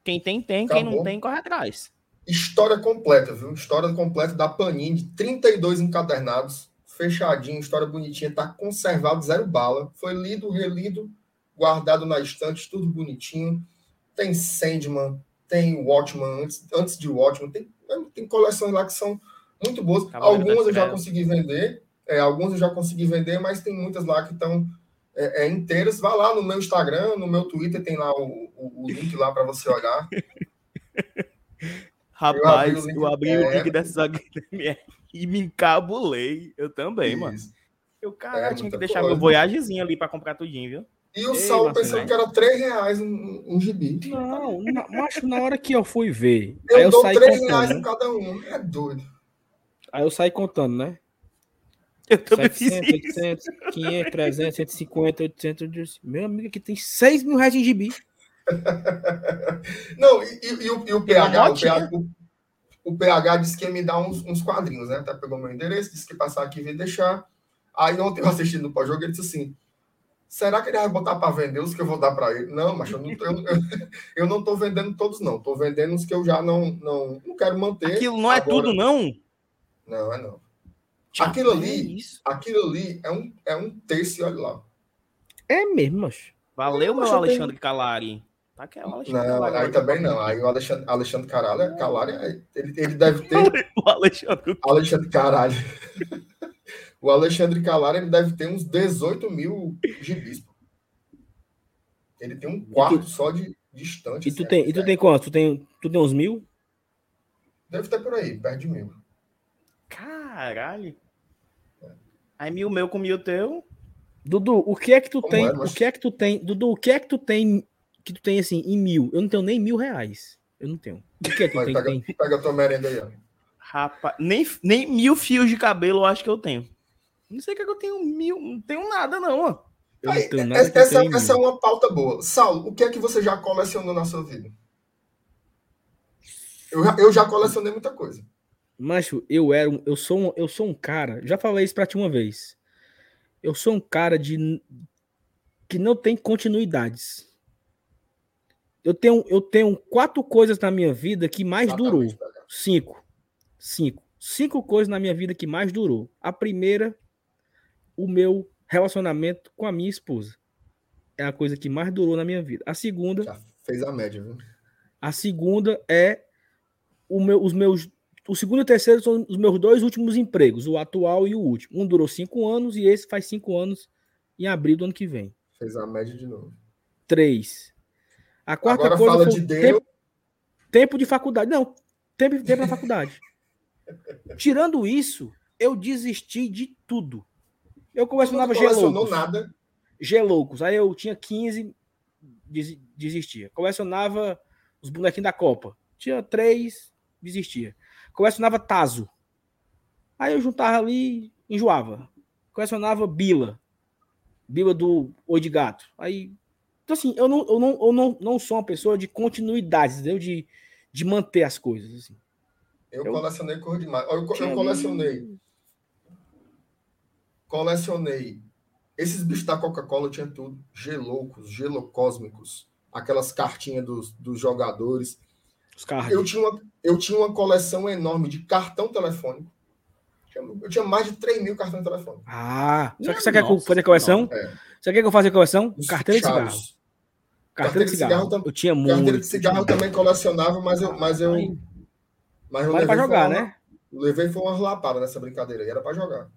[SPEAKER 3] Quem tem, tem. Acabou. Quem não tem, corre atrás.
[SPEAKER 1] História completa, viu? História completa da Panini, 32 encadernados, fechadinho, história bonitinha, tá conservado, zero bala. Foi lido, relido, guardado na estante, tudo bonitinho. Tem Sandman, tem Watchman, antes, antes de Watchman, tem, tem coleções lá que são muito boas. Algumas eu já consegui vender, é, algumas eu já consegui vender, mas tem muitas lá que estão é, é, inteiras. Vá lá no meu Instagram, no meu Twitter, tem lá o, o, o link lá para você olhar.
[SPEAKER 3] Rapaz, eu abri o link, dessas HDMI e me encabulei. Eu também, Isso. mano. Eu, cara, é, tinha que deixar coisa. meu voyagezinho ali para comprar tudinho, viu?
[SPEAKER 1] E o Ei, Saulo pensando que era 3 reais um, um gibi.
[SPEAKER 2] Não, macho, na hora que eu fui ver.
[SPEAKER 1] Eu,
[SPEAKER 2] eu
[SPEAKER 1] dou 3 contando, reais em cada um. É doido.
[SPEAKER 2] Aí eu saí contando, né?
[SPEAKER 3] Eu também 700,
[SPEAKER 2] 800, 500, 300, 150, 800. Eu disse, meu amigo, aqui tem 6 mil reais em gibi.
[SPEAKER 1] Não, e, e, e o, e o PH, o PH, o, o PH disse que ia me dar uns, uns quadrinhos, né? Até pegou meu endereço, disse que ia passar aqui e ia deixar. Aí ontem eu assisti no pós-jogo, ele disse assim: será que ele vai botar para vender os que eu vou dar para ele? Não, mas eu não, eu, eu não tô vendendo todos, não. Tô vendendo os que eu já não, não, não quero manter.
[SPEAKER 3] Aquilo não é agora. tudo, não?
[SPEAKER 1] Não, é não. Aquilo ali, é aquilo ali é um, é um terço, olha lá.
[SPEAKER 2] É mesmo, mas.
[SPEAKER 3] Valeu, meu Alexandre tenho... Calari. Tá que é o
[SPEAKER 1] Alexandre não, Calari. aí também não. Aí o Alexandre, Alexandre Caralho, Calari, ele, ele deve ter.
[SPEAKER 3] o Alexandre.
[SPEAKER 1] Alexandre Caralho. o Alexandre Calari, ele deve ter uns 18 mil gibis. Ele tem um quarto tu... só de distante.
[SPEAKER 2] E tu, assim, tem, e tu tem quanto? Tu tem, tu tem uns mil?
[SPEAKER 1] Deve ter por aí, perto de mil.
[SPEAKER 3] Caralho. Aí mil meu com mil teu.
[SPEAKER 2] Dudu, o que é que tu Como tem? É, mas... O que é que tu tem? Dudu, o que é que tu tem que tu tem assim em mil? Eu não tenho nem mil reais. Eu não tenho. O que é que tu tem,
[SPEAKER 1] pega,
[SPEAKER 2] tem?
[SPEAKER 1] Pega a tua merenda aí, ó.
[SPEAKER 3] Rapaz, nem, nem mil fios de cabelo eu acho que eu tenho. Não sei o que, é que eu tenho mil. Não tenho nada, não, ó.
[SPEAKER 1] Eu aí, não tenho nada essa, essa, essa é uma pauta boa. Saulo, o que é que você já colecionou na sua vida? Eu, eu já colecionei muita coisa.
[SPEAKER 2] Macho, eu era um, eu sou um, eu sou um cara, já falei isso pra ti uma vez. Eu sou um cara de que não tem continuidades. Eu tenho, eu tenho quatro coisas na minha vida que mais durou. Cinco. Cinco. Cinco coisas na minha vida que mais durou. A primeira, o meu relacionamento com a minha esposa. É a coisa que mais durou na minha vida. A segunda. Já
[SPEAKER 1] fez a média, viu?
[SPEAKER 2] A segunda é o meu, os meus o segundo e o terceiro são os meus dois últimos empregos, o atual e o último. Um durou cinco anos e esse faz cinco anos em abril do ano que vem.
[SPEAKER 1] Fez a média de novo.
[SPEAKER 2] Três. A quarta
[SPEAKER 1] Agora
[SPEAKER 2] coisa
[SPEAKER 1] fala de Deus.
[SPEAKER 2] Tempo, tempo, de faculdade. Não, tempo, tempo na faculdade. Tirando isso, eu desisti de tudo. Eu colecionava
[SPEAKER 1] Geloucos. nada.
[SPEAKER 2] Geloucos. Aí eu tinha 15, desistia. Colecionava os bonequinhos da Copa. Tinha três, desistia. Colecionava Tazo. Aí eu juntava ali, enjoava. Colecionava Bila. Bila do Oi de Gato. Aí. Então, assim, eu não, eu não, eu não, não sou uma pessoa de continuidade, entendeu? De, de manter as coisas. Assim.
[SPEAKER 1] Eu, eu colecionei cor demais. Eu, eu colecionei. Colecionei. Esses bichos da Coca-Cola tinha tudo. Geloucos, gelocósmicos. Aquelas cartinhas dos, dos jogadores. Eu tinha, uma, eu tinha uma coleção enorme de cartão telefônico. Eu tinha mais de 3 mil cartões telefônicos.
[SPEAKER 2] Ah, só que você quer fazer coleção? É. Você quer que eu faça coleção? Os carteira de cigarro. Carteira de cigarro. cigarro
[SPEAKER 1] eu tinha muito. Carteira de cigarro eu também colecionava, mas eu. Mas eu,
[SPEAKER 2] mas eu levei pra jogar, uma, né?
[SPEAKER 1] Levei foi umas lapadas nessa brincadeira e era para jogar.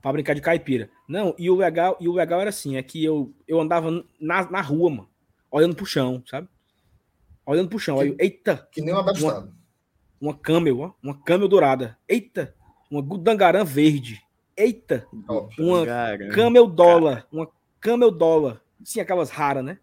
[SPEAKER 2] Para brincar de caipira. Não, e o legal, e o legal era assim, é que eu, eu andava na, na rua, mano, olhando pro chão, sabe? Olhando pro chão. Que, aí, eita!
[SPEAKER 1] Que nem um abastado.
[SPEAKER 2] Uma, uma camel, ó, uma camel dourada. Eita! Uma gudangarã verde. Eita! uma camel dólar. Uma camel dólar. Sim, aquelas raras, né?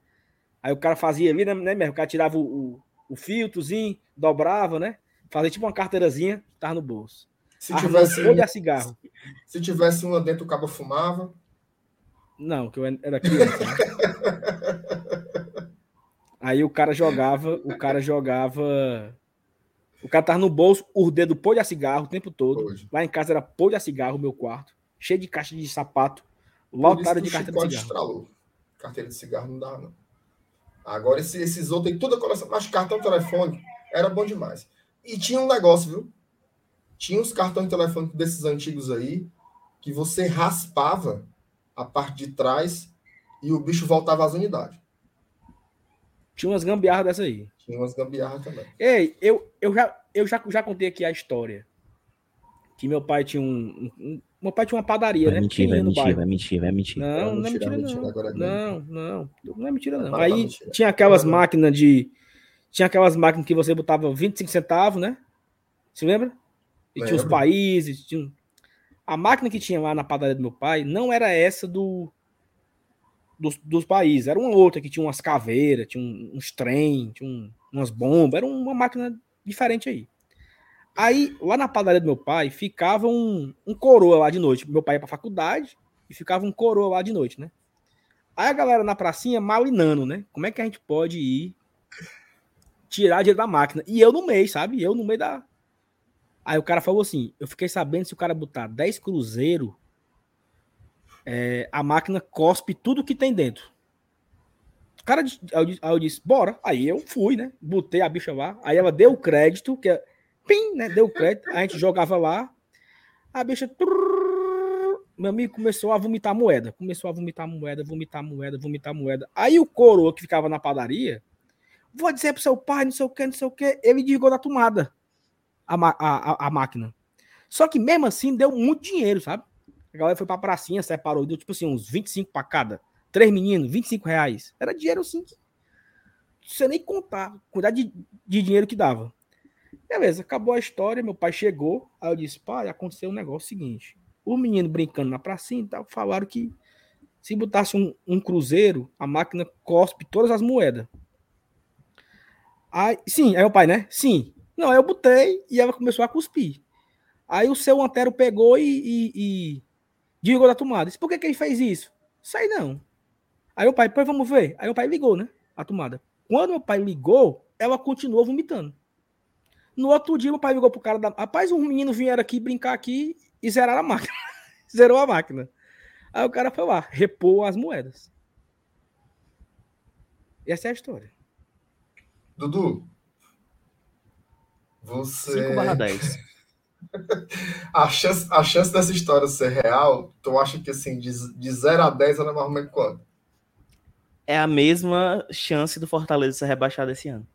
[SPEAKER 2] Aí o cara fazia ali, né, né? O cara tirava o, o, o filtrozinho, dobrava, né? Fazia tipo uma carteirazinha, tava no bolso.
[SPEAKER 1] Se tivesse
[SPEAKER 2] um, cigarro.
[SPEAKER 1] Se tivesse uma dentro, o cabo fumava.
[SPEAKER 2] Não, que eu era criança. Né? Aí o cara jogava, o cara jogava. O cara tava no bolso, o dedo pôr de cigarro o tempo todo. Hoje. Lá em casa era pôr de cigarro, meu quarto, cheio de caixa de sapato, lotado de carteira de cigarro. Estralou.
[SPEAKER 1] Carteira de cigarro não dá, não. Agora esses, esses outros tem toda a coleção, mas cartão telefone era bom demais. E tinha um negócio, viu? Tinha uns cartões de telefone desses antigos aí que você raspava a parte de trás e o bicho voltava às unidades.
[SPEAKER 2] Tinha umas gambiarras dessa aí.
[SPEAKER 1] Tinha umas gambiarras também.
[SPEAKER 2] Ei, eu, eu, já, eu já, já contei aqui a história. Que meu pai tinha um. um meu pai tinha uma padaria,
[SPEAKER 3] vai
[SPEAKER 2] né?
[SPEAKER 3] Mentir, vai mentir, vai mentir, vai mentir.
[SPEAKER 2] Não, não é mentira, não. É não, não, não é mentira, não. Aí tinha aquelas máquinas de. Tinha aquelas máquinas que você botava 25 centavos, né? Você lembra? E tinha os países. Tinha... A máquina que tinha lá na padaria do meu pai não era essa do, dos, dos países. Era uma outra que tinha umas caveiras, tinha uns trem, tinha um, umas bombas, era uma máquina diferente aí. Aí, lá na padaria do meu pai, ficava um, um coroa lá de noite. Meu pai ia pra faculdade e ficava um coroa lá de noite, né? Aí a galera na pracinha malinando, né? Como é que a gente pode ir tirar dinheiro da máquina? E eu no meio, sabe? Eu no meio da. Aí o cara falou assim: eu fiquei sabendo se o cara botar 10 cruzeiro, é, a máquina cospe tudo que tem dentro. O cara, aí eu disse, bora. Aí eu fui, né? Botei a bicha lá. Aí ela deu o crédito, que é. Pim, né? Deu o crédito. A gente jogava lá. A bicha. Trrr, meu amigo começou a vomitar moeda. Começou a vomitar moeda, vomitar moeda, vomitar moeda. Aí o coroa que ficava na padaria, vou dizer pro seu pai, não sei o que, não sei o que, ele desligou da tomada a, a, a, a, máquina. Só que mesmo assim deu muito dinheiro, sabe? A galera foi pra pracinha, separou, deu tipo assim, uns 25 pra cada. Três meninos, 25 reais. Era dinheiro assim que você nem contar, quantidade de, de dinheiro que dava. Beleza, acabou a história, meu pai chegou, aí eu disse, pai, aconteceu um negócio seguinte o menino brincando na pracinha e tal, falaram que se botasse um, um cruzeiro, a máquina cospe todas as moedas. Aí, sim, aí o pai, né? Sim. Não, eu botei e ela começou a cuspir. Aí o seu antero pegou e, e, e desligou da tomada. Disse, por que, que ele fez isso? Sai não. Aí o pai, pois vamos ver. Aí o pai ligou, né? A tomada. Quando o pai ligou, ela continuou vomitando. No outro dia, o pai ligou pro cara da. Rapaz, um menino vieram aqui brincar aqui e zeraram a máquina. Zerou a máquina. Aí o cara foi lá, repôs as moedas. E essa é a história.
[SPEAKER 1] Dudu, você.
[SPEAKER 3] 5 barra 10.
[SPEAKER 1] a, chance, a chance dessa história ser real, tu acha que assim, de, de 0 a 10 ela é normalmente quanto?
[SPEAKER 3] É a mesma chance do Fortaleza ser rebaixado esse ano.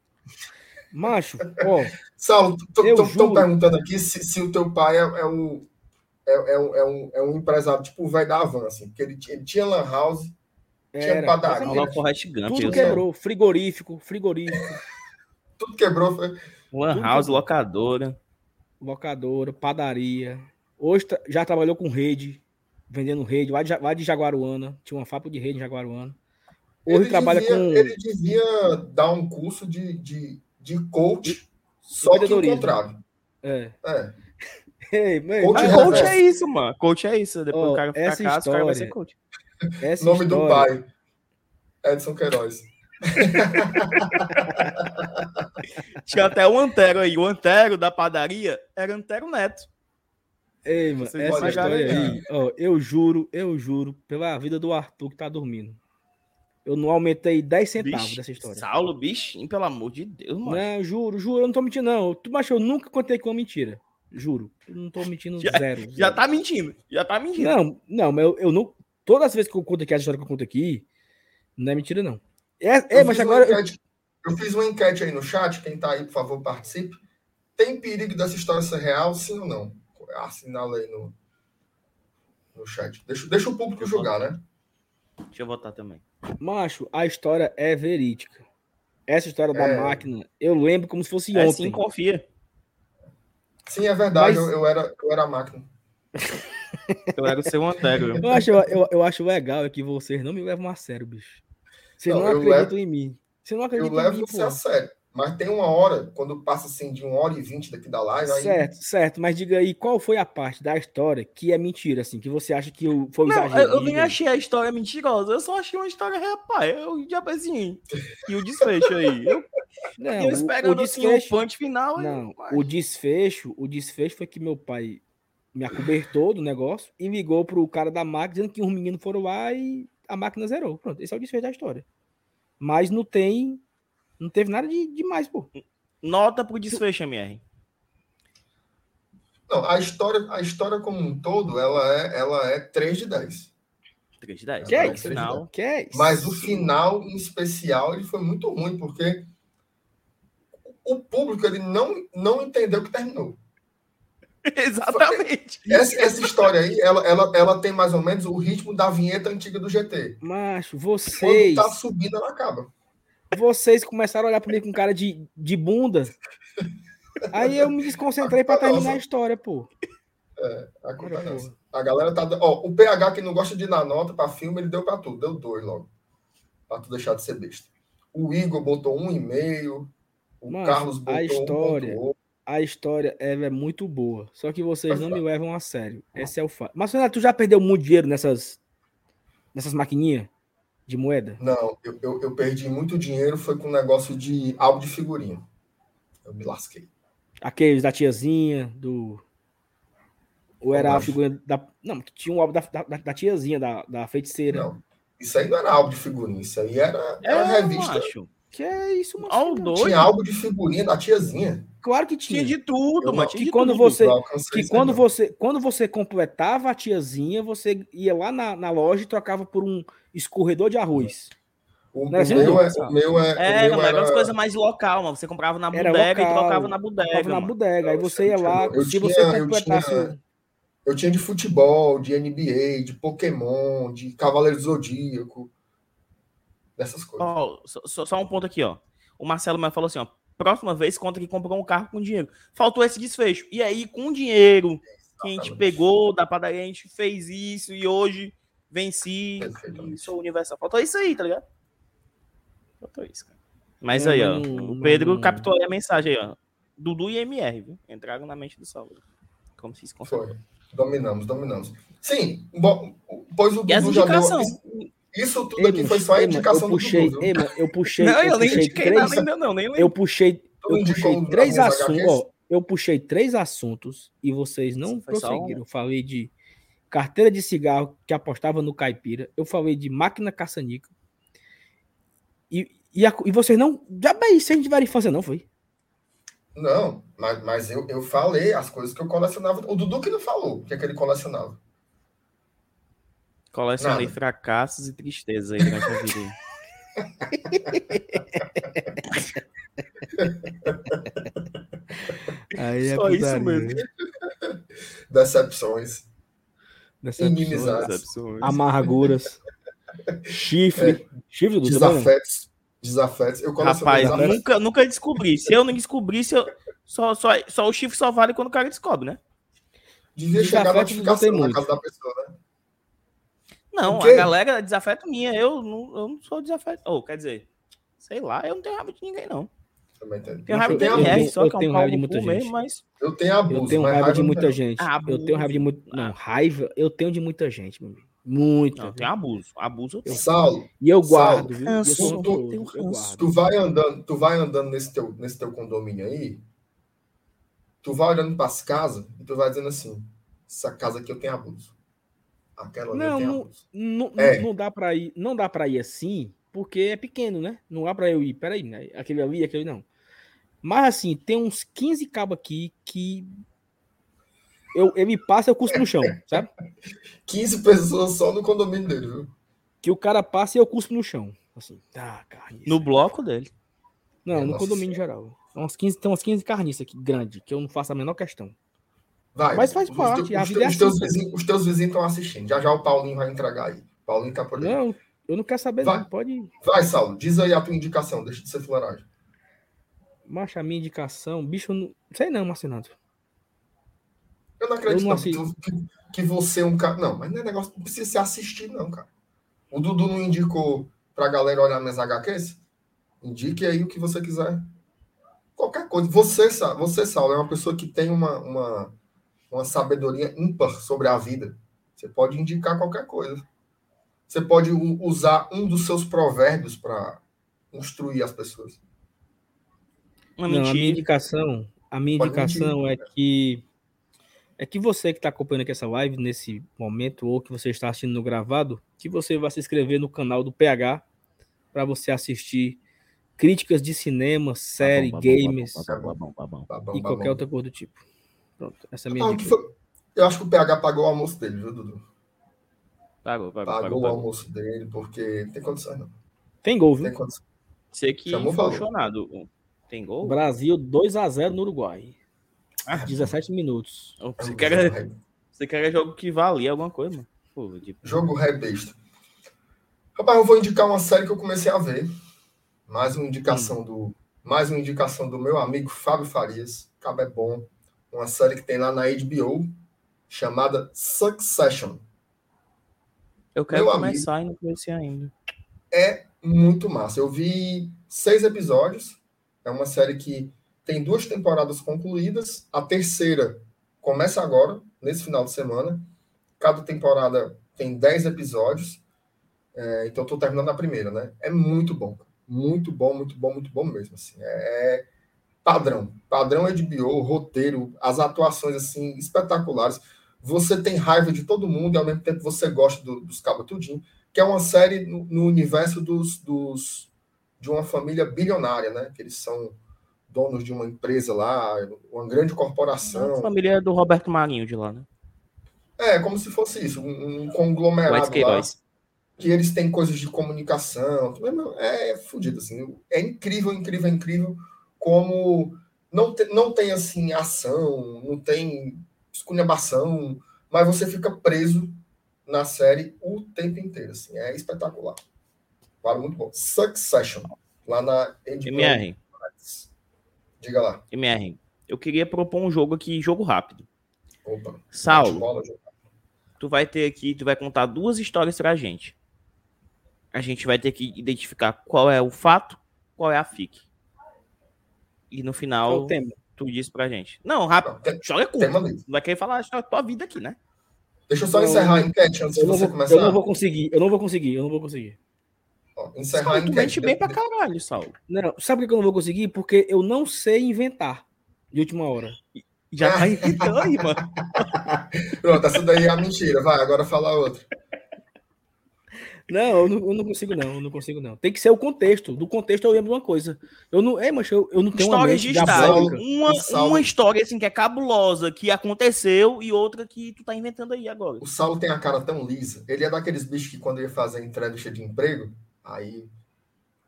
[SPEAKER 2] Macho, ó.
[SPEAKER 1] Saulo, tô, perguntando aqui se, se o teu pai é, é o é, é, um, é, um, é um empresário tipo o velho da Havan, assim, porque ele, ele tinha lan house,
[SPEAKER 2] Era, tinha padaria. Gump, tudo quebrou, frigorífico, frigorífico.
[SPEAKER 1] tudo quebrou. Foi...
[SPEAKER 3] Lan house, quebrou. locadora.
[SPEAKER 2] Locadora, padaria. Hoje já trabalhou com rede, vendendo rede, lá de, lá de Jaguaruana. Tinha uma fábrica de rede em Jaguaruana.
[SPEAKER 1] Hoje ele trabalha devia, com. Ele devia dar um curso de, de, de coach, só que o contrário.
[SPEAKER 3] É. é. Ei, coach, ah, coach é isso, mano. Coach é isso. Depois oh, o cara casa, história, o cara vai ser coach.
[SPEAKER 1] Essa Nome história. do pai. Edson Queiroz.
[SPEAKER 3] Tinha até o Antero aí. O Antero da padaria era Antero Neto.
[SPEAKER 2] Ei, mano, essa história aí, ó, eu juro, eu juro, pela vida do Arthur que tá dormindo. Eu não aumentei 10 centavos bicho, dessa história.
[SPEAKER 3] Saulo, bichinho, pelo amor de Deus, mano.
[SPEAKER 2] Não, juro, juro, eu não tô mentindo, não. Tu, mas eu nunca contei com uma mentira. Juro. Eu não tô mentindo
[SPEAKER 3] já,
[SPEAKER 2] zero,
[SPEAKER 3] zero. Já tá mentindo. Já tá mentindo.
[SPEAKER 2] Não, não, mas eu, eu não. Todas as vezes que eu conto aqui, a história que eu conto aqui, não é mentira, não. É, é mas agora.
[SPEAKER 1] Enquete, eu... eu... fiz uma enquete aí no chat. Quem tá aí, por favor, participe. Tem perigo dessa história ser real, sim ou não? Assinala aí no, no chat. Deixa, deixa o público deixa julgar, né?
[SPEAKER 3] Deixa eu votar também.
[SPEAKER 2] Macho, a história é verídica. Essa história da é... máquina, eu lembro como se fosse é, ontem. Sim,
[SPEAKER 3] confia.
[SPEAKER 1] Sim, é verdade, Mas... eu, eu, era, eu era a máquina.
[SPEAKER 3] eu era o seu Antero.
[SPEAKER 2] Eu acho, eu, eu acho legal é que vocês não me levam a sério, bicho. Vocês não, não acreditam levo, em mim. Você não acredita
[SPEAKER 1] eu levo você a sério. Mas tem uma hora, quando passa assim de uma hora e vinte daqui da live. Aí...
[SPEAKER 2] Certo, certo. Mas diga aí, qual foi a parte da história que é mentira, assim, que você acha que foi
[SPEAKER 3] um não, exagero? Eu nem achei a história mentirosa, eu só achei uma história rapaz. Eu já assim. E o desfecho aí? Eu,
[SPEAKER 2] não, eu esperando o, desfecho, assim, o punch final. Não, aí, o desfecho, o desfecho foi que meu pai me acobertou do negócio e ligou pro cara da máquina dizendo que os meninos foram lá e a máquina zerou. Pronto, esse é o desfecho da história. Mas não tem não teve nada de demais, pô.
[SPEAKER 3] Nota pro desfecho, MR.
[SPEAKER 1] Não, a história, a história como um todo, ela é, ela é 3 de 10.
[SPEAKER 3] 3 de 10.
[SPEAKER 2] Que é, é isso? Final. Que é
[SPEAKER 1] isso? Mas o final, em especial, ele foi muito ruim, porque o público ele não, não entendeu que terminou.
[SPEAKER 3] Exatamente.
[SPEAKER 1] Essa, essa história aí, ela, ela, ela tem mais ou menos o ritmo da vinheta antiga do GT.
[SPEAKER 2] Macho, vocês.
[SPEAKER 1] Quando tá subindo, ela acaba
[SPEAKER 2] vocês começaram a olhar para mim com cara de, de bunda. Aí eu me desconcentrei para terminar a história, pô.
[SPEAKER 1] É, a, culpa é a galera tá. Ó, o PH que não gosta de dar nota para filme, ele deu para tudo, deu dois logo. Para tu deixar de ser besta. O Igor botou um e meio. O Carlos botou
[SPEAKER 2] a história, um A história é, é muito boa. Só que vocês não me levam a sério. Esse é o fato. Mas, tu já perdeu muito dinheiro nessas, nessas maquininhas? De moeda?
[SPEAKER 1] Não, eu, eu, eu perdi muito dinheiro, foi com um negócio de álbum de figurinha. Eu me lasquei.
[SPEAKER 2] Aqueles da tiazinha, do. Ou era a
[SPEAKER 1] acho?
[SPEAKER 2] figurinha da. Não, tinha um álbum da, da, da tiazinha, da, da feiticeira.
[SPEAKER 1] Não, isso aí não era álbum de figurinha, isso aí era,
[SPEAKER 3] É,
[SPEAKER 1] era revista.
[SPEAKER 3] macho.
[SPEAKER 2] Que é isso, mano?
[SPEAKER 3] Ó, o doido.
[SPEAKER 1] Tinha álbum de figurinha da tiazinha.
[SPEAKER 2] Claro que tinha.
[SPEAKER 3] Tinha de tudo,
[SPEAKER 1] Eu
[SPEAKER 3] mano.
[SPEAKER 1] não-
[SPEAKER 3] Tinha
[SPEAKER 2] que quando
[SPEAKER 3] tudo.
[SPEAKER 2] você,
[SPEAKER 1] Eu
[SPEAKER 2] que quando
[SPEAKER 1] não.
[SPEAKER 2] você, quando você completava a tiazinha, você ia lá na, na loja e trocava por um escorredor de arroz.
[SPEAKER 1] O,
[SPEAKER 2] Não era
[SPEAKER 1] o
[SPEAKER 2] assim,
[SPEAKER 1] meu
[SPEAKER 2] não?
[SPEAKER 1] é, o meu é, o
[SPEAKER 3] Era,
[SPEAKER 1] meu
[SPEAKER 3] mas era coisas mais local, mano. Você comprava na
[SPEAKER 2] Era
[SPEAKER 3] bodega e
[SPEAKER 2] local.
[SPEAKER 3] trocava na bodega.
[SPEAKER 2] Na bodega. Aí
[SPEAKER 1] Não,
[SPEAKER 2] você ia lá,
[SPEAKER 1] eu
[SPEAKER 2] se
[SPEAKER 1] tinha-
[SPEAKER 2] você
[SPEAKER 1] eu
[SPEAKER 2] completasse.
[SPEAKER 1] tinha-
[SPEAKER 2] o-
[SPEAKER 1] Eu tinha de futebol, de NBA, de Pokémon, de Cavaleiro do Zodíaco, dessas coisas.
[SPEAKER 3] Ó, só, só- um ponto aqui, ó. O Marcelo me falou assim, ó. Próxima vez conta que comprou um carro com dinheiro. Faltou esse desfecho. E aí, com o dinheiro que a gente pegou da padaria, a gente fez isso e hoje venci e sou universal. Faltou isso aí, tá ligado? Faltou isso, cara. Mas
[SPEAKER 2] Não,
[SPEAKER 3] aí, ó. o Pedro
[SPEAKER 2] não-
[SPEAKER 3] captou aí a mensagem aí, ó. Dudu e MR, viu? Entraram na mente do Saulo. Como se isso.
[SPEAKER 1] Dominamos, dominamos. Sim, bom, pois o
[SPEAKER 3] E as
[SPEAKER 1] Dudu já deu. Isso, isso tudo
[SPEAKER 2] Ei,
[SPEAKER 1] aqui foi só a
[SPEAKER 2] ei,
[SPEAKER 1] indicação
[SPEAKER 2] eu puxei,
[SPEAKER 1] do Dudu.
[SPEAKER 2] ei, mano, eu puxei,
[SPEAKER 3] Não,
[SPEAKER 2] eu
[SPEAKER 3] eu nem
[SPEAKER 2] puxei
[SPEAKER 3] indiquei
[SPEAKER 2] três,
[SPEAKER 3] nada ainda, não. Nem lembro.
[SPEAKER 2] eu puxei, eu puxei três assuntos, ó, eu puxei três assuntos e vocês não
[SPEAKER 3] um.
[SPEAKER 2] prosseguiram. Eu falei de carteira de cigarro que apostava no caipira, eu falei de máquina caça-níquel. E, e, a- e vocês não, já bem, vocês não tiveram infância não, foi?
[SPEAKER 1] Não, mas, mas eu, eu falei as coisas que eu colecionava. O Dudu que não falou o que, é que ele colecionava.
[SPEAKER 3] Colecionei
[SPEAKER 1] Nada.
[SPEAKER 3] fracassos e tristezas aí durante a vida. aí.
[SPEAKER 2] Aí
[SPEAKER 3] Só isso mesmo.
[SPEAKER 1] Decepções,
[SPEAKER 2] Decepções,
[SPEAKER 3] Decepções.
[SPEAKER 2] amarguras, chifre, chifre do
[SPEAKER 1] desafetos. Desafetos. Eu
[SPEAKER 3] Rapaz,
[SPEAKER 1] desafetos.
[SPEAKER 3] nunca, nunca descobri. Se eu não descobrisse, eu... só, só, só o chifre só vale quando o cara descobre, né?
[SPEAKER 1] Devia chegar a notificação na casa da pessoa, né?
[SPEAKER 3] Não, a galera é desafeto minha. Eu não, eu não sou desafeto. Ou, quer dizer, sei lá, eu não tenho raiva de ninguém, não.
[SPEAKER 1] Também.
[SPEAKER 3] Tenho raiva
[SPEAKER 2] Eu
[SPEAKER 3] de
[SPEAKER 2] eu
[SPEAKER 3] só que é
[SPEAKER 2] tenho
[SPEAKER 3] um
[SPEAKER 2] raiva de muita
[SPEAKER 3] mesmo,
[SPEAKER 2] gente.
[SPEAKER 3] mas
[SPEAKER 1] Eu tenho abuso.
[SPEAKER 2] Eu tenho raiva de muita gente.
[SPEAKER 3] Abuso.
[SPEAKER 2] Eu tenho raiva de muito. Não, raiva eu tenho de muita gente, meu amigo. Muita.
[SPEAKER 3] não, tem abuso. Abuso eu tenho.
[SPEAKER 1] Saulo,
[SPEAKER 2] E eu
[SPEAKER 1] Saulo,
[SPEAKER 2] guardo, viu? Eu sou
[SPEAKER 1] tu-
[SPEAKER 2] eu guardo.
[SPEAKER 1] tu vai andando, tu vai andando nesse teu, nesse teu condomínio aí, tu vai olhando para as casas e tu vai dizendo assim: essa casa aqui eu tenho abuso. Aquela
[SPEAKER 2] Não, não, não,
[SPEAKER 1] É.
[SPEAKER 2] não dá pra ir, não dá para ir assim, porque é pequeno, né? Não dá pra eu ir. Peraí, né? aquele ali, aquele não. Mas assim, tem uns 15 cabos aqui que eu, ele passa, eu cuspo no chão, sabe?
[SPEAKER 1] 15 pessoas só no condomínio dele, viu?
[SPEAKER 2] Que o cara passa e eu cuspo no chão. Assim, tá, carniça.
[SPEAKER 3] No bloco dele.
[SPEAKER 2] Não, no condomínio geral. Tem umas 15, tem umas 15 carniças aqui, grande, que eu não faço a menor questão.
[SPEAKER 1] Vai.
[SPEAKER 2] Mas faz
[SPEAKER 1] os,
[SPEAKER 2] parte,
[SPEAKER 1] teus-
[SPEAKER 2] a
[SPEAKER 1] os,
[SPEAKER 2] vida é
[SPEAKER 1] os teus
[SPEAKER 2] assim.
[SPEAKER 1] vizinhos, os teus vizinhos estão assistindo. Já já o Paulinho vai entregar aí. Paulinho tá por aí.
[SPEAKER 2] Não, eu não quero saber,
[SPEAKER 1] Vai.
[SPEAKER 2] não. Pode.
[SPEAKER 1] Vai, Saulo, diz aí a tua indicação, deixa de ser fuleiragem.
[SPEAKER 2] Macha, a minha indicação, bicho, não sei não, Marcinato.
[SPEAKER 1] Eu não acredito
[SPEAKER 2] Eu não
[SPEAKER 1] não, que, que você é um cara. Não, mas não é negócio, não precisa ser assistir, não, cara. O Dudu não indicou pra galera olhar minhas HQs? Indique aí o que você quiser. Qualquer coisa. Você, você Saulo, é uma pessoa que tem uma, uma, uma sabedoria ímpar sobre a vida. Você pode indicar qualquer coisa. Você pode usar um dos seus provérbios para instruir as pessoas.
[SPEAKER 3] Uma
[SPEAKER 2] Não, a minha indicação, a minha
[SPEAKER 1] Pode
[SPEAKER 2] indicação é que é que você que está acompanhando aqui essa live nesse momento ou que você está assistindo no gravado, que você vai se inscrever no canal do PH para você assistir críticas de cinema, série, games e qualquer outra coisa do tipo. Pronto, essa é a minha
[SPEAKER 1] Ah, o que
[SPEAKER 2] dica.
[SPEAKER 1] foi- Eu acho que o PH pagou o almoço dele, viu, Dudu?
[SPEAKER 3] Pagou, pagou,
[SPEAKER 1] Pagou
[SPEAKER 3] pagou.
[SPEAKER 1] o
[SPEAKER 3] pagou.
[SPEAKER 1] almoço dele, porque tem condições, não.
[SPEAKER 2] Tem gol, viu?
[SPEAKER 1] Tem condições.
[SPEAKER 3] Você que chonado. Tem gol?
[SPEAKER 2] Brasil 2 a 0 no Uruguai. 17 minutos.
[SPEAKER 1] É
[SPEAKER 3] Você quer, você quer jogo que valia alguma coisa, mano? Pô, tipo,
[SPEAKER 1] Jogo ré besta. Rapaz, eu vou indicar uma série que eu comecei a ver. Mais uma indicação
[SPEAKER 3] Hum.
[SPEAKER 1] do. Mais uma indicação do meu amigo Fábio Farias. Cabo é bom. Uma série que tem lá na HBO, chamada Succession.
[SPEAKER 3] eu quero
[SPEAKER 1] Meu
[SPEAKER 3] começar e não comecei ainda.
[SPEAKER 1] é muito massa. Eu vi seis episódios. É uma série que tem duas temporadas concluídas. A terceira começa agora, nesse final de semana. Cada temporada tem dez episódios. É, então estou terminando a primeira, né? É muito bom. Muito bom, muito bom, muito bom mesmo. Assim. É, é padrão. Padrão HBO, roteiro, as atuações assim espetaculares. Você tem raiva de todo mundo e ao mesmo tempo você gosta do, dos cabos tudinho, que é uma série no, no universo dos, dos, de uma família bilionária, né? Que eles são donos de uma empresa lá, uma grande corporação.
[SPEAKER 3] A família do Roberto Marinho de lá, né?
[SPEAKER 1] É, como se fosse isso, um, um conglomerado lá, que eles têm coisas de comunicação, é, é fodido, assim, é incrível, incrível, incrível como não, te, não tem, assim, ação, não tem esculhambação, mas você fica preso na série o tempo inteiro, assim, é espetacular. Vale muito bom. Succession, lá na
[SPEAKER 3] HBO. MR.
[SPEAKER 1] Diga lá.
[SPEAKER 3] MR, eu queria propor um jogo aqui, jogo rápido.
[SPEAKER 1] Opa.
[SPEAKER 3] Saulo, bola, tu vai ter aqui, tu vai contar duas histórias pra gente. A gente vai ter que identificar qual é o fato, qual é a fic. E no final, tu diz pra gente. Não, rápido. Não, joga curto. Não vai querer falar a tua vida aqui, né?
[SPEAKER 1] Deixa eu só encerrar a enquete antes de você
[SPEAKER 2] vou,
[SPEAKER 1] começar.
[SPEAKER 2] Eu não vou conseguir, eu não vou conseguir, eu não vou conseguir.
[SPEAKER 1] Ó, encerrar a enquete. Tu mente
[SPEAKER 3] bem pra caralho, Saulo.
[SPEAKER 2] Não, sabe por que eu não vou conseguir? Porque eu não sei inventar de última hora.
[SPEAKER 3] Já tá inventando aí, mano.
[SPEAKER 1] Pronto, essa daí é a mentira. Vai, agora fala outra.
[SPEAKER 2] Não eu, não, eu não consigo, não. Eu não consigo, não. Tem que ser o contexto. Do contexto eu lembro uma coisa. Eu não, é, mas eu, eu não tenho
[SPEAKER 3] História uma de estado. Uma, uma história assim que é cabulosa, que aconteceu, e outra que tu tá inventando aí agora.
[SPEAKER 1] O Saulo tem a cara tão lisa. Ele é daqueles bichos que quando ele faz a entrevista de emprego, aí,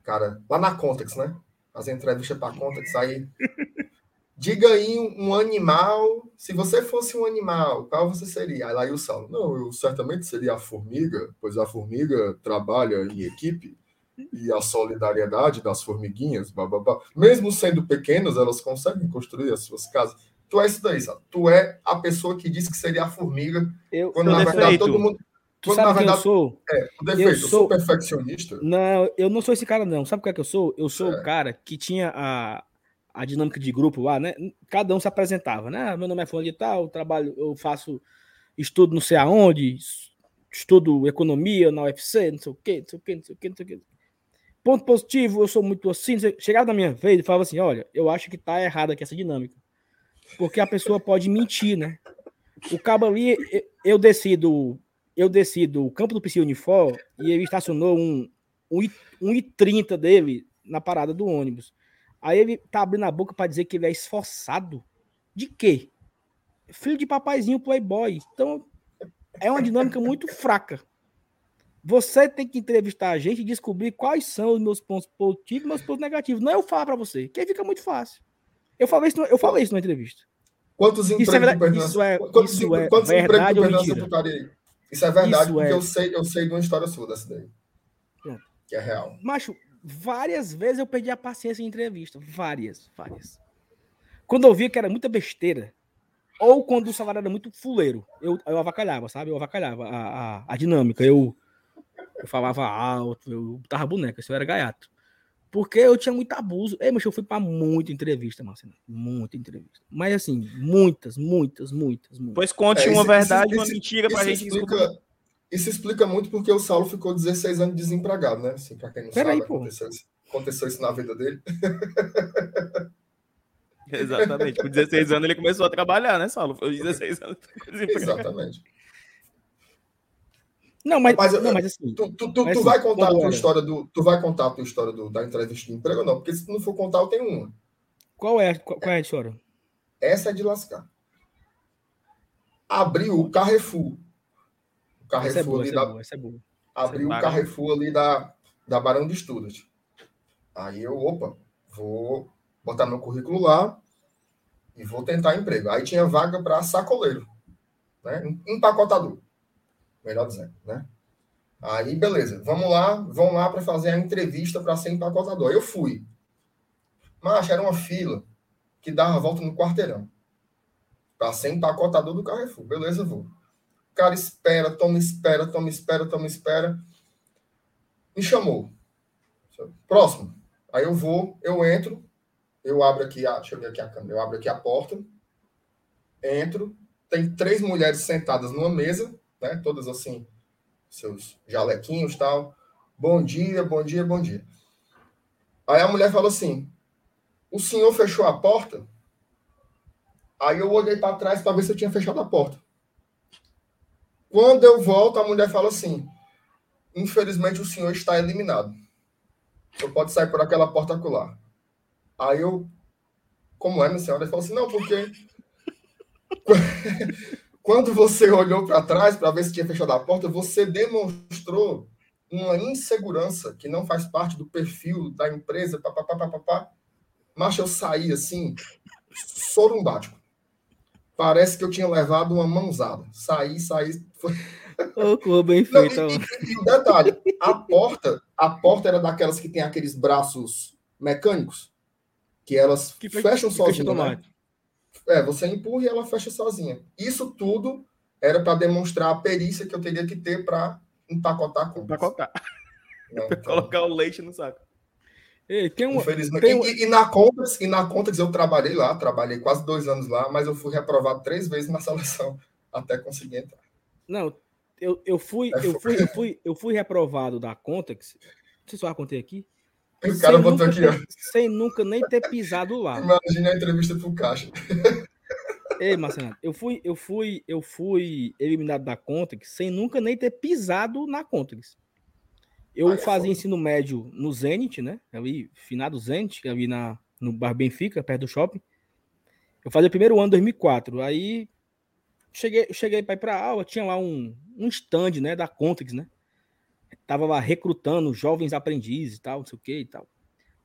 [SPEAKER 1] cara, lá na Context, né? Fazer entrevista pra Context, aí Diga aí um, animal, se você fosse um animal, qual você seria? Aí lá o Saulo, não, eu certamente seria a formiga, pois a formiga trabalha em equipe e a solidariedade das formiguinhas, bababá. mesmo sendo pequenas, elas conseguem construir as suas casas. Tu é isso daí, sabe? Tu é a pessoa que disse que seria a formiga,
[SPEAKER 3] eu, quando na verdade
[SPEAKER 2] defeito. todo mundo. Tu quando, sabe na verdade, eu sou?
[SPEAKER 1] É, o defeito, eu sou... eu sou perfeccionista.
[SPEAKER 2] Não, eu não sou esse cara, não. Sabe o que é que eu sou? Eu sou é. o cara que tinha a, a dinâmica de grupo lá, né? Cada um se apresentava, né? Ah, meu nome é fulano de tal, trabalho, eu faço estudo não sei aonde, estudo economia na UFC, não sei o quê, não sei o quê, não sei o quê, não sei o quê. Ponto positivo, eu sou muito assim. Chegava na minha vez e falava assim: olha, eu acho que tá errada aqui essa dinâmica. Porque a pessoa pode mentir, né? O cabo ali, eu decido, eu decido o campo do PC Unifor e ele estacionou um, um, um I30 dele na parada do ônibus. Aí ele tá abrindo a boca para dizer que ele é esforçado. De quê? Filho de papaizinho playboy. Então, é uma dinâmica muito fraca. Você tem que entrevistar a gente e descobrir quais são os meus pontos positivos e meus pontos negativos. Não é eu falar para você, que aí fica muito fácil. Eu falei isso, eu falei isso na entrevista.
[SPEAKER 1] Quantos empregos
[SPEAKER 2] isso é, verdade, isso é, quantos, isso é quantos verdade ou mentira?
[SPEAKER 1] Isso é verdade, isso porque é... eu, sei, eu sei de uma história sua dessa daí. Pronto. Que é real.
[SPEAKER 2] Macho, Várias vezes eu perdi a paciência em entrevista. Várias, várias. Quando eu via que era muita besteira, ou quando o salário era muito fuleiro, eu, eu avacalhava, sabe? Eu avacalhava a, a, a dinâmica. Eu, eu falava alto, eu tava boneca, isso era gaiato. Porque eu tinha muito abuso. Ei, mas eu fui para muita entrevista, Marcelo. Muita entrevista. Mas assim, muitas, muitas, muitas, muitas.
[SPEAKER 3] Pois conte é, uma verdade e uma mentira pra gente
[SPEAKER 1] explica, isso explica muito porque o Saulo ficou 16 anos desempregado, né? Assim, para quem não Pera sabe, aí, aconteceu, isso, aconteceu isso na vida dele.
[SPEAKER 3] Exatamente. Com 16 anos ele começou a trabalhar, né, Saulo? Foi 16 anos.
[SPEAKER 1] Exatamente.
[SPEAKER 2] Não, mas, mas, não, mas assim.
[SPEAKER 1] Tu, tu, tu, mas, tu vai contar a tua história do. Tu vai contar a história do, da entrevista de emprego ou não? Porque se tu não for contar, eu tenho uma.
[SPEAKER 2] Qual é, qual, qual é a história?
[SPEAKER 1] Essa é de lascar. Abriu o Carrefour Carrefour é boa, ali da.
[SPEAKER 2] essa é boa.
[SPEAKER 1] Abriu o Carrefour ali da, da Barão de Estudos. Aí eu, opa, vou botar meu currículo lá e vou tentar emprego. Aí tinha vaga para sacoleiro, né? Empacotador, melhor dizendo, né? Aí, beleza, vamos lá, vão lá para fazer a entrevista para ser empacotador. Aí eu fui. Mas era uma fila que dava a volta no quarteirão. Para ser empacotador do Carrefour. Beleza, vou cara espera, toma espera, toma espera, toma espera. Me chamou. Próximo. Aí eu vou, eu entro, eu abro aqui, a, deixa eu ver aqui a câmera, eu abro aqui a porta, entro, tem três mulheres sentadas numa mesa, né, todas assim, seus jalequinhos tal. Bom dia, bom dia, bom dia. Aí a mulher falou assim: O senhor fechou a porta? Aí eu olhei para trás para ver se eu tinha fechado a porta. Quando eu volto, a mulher fala assim: Infelizmente o senhor está eliminado. Você pode sair por aquela porta acular. Aí eu, como é, minha senhora? Ele falou assim: Não, porque. Quando você olhou para trás para ver se tinha fechado a porta, você demonstrou uma insegurança que não faz parte do perfil da empresa, papapá, papapá. Mas eu saí assim, sorumbático. Parece que eu tinha levado uma mãozada. Saí, saí.
[SPEAKER 2] Oh, bem feito. Não,
[SPEAKER 1] e, e, detalhe, a porta, a porta era daquelas que tem aqueles braços mecânicos, que elas que fecham sozinhas. Né? É, você empurra e ela fecha sozinha. Isso tudo era para demonstrar a perícia que eu teria que ter para empacotar com.
[SPEAKER 3] Empacotar. Né, então... Colocar o leite no saco.
[SPEAKER 2] Ei, tem um.
[SPEAKER 1] Tem um... E, e, na Contas, e na Contas eu trabalhei lá, trabalhei quase dois anos lá, mas eu fui reprovado três vezes na seleção até conseguir entrar.
[SPEAKER 2] Não, eu, eu, fui, é, eu, fui, eu, fui, eu fui reprovado da Contex. Não sei se eu contei aqui.
[SPEAKER 1] O cara botou aqui,
[SPEAKER 2] ó. Sem nunca nem ter pisado lá.
[SPEAKER 1] Imagina a entrevista pro Caixa.
[SPEAKER 2] Ei, Marcelo, eu fui, eu fui, eu fui eliminado da Contex sem nunca nem ter pisado na Contex. Eu fazia ensino médio no Zenit, né? Ali, finado Zenit, ali na, no Bar Benfica, perto do shopping. Eu fazia o primeiro ano, 2004. Aí cheguei, cheguei para ir para aula, tinha lá um, um stand, né, da Contex, né? Tava lá recrutando jovens aprendizes e tal, não sei o que e tal.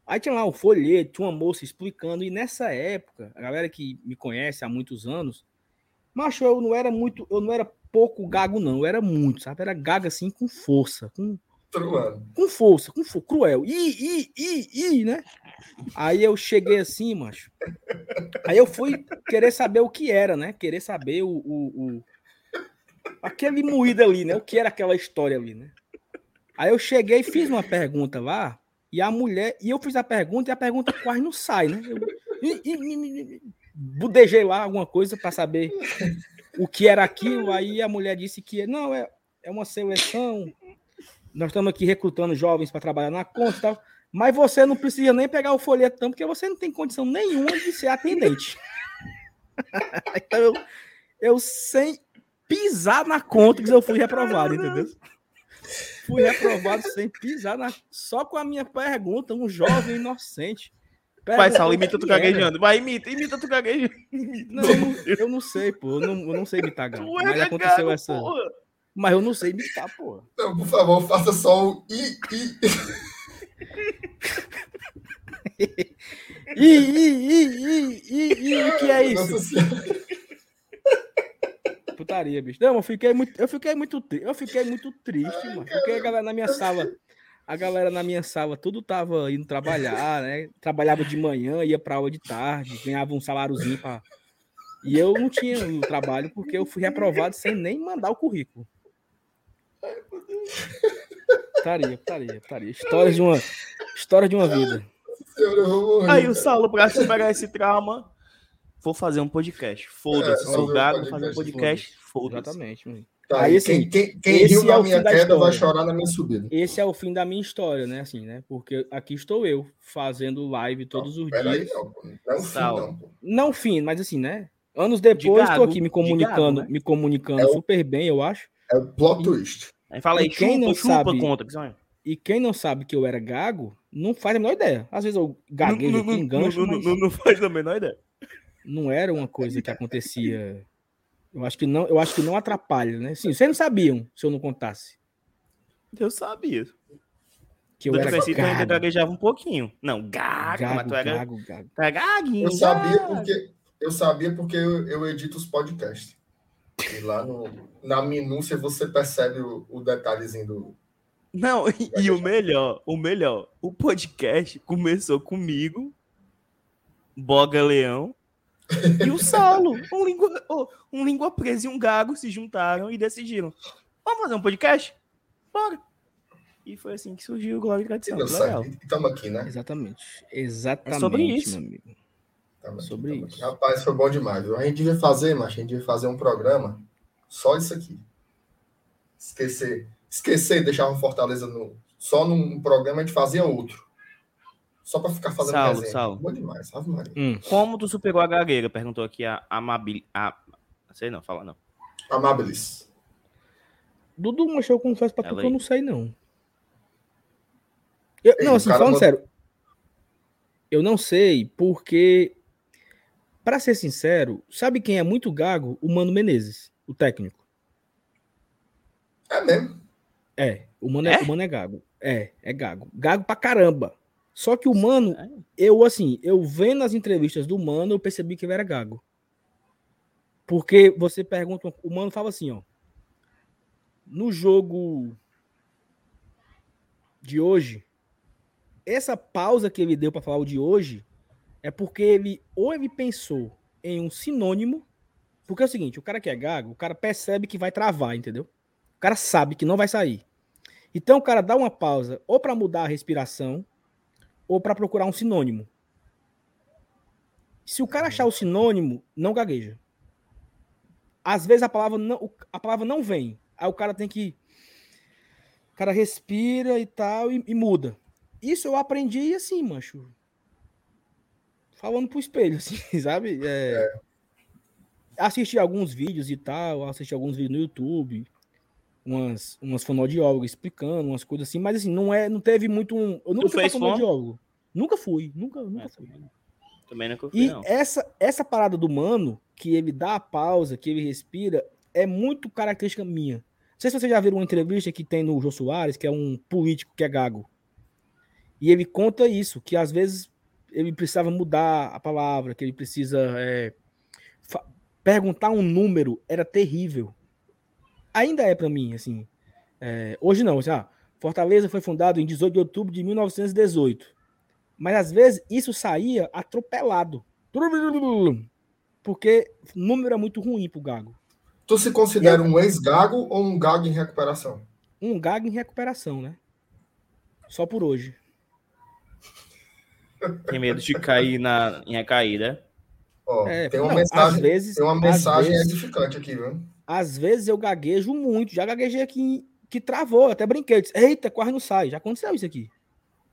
[SPEAKER 2] Aí tinha lá um folheto, tinha uma moça explicando, e nessa época, a galera que me conhece há muitos anos, macho, eu não era muito, eu não era pouco gago, não, eu era muito, sabe? Era gago assim com força, com, com força, com força, cruel. I, i, i, i, né? Aí eu cheguei assim, macho. Aí eu fui querer saber o que era, né? Querer saber o, o, o... aquele moído ali, né? O que era aquela história ali, né? Aí eu cheguei e fiz uma pergunta lá, e a mulher, e eu fiz a pergunta e a pergunta quase não sai, né? Eu, e, e, e, budejei lá alguma coisa para saber o que era aquilo. Aí a mulher disse que não, é, é uma seleção. Nós estamos aqui recrutando jovens para trabalhar na conta e tal. Mas você não precisa nem pegar o folhetão, porque você não tem condição nenhuma de ser atendente. então eu, eu sem pisar na conta que eu fui reprovado, entendeu? Fui reprovado sem pisar na... só com a minha pergunta, um jovem inocente.
[SPEAKER 3] Vai, Saulo, imita tu gaguejando. Vai, imita, imita tu gaguejando.
[SPEAKER 2] Não, eu, eu, não sei, pô. Eu não, eu não sei imitar, gago. É mas aconteceu essa. Porra. Mas eu não sei imitar, pô.
[SPEAKER 1] Não, por favor, faça só o i, i.
[SPEAKER 2] I, i, i, i, i, i, o que é isso? Putaria, bicho. Não, eu fiquei muito, eu fiquei muito, eu fiquei muito triste, mano. Porque a galera na minha sala, a galera na minha sala, tudo tava indo trabalhar, né? Trabalhava de manhã, ia pra aula de tarde, ganhava um saláriozinho pra... E eu não tinha o trabalho porque eu fui reprovado sem nem mandar o currículo. Putaria, putaria, putaria. História de uma, história de uma vida.
[SPEAKER 3] Aí o Saulo, pra superar esse trauma, vou fazer um podcast. Foda-se, é, sou gago, vou fazer um podcast. Foda-se.
[SPEAKER 2] Exatamente, mano.
[SPEAKER 1] Tá, aí, assim, quem, quem riu na é minha queda vai chorar na minha subida.
[SPEAKER 2] Esse é o fim da minha história, né? Assim, né? Porque aqui estou eu, fazendo live todos não, os dias. Aí, não, não, é um fim, não, não fim, mas assim, né? Anos depois, estou aqui me comunicando, gado, né? me comunicando é super bem, eu acho.
[SPEAKER 1] É o plot e, twist.
[SPEAKER 3] Aí fala aí, quem chupa, não chupa, sabe, conta,
[SPEAKER 2] E quem não sabe que eu era gago, não faz a menor ideia. Às vezes eu gaguejo aqui, engancho,
[SPEAKER 3] não, mas... não, não faz a menor ideia.
[SPEAKER 2] Não era uma coisa que acontecia. Eu acho que não, eu acho que não atrapalha, né? Sim, vocês não sabiam se eu não contasse.
[SPEAKER 3] Eu sabia.
[SPEAKER 2] Que eu, eu era
[SPEAKER 3] gago. ainda gaguejava um pouquinho. Não, gago, gago mas tu era, gago, gago. Tu era gaguinho.
[SPEAKER 1] Eu sabia porque eu sabia porque eu, eu edito os podcasts. E lá no, na minúcia você percebe o, o detalhezinho do,
[SPEAKER 3] não, e, e, o melhor, o melhor, o podcast começou comigo, Boga Leão e o Saulo. Um língua, um língua presa e um gago se juntaram e decidiram: vamos fazer um podcast? Bora! E foi assim que surgiu o Glória e Tradição.
[SPEAKER 1] Estamos aqui, né?
[SPEAKER 2] Exatamente. Exatamente, é sobre isso. meu amigo.
[SPEAKER 1] Tamo sobre aqui, isso. Rapaz, foi bom demais. A gente devia fazer, mas a gente devia fazer um programa só isso aqui. Esquecer esquecer e deixava o Fortaleza no, só num programa, a gente fazia outro. Só para ficar fazendo
[SPEAKER 3] Saulo,
[SPEAKER 1] resenha.
[SPEAKER 3] Saulo.
[SPEAKER 1] Boa demais, Ave Maria.
[SPEAKER 2] Hum.
[SPEAKER 3] Como tu superou a gagueira? Perguntou aqui a Amabil. A... Sei não, fala não.
[SPEAKER 1] Amabilis.
[SPEAKER 2] Dudu, mas eu confesso pra tu que eu não sei, não. Eu-
[SPEAKER 1] Ei,
[SPEAKER 2] não, assim, falando
[SPEAKER 1] manda-
[SPEAKER 2] sério. Eu não sei porque, pra ser sincero, sabe quem é muito gago? O Mano Menezes, o técnico.
[SPEAKER 1] É mesmo.
[SPEAKER 2] É, o Mano é,
[SPEAKER 3] É?
[SPEAKER 2] o Mano é gago. É, é gago. Gago pra caramba. Só que o Mano, eu assim, eu vendo as entrevistas do Mano, eu percebi que ele era gago. Porque você pergunta, o Mano fala assim, ó. No jogo de hoje, essa pausa que ele deu para falar o de hoje é porque ele ou ele pensou em um sinônimo, porque é o seguinte, o cara que é gago, o cara percebe que vai travar, entendeu? O cara sabe que não vai sair. Então o cara dá uma pausa ou para mudar a respiração ou para procurar um sinônimo. Se o cara achar o sinônimo, não gagueja. Às vezes a palavra não, a palavra não vem. Aí o cara tem que. O cara respira e tal e, e muda. Isso eu aprendi assim, mancho. Falando pro espelho, assim, sabe? É, Assisti alguns vídeos e tal, assisti alguns vídeos no YouTube, umas, umas fonoaudiólogas explicando, umas coisas assim, mas assim, não é, não teve muito um. Eu nunca fui
[SPEAKER 3] fez fono?
[SPEAKER 2] fonoaudiólogo. Nunca fui, nunca, nunca
[SPEAKER 3] É,
[SPEAKER 2] fui.
[SPEAKER 3] também, também não confio,
[SPEAKER 2] E
[SPEAKER 3] não.
[SPEAKER 2] essa, essa parada do mano, que ele dá a pausa, que ele respira, é muito característica minha. Não sei se vocês já viram uma entrevista que tem no Jô Soares, que é um político que é gago. E ele conta isso, que às vezes ele precisava mudar a palavra, que ele precisa é, perguntar um número, era terrível. Ainda é para mim, assim. É, hoje não, assim, ah, Fortaleza foi fundado em 18 de outubro de 1918. Mas às vezes isso saía atropelado. Porque o número é muito ruim pro Gago.
[SPEAKER 1] Tu se considera um ex-gago ou um gago em recuperação?
[SPEAKER 2] Um Gago em recuperação, né? Só por hoje.
[SPEAKER 3] Tem medo de cair na, em recaída.
[SPEAKER 1] Ó,
[SPEAKER 2] É,
[SPEAKER 1] tem uma
[SPEAKER 2] não,
[SPEAKER 1] mensagem,
[SPEAKER 2] às vezes,
[SPEAKER 1] tem uma
[SPEAKER 2] às
[SPEAKER 1] mensagem
[SPEAKER 2] vezes-
[SPEAKER 1] edificante aqui, viu?
[SPEAKER 2] Às vezes eu gaguejo muito. Já gaguejei aqui que travou, até brinquei. eu disse, Eita, quase não sai. Já aconteceu isso aqui.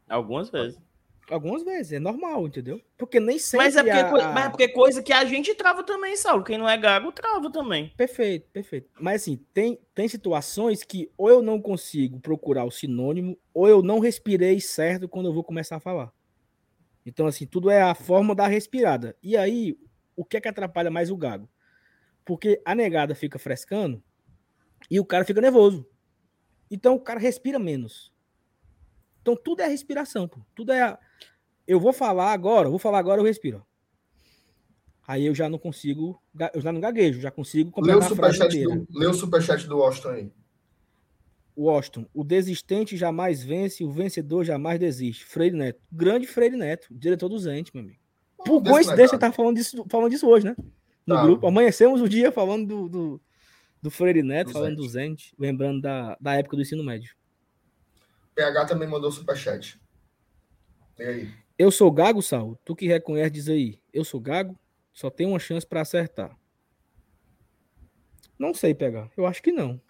[SPEAKER 3] Algumas vezes.
[SPEAKER 2] Algumas vezes, é normal, entendeu? Porque nem sempre.
[SPEAKER 3] Mas é, porque,
[SPEAKER 2] a-
[SPEAKER 3] mas é porque coisa que a gente trava também, Saulo. Quem não é gago, trava também.
[SPEAKER 2] Perfeito, perfeito. Mas assim, tem, tem situações que ou eu não consigo procurar o sinônimo, ou eu não respirei certo quando eu vou começar a falar. Então, assim, tudo é a forma da respirada. E aí, o que é que atrapalha mais o gago? Porque a negada fica frescando e o cara fica nervoso. Então o cara respira menos. Então tudo é respiração, pô. Tudo é. a- Eu vou falar agora, vou falar agora, eu respiro. Aí eu já não consigo, eu já não gaguejo, já consigo
[SPEAKER 1] Lê o superchat do, lê o superchat do Washington aí.
[SPEAKER 2] Washington, o desistente jamais vence, o vencedor jamais desiste. Freire Neto, grande Freire Neto, diretor do Zente, meu amigo. Por coincidência,
[SPEAKER 1] negado.
[SPEAKER 2] tá falando disso, falando disso hoje, né? No
[SPEAKER 1] Tá.
[SPEAKER 2] grupo. Amanhecemos o dia falando do, do, do Freire Neto,
[SPEAKER 1] Do
[SPEAKER 2] falando do Zente, lembrando da, da época do ensino médio.
[SPEAKER 1] PH também mandou superchat. E aí?
[SPEAKER 2] Eu sou gago, Sal? Tu que reconhece, diz aí. Eu sou gago? Só tem uma chance pra acertar. Não sei pegar. Eu acho que não.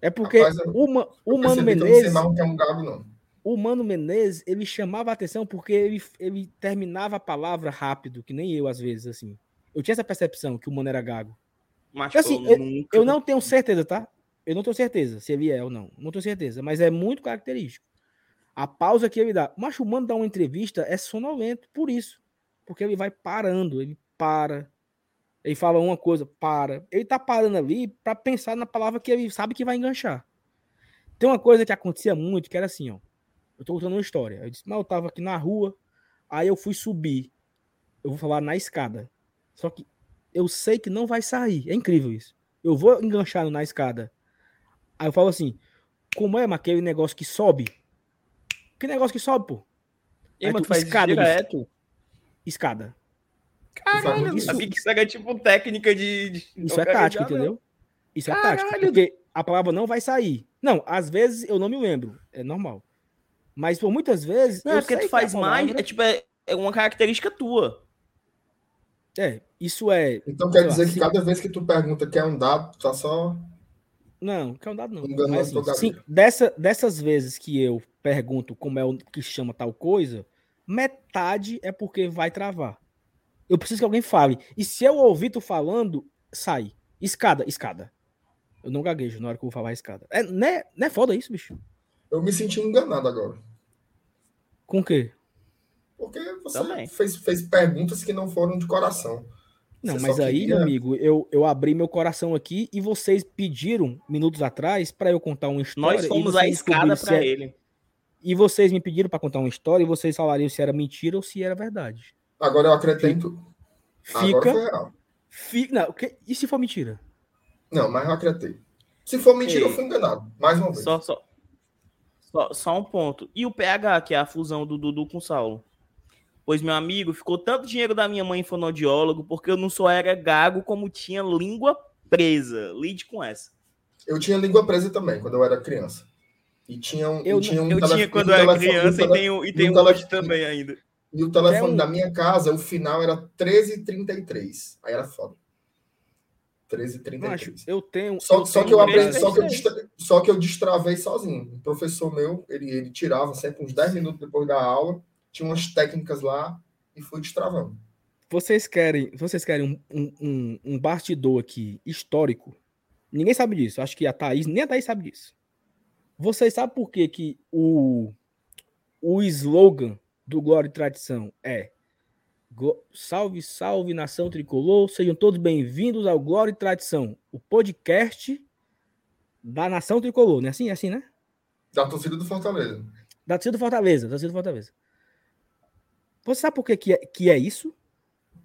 [SPEAKER 2] É porque
[SPEAKER 1] Rapaz, eu-
[SPEAKER 2] o, Ma- o
[SPEAKER 1] Eu
[SPEAKER 2] Mano
[SPEAKER 1] eu
[SPEAKER 2] Menezes,
[SPEAKER 1] o que é um gago, não.
[SPEAKER 2] o Mano Menezes, ele chamava a atenção porque ele, ele terminava a palavra rápido, que nem eu às vezes, assim. Eu tinha essa percepção que o Mano era gago.
[SPEAKER 3] Mas,
[SPEAKER 2] Assim,
[SPEAKER 3] pô, nunca-
[SPEAKER 2] Eu não tenho certeza, tá? Eu não tenho certeza se ele é ou não. Não tenho certeza, mas é muito característico. A pausa que ele dá. O macho humano dá uma entrevista é sonolento por isso. Porque ele vai parando, ele para. Ele fala uma coisa, para. Ele tá parando ali para pensar na palavra que ele sabe que vai enganchar. Tem uma coisa que acontecia muito, que era assim, ó. Eu tô contando uma história. Eu disse, mas eu tava aqui na rua, aí eu fui subir. Eu vou falar na escada. Só que eu sei que não vai sair. É incrível isso. Eu vou enganchar na escada. Aí eu falo assim: como é, mas aquele negócio que sobe? Que negócio que sobe, pô?
[SPEAKER 3] E,
[SPEAKER 2] Aí tu
[SPEAKER 3] faz
[SPEAKER 2] escada,
[SPEAKER 3] direto.
[SPEAKER 2] Escada.
[SPEAKER 3] Caralho,
[SPEAKER 1] Isso-
[SPEAKER 3] isso... sabia que isso era tipo técnica de... de-
[SPEAKER 2] Isso é tática,
[SPEAKER 3] não.
[SPEAKER 2] entendeu? Isso é tática.
[SPEAKER 3] Caralho.
[SPEAKER 2] Porque a palavra não vai sair. Não, às vezes eu não me lembro. É normal. Mas por muitas vezes.
[SPEAKER 3] Não,
[SPEAKER 2] eu
[SPEAKER 3] é porque
[SPEAKER 2] sei
[SPEAKER 3] tu faz mais,
[SPEAKER 2] palavra-
[SPEAKER 3] é tipo, é, é uma característica tua.
[SPEAKER 2] É, isso é.
[SPEAKER 1] Então quer
[SPEAKER 2] Sei lá,
[SPEAKER 1] dizer que
[SPEAKER 2] se-
[SPEAKER 1] cada vez que tu pergunta que é um dado, tu tá só.
[SPEAKER 2] Não, que é um dado não.
[SPEAKER 1] Enganando
[SPEAKER 2] Mas, assim, sim, dessa, dessas vezes que eu pergunto como é o que chama tal coisa, metade é porque vai travar. Eu preciso que alguém fale. E se eu ouvir tu falando, sai. Escada, escada. Eu não gaguejo na hora que eu vou falar escada. É, não, é, não é foda isso, bicho?
[SPEAKER 1] Eu me senti enganado agora.
[SPEAKER 2] Com o quê?
[SPEAKER 1] Porque você
[SPEAKER 3] Também.
[SPEAKER 1] fez, fez perguntas que não foram de coração.
[SPEAKER 2] Não,
[SPEAKER 1] Você
[SPEAKER 2] mas aí,
[SPEAKER 1] queria-
[SPEAKER 2] meu amigo, eu, eu abri meu coração aqui e vocês pediram minutos atrás para eu contar uma história.
[SPEAKER 3] Nós
[SPEAKER 2] e
[SPEAKER 3] fomos
[SPEAKER 2] vocês
[SPEAKER 3] a escada pra
[SPEAKER 2] é-
[SPEAKER 3] ele.
[SPEAKER 2] E vocês me pediram para contar uma história e vocês falariam se era mentira ou se era verdade.
[SPEAKER 1] Agora eu acredito. Agora
[SPEAKER 2] Fica.
[SPEAKER 1] foi real.
[SPEAKER 2] Fica. Não, e se for mentira?
[SPEAKER 1] Não, mas eu acreditei. Se for mentira,
[SPEAKER 3] Ei.
[SPEAKER 1] eu fui enganado. Mais uma vez.
[SPEAKER 3] Só, só, só, só um ponto. E o PH, que é a fusão do Dudu com o Saulo? Pois, meu amigo, ficou tanto dinheiro da minha mãe em fonoaudiólogo porque eu não só era gago, como tinha língua presa. Lide com essa.
[SPEAKER 1] Eu tinha língua presa também, quando eu era criança. E tinha um.
[SPEAKER 2] Eu
[SPEAKER 1] e tinha um
[SPEAKER 3] Eu
[SPEAKER 1] telefone-
[SPEAKER 3] tinha quando
[SPEAKER 1] e
[SPEAKER 3] eu
[SPEAKER 1] um
[SPEAKER 3] era criança
[SPEAKER 1] e um
[SPEAKER 3] e tenho, e
[SPEAKER 1] um
[SPEAKER 3] tenho
[SPEAKER 1] telefone-
[SPEAKER 3] hoje também ainda.
[SPEAKER 1] E o telefone
[SPEAKER 2] um-
[SPEAKER 1] da minha casa, o final era 13h33. Aí era foda.
[SPEAKER 2] Macho,
[SPEAKER 1] 13h33.
[SPEAKER 2] eu tenho.
[SPEAKER 1] Só, só
[SPEAKER 2] tenho
[SPEAKER 1] que eu aprendi, só que eu, só que eu destravei sozinho. O professor meu, ele, ele tirava sempre uns 10 minutos depois da aula, tinha umas técnicas lá e fui destravando.
[SPEAKER 2] Vocês querem, vocês querem um, um, um, um bastidor aqui histórico? Ninguém sabe disso. Acho que a Thaís, nem a Thaís sabe disso. Vocês sabem por que, que o, o slogan do Glória e Tradição é Salve, salve, nação tricolor. Sejam todos bem-vindos ao Glória e Tradição, o podcast da nação tricolor. Não é assim? É assim, né?
[SPEAKER 1] Da torcida do Fortaleza.
[SPEAKER 2] Da torcida do Fortaleza, da torcida do Fortaleza. Você sabe por que, que, é, que é isso?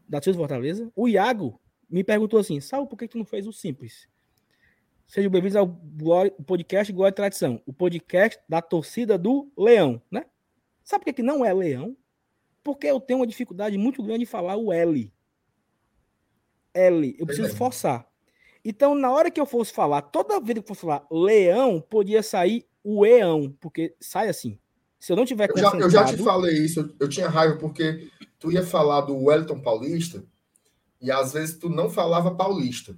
[SPEAKER 2] Da torcida do Fortaleza? O Iago me perguntou assim: sabe por que tu não fez o simples? Sejam bem-vindos ao Glória- podcast Glória e Tradição, o podcast da torcida do Leão, né? Sabe por que, não é Leão? Porque eu tenho uma dificuldade muito grande de falar o L. L, eu preciso
[SPEAKER 1] Entendi.
[SPEAKER 2] forçar. Então, na hora que eu fosse falar, toda vez que eu fosse falar leão, podia sair o eão, porque sai assim. Se eu não tiver
[SPEAKER 1] Eu já, eu já te falei isso, eu, eu tinha raiva porque tu ia falar do Wellington Paulista e às vezes tu não falava paulista.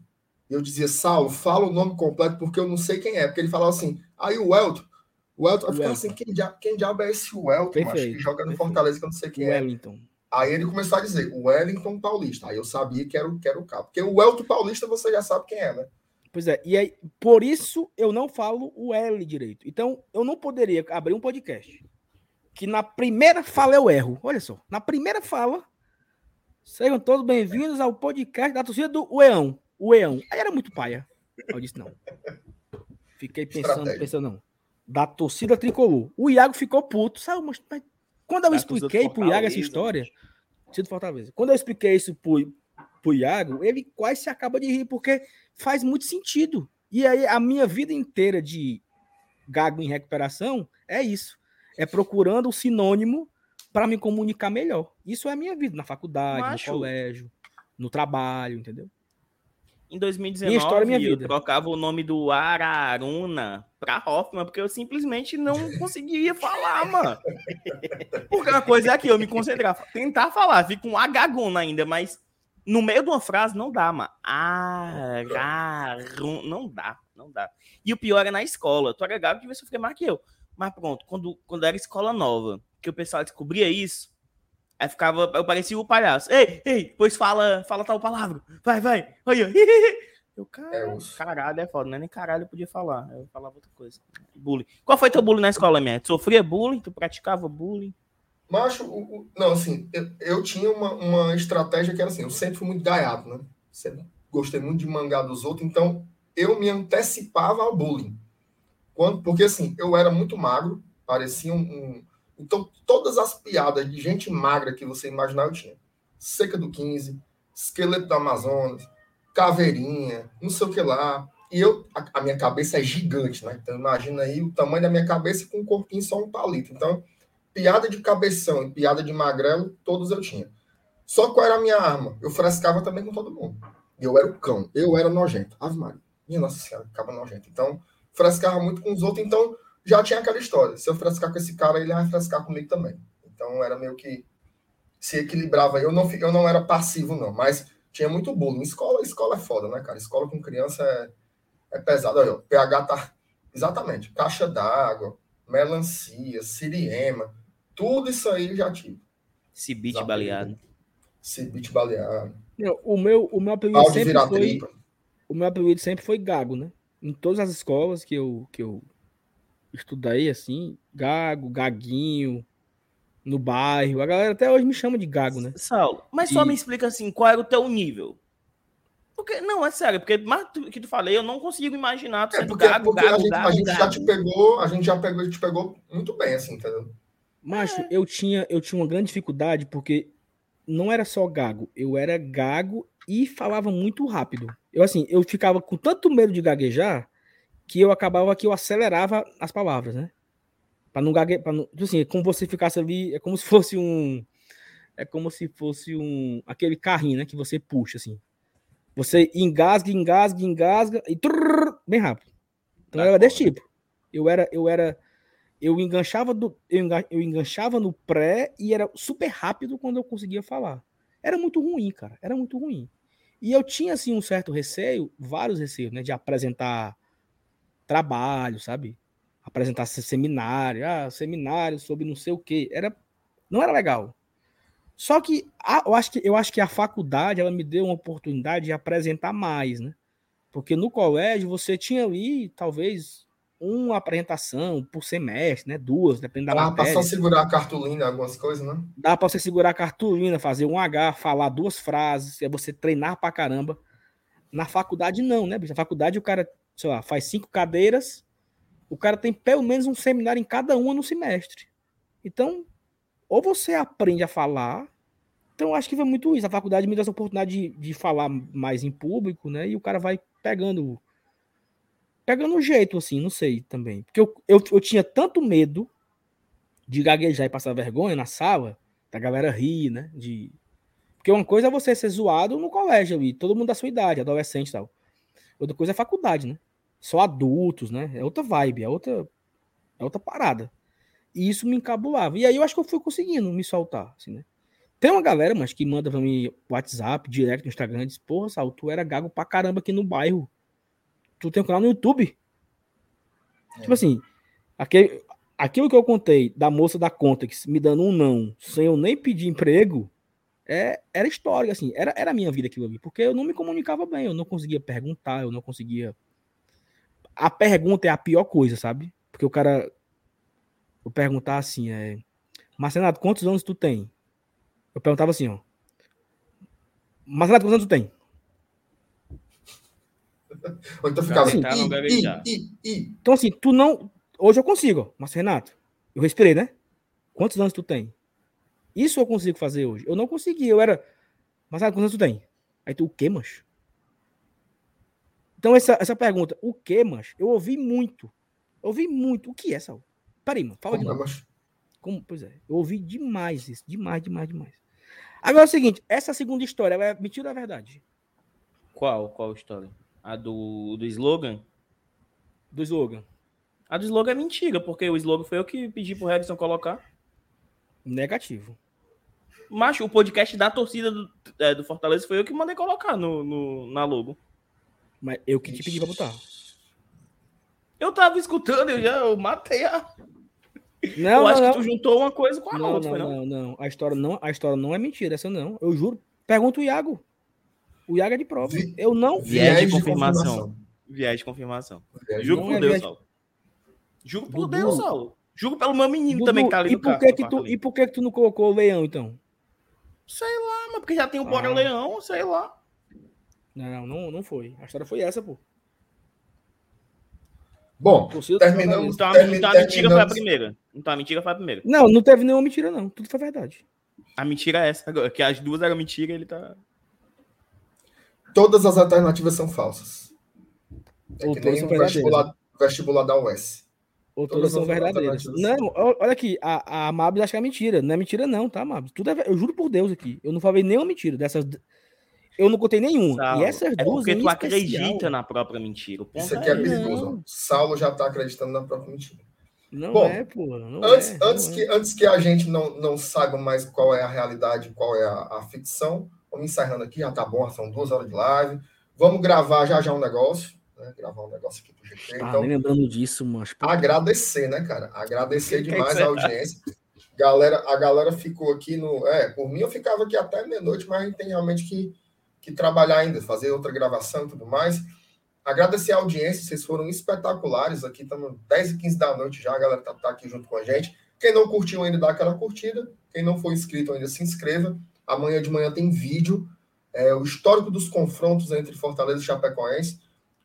[SPEAKER 1] E eu dizia, Saulo, fala o nome completo porque eu não sei quem é. Porque ele falava assim, aí o Wellington, o Wellington, eu ficava
[SPEAKER 2] Wellington.
[SPEAKER 1] assim, quem, dia, quem diabo é esse macho,
[SPEAKER 2] Perfeito,
[SPEAKER 1] que joga no
[SPEAKER 2] perfeito.
[SPEAKER 1] Fortaleza que eu não sei quem é.
[SPEAKER 2] Wellington.
[SPEAKER 1] Aí ele começou a dizer, o Wellington Paulista. Aí eu sabia que era, o- que era o cara. Porque o Wellington Paulista você já sabe quem é, né?
[SPEAKER 2] Pois é, e aí, por isso eu não falo o L direito. Então, eu não poderia abrir um podcast que na primeira fala eu erro. Olha só, na primeira fala, sejam todos bem-vindos ao podcast da torcida do Ueão. Ueão. Aí era muito paia. Eu disse não. Fiquei pensando,
[SPEAKER 1] Estratégia.
[SPEAKER 2] pensando não. Da torcida tricolor. O Iago ficou puto. Sabe, mas, mas quando eu
[SPEAKER 3] Da
[SPEAKER 2] expliquei pro Iago essa história, torcida do Fortaleza. Quando eu expliquei isso pro, pro Iago, ele quase se acaba de rir, porque faz muito sentido. E aí, a minha vida inteira de gago em recuperação é isso. É procurando o sinônimo para me comunicar melhor. Isso é a minha vida, na faculdade,
[SPEAKER 3] Macho.
[SPEAKER 2] no colégio, no trabalho, entendeu?
[SPEAKER 3] Em 2019,
[SPEAKER 2] Minha história, minha
[SPEAKER 3] eu
[SPEAKER 2] vida.
[SPEAKER 3] trocava o nome do Araruna pra Hoffman, porque eu simplesmente não conseguia falar, mano. Porque uma coisa é aqui, eu me concentrar, tentar falar, fica um agaguna ainda, mas no meio de uma frase não dá, mano. Araruna, não dá, não dá. E o pior é na escola. Tu era gago, devia sofrer mais que eu. Mas pronto, quando, quando era escola nova, que o pessoal descobria isso, aí ficava, eu parecia o palhaço. Ei, ei, pois fala, fala tal palavra. Vai, vai. Olha. Eu, cara,
[SPEAKER 1] É
[SPEAKER 3] caralho, é foda. Não é nem caralho eu podia falar. Eu falava outra coisa. Bullying. Qual foi teu bullying na escola, minha? Tu sofria bullying? Tu praticava bullying?
[SPEAKER 1] Macho, o- o- não, assim, eu, eu tinha uma, uma estratégia que era assim, eu sempre fui muito gaiato, né? Sempre gostei muito de mangar dos outros, então eu me antecipava ao bullying. Quando, porque assim, eu era muito magro, parecia um, um- Então, todas as piadas de gente magra que você imaginar, eu tinha. Seca do 15, esqueleto do Amazonas, caveirinha, não sei o que lá. E eu, a, a minha cabeça é gigante, né? Então, imagina aí o tamanho da minha cabeça com um corpinho só um palito. Então, piada de cabeção e piada de magrelo, todos eu tinha. Só qual era a minha arma? Eu frescava também com todo mundo. Eu era o cão, eu era nojento. Ave Maria. Minha Nossa Senhora, ficava nojento. Então, frescava muito com os outros, então já tinha aquela história. Se eu frescar com esse cara, ele vai frescar comigo também. Então, era meio que se equilibrava. Eu não, eu não era passivo, não, mas tinha muito bullying. Escola, escola é foda, né, cara? Escola com criança é, É pesado. Olha, o pH tá. Exatamente. Caixa d'água, melancia, siriema. Tudo isso aí já tive.
[SPEAKER 3] Cibite baleado.
[SPEAKER 1] Cibite baleado.
[SPEAKER 2] O meu, o meu apelido sempre foi... O meu apelido sempre foi Gago, né? Em todas as escolas que eu, que eu estudei, assim, Gago, Gaguinho, no bairro. A galera até hoje me chama de Gago, né?
[SPEAKER 3] Saulo, mas e... só me explica assim, qual era o teu nível? Porque, não, é sério, porque mais do que tu falei, eu não consigo imaginar tu
[SPEAKER 1] é porque, gago, porque gago, a gente, gago, a gente gago. já te pegou, a gente já pegou, te pegou muito bem, assim, entendeu?
[SPEAKER 2] Macho, é. eu, tinha, eu tinha uma grande dificuldade porque não era só gago, eu era gago e falava muito rápido. Eu, assim, eu ficava com tanto medo de gaguejar que eu acabava que eu acelerava as palavras, né? Para não gaguejar, não, tipo assim, é como você ficasse ali, é como se fosse um é como se fosse um aquele carrinho, né, que você puxa assim. Você engasga, engasga, engasga e trrr, bem rápido. Então tá era desse tipo. Eu era, eu era, eu enganchava do, eu, eu enganchava no pré e era super rápido quando eu conseguia falar. Era muito ruim, cara. Era muito ruim. E eu tinha assim um certo receio, vários receios, né, de apresentar trabalho, sabe? Apresentar seminário, ah, seminário sobre não sei o quê. Era, não era legal. Só que a, eu, acho que eu acho que a faculdade ela me deu uma oportunidade de apresentar mais, né? Porque no colégio você tinha ali, talvez, uma apresentação por semestre, né? Duas, dependendo da
[SPEAKER 1] Dá matéria. Dá para segurar a cartolina, algumas coisas, né?
[SPEAKER 2] Dá para você segurar a cartolina, fazer um H, falar duas frases, é você treinar pra caramba. Na faculdade, não, né, bicho? Na faculdade, o cara, sei lá, faz cinco cadeiras, o cara tem pelo menos um seminário em cada uma no semestre. Então, ou você aprende a falar. Então, acho que foi muito isso. A faculdade me deu essa oportunidade de, de falar mais em público, né? E o cara vai pegando. Pegando o jeito, assim, não sei também. Porque eu, eu, eu tinha tanto medo de gaguejar e passar vergonha na sala, da galera rir, né? De... Porque uma coisa é você ser zoado no colégio ali, todo mundo da sua idade, adolescente e tal. Outra coisa é faculdade, né? Só adultos, né? É outra vibe, é outra, é outra parada. E isso me encabulava. E aí eu acho que eu fui conseguindo me soltar, assim, né? Tem uma galera, mas que manda pra mim WhatsApp, direto no Instagram, diz, porra, Sal, tu era gago pra caramba aqui no bairro. Tu tem um canal no YouTube. É. Tipo assim, aquele, aquilo que eu contei da moça da Contex me dando um não, sem eu nem pedir emprego, é, era história, assim, era, era a minha vida aquilo ali, porque eu não me comunicava bem, eu não conseguia perguntar, eu não conseguia. A pergunta é a pior coisa, sabe? Porque o cara eu perguntar assim, é, Marcenato, quantos anos tu tem? Eu perguntava assim, ó. Marcenato, quantos anos tu tem?
[SPEAKER 1] Ou então ficava assim,
[SPEAKER 2] tá Então assim, tu não. Hoje eu consigo, mas Renato, eu respirei, né? Quantos anos tu tem? Isso eu consigo fazer hoje. Eu não consegui, eu era. Mas quantos anos tu tem? Aí tu, o quê, mancho? Então, essa, essa pergunta, o quê, mancho? Eu ouvi muito. Eu ouvi muito. O que é, Sal? Peraí, mano, fala Como de novo. Como, pois é, eu ouvi demais isso, demais, demais, demais. Agora é o seguinte, essa segunda história, ela é mentira ou é verdade?
[SPEAKER 3] Qual? Qual história? A do, do slogan?
[SPEAKER 2] Do slogan.
[SPEAKER 3] A do slogan é mentira, porque o slogan foi eu que pedi pro Regson colocar.
[SPEAKER 2] Negativo.
[SPEAKER 3] Macho, o podcast da torcida do, é, do Fortaleza foi eu que mandei colocar no, no, na logo.
[SPEAKER 2] Mas eu que te pedi pra botar.
[SPEAKER 3] Eu tava escutando, eu já eu matei a.
[SPEAKER 2] Não, eu não,
[SPEAKER 3] acho
[SPEAKER 2] não.
[SPEAKER 3] que tu juntou uma coisa com a
[SPEAKER 2] não,
[SPEAKER 3] outra,
[SPEAKER 2] não, não, não, não. A história não, a história não é mentira, essa não. Eu juro. Pergunta o Iago. O Iago é de prova. Vi... Eu não.
[SPEAKER 3] Viés de confirmação. Viés de confirmação. Juro por é Deus, Saulo. Juro por Dudu. Deus, Saulo. Juro pelo meu menino Dudu, também que tá ali
[SPEAKER 2] e por que que tu, E por que que tu não colocou o leão, então?
[SPEAKER 3] Sei lá, mas porque já tem o Bora ah. Leão, sei lá.
[SPEAKER 2] Não, não, não foi. A história foi essa, pô.
[SPEAKER 1] Bom, terminamos.
[SPEAKER 3] Então, termi, então a mentira foi a primeira. Então a mentira foi a primeira.
[SPEAKER 2] Não, não teve nenhuma mentira, não. Tudo foi verdade.
[SPEAKER 3] A mentira é essa agora, que as duas eram mentira ele tá.
[SPEAKER 1] Todas as alternativas são falsas. É que nem o vestibular, vestibular da UES.
[SPEAKER 2] Ou todas, todas são verdadeiras. Não, olha aqui, a, a Mabs acha que é mentira. Não é mentira, não, tá, Mabs? Tudo é, eu juro por Deus aqui. Eu não falei nenhuma mentira dessas eu não contei nenhum. e essas
[SPEAKER 3] é
[SPEAKER 2] duas.
[SPEAKER 3] Porque tu acredita na própria mentira.
[SPEAKER 1] Isso aqui é, é perigoso. Saulo já está acreditando na própria mentira.
[SPEAKER 2] Não Bom, é, pô.
[SPEAKER 1] Antes,
[SPEAKER 2] é,
[SPEAKER 1] antes, que, é. antes que a gente não, não saiba mais qual é a realidade, qual é a, a ficção, vamos encerrando aqui, já tá bom, são duas horas de live. Vamos gravar já já um negócio. Né? Gravar um negócio aqui pro GT.
[SPEAKER 2] Ah,
[SPEAKER 1] então,
[SPEAKER 2] nem lembrando disso, mas.
[SPEAKER 1] agradecer, né, cara? Agradecer
[SPEAKER 2] Que
[SPEAKER 1] demais
[SPEAKER 2] que
[SPEAKER 1] a
[SPEAKER 2] você-
[SPEAKER 1] audiência. Galera, a galera ficou aqui no. É, por mim eu ficava aqui até meia-noite, mas a gente tem realmente que, que trabalhar ainda, fazer outra gravação e tudo mais. Agradecer a audiência, vocês foram espetaculares. Aqui estamos 10 e 15 da noite já, a galera tá, tá aqui junto com a gente. Quem não curtiu ainda, dá aquela curtida. Quem não for inscrito ainda, se inscreva. Amanhã de manhã tem vídeo. É, o histórico dos confrontos entre Fortaleza e Chapecoense,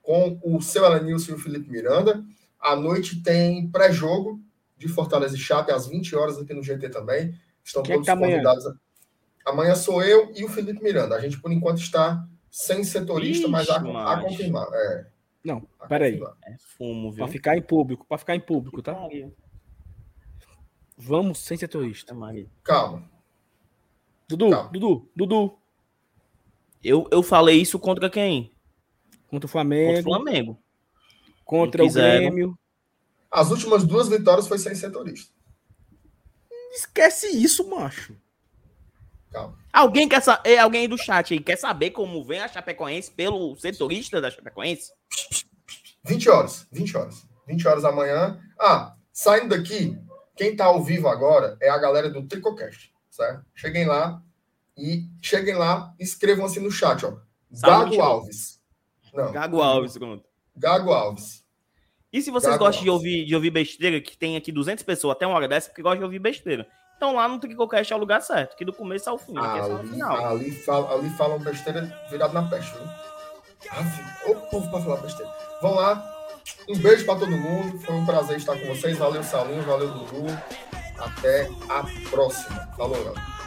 [SPEAKER 1] com o seu Elenilson e o Felipe Miranda. À noite tem pré-jogo de Fortaleza e Chape, às 20 horas aqui no GT também. Estão
[SPEAKER 2] Quem que
[SPEAKER 1] todos
[SPEAKER 2] tá amanhã?
[SPEAKER 1] convidados. Amanhã sou eu e o Felipe Miranda. A gente, por enquanto, está sem setorista, mas a,
[SPEAKER 3] Ixi,
[SPEAKER 1] a confirmar. É,
[SPEAKER 2] Não, peraí.
[SPEAKER 3] É fumo?
[SPEAKER 2] Pra ficar em público, pra ficar em público, tá? Vamos sem setorista.
[SPEAKER 3] É, Maria.
[SPEAKER 1] Calma.
[SPEAKER 2] Dudu,
[SPEAKER 1] Calma.
[SPEAKER 2] Dudu, Dudu.
[SPEAKER 3] Eu, eu falei isso contra quem?
[SPEAKER 2] Contra o
[SPEAKER 3] Contra o
[SPEAKER 2] Flamengo,
[SPEAKER 3] Flamengo.
[SPEAKER 2] contra o. Grêmio.
[SPEAKER 1] As últimas duas vitórias foi sem setorista.
[SPEAKER 2] Esquece isso, macho.
[SPEAKER 1] Calma.
[SPEAKER 3] Alguém quer sa- é, alguém do chat aí quer saber como vem a Chapecoense pelo setorista da Chapecoense?
[SPEAKER 1] 20 horas. 20 horas. 20 horas amanhã. Ah, saindo daqui, quem tá ao vivo agora é a galera do Tricocast, certo? Cheguem lá e cheguem lá escrevam assim no chat, ó.
[SPEAKER 3] Tio.
[SPEAKER 1] Alves. Não,
[SPEAKER 3] Gago Alves, pronto.
[SPEAKER 1] Gago Alves.
[SPEAKER 3] E se vocês
[SPEAKER 1] Gago
[SPEAKER 3] gostam de ouvir, de ouvir besteira, que tem aqui 200 pessoas até uma hora dessa, porque gostam de ouvir besteira. Então lá no Tricocast é o lugar certo, que do começo ao fim, é
[SPEAKER 1] Ali,
[SPEAKER 3] final.
[SPEAKER 1] ali, fala, ali falam besteira virado na peste, viu? Ave, Ô povo pra falar besteira. Vão lá. Um beijo pra todo mundo. Foi um prazer estar com vocês. Valeu, Salinho. Valeu, Dudu. Até a próxima. Falou, galera.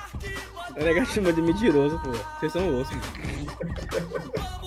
[SPEAKER 2] É legal chama de mentiroso, pô. Vocês são osso, mano.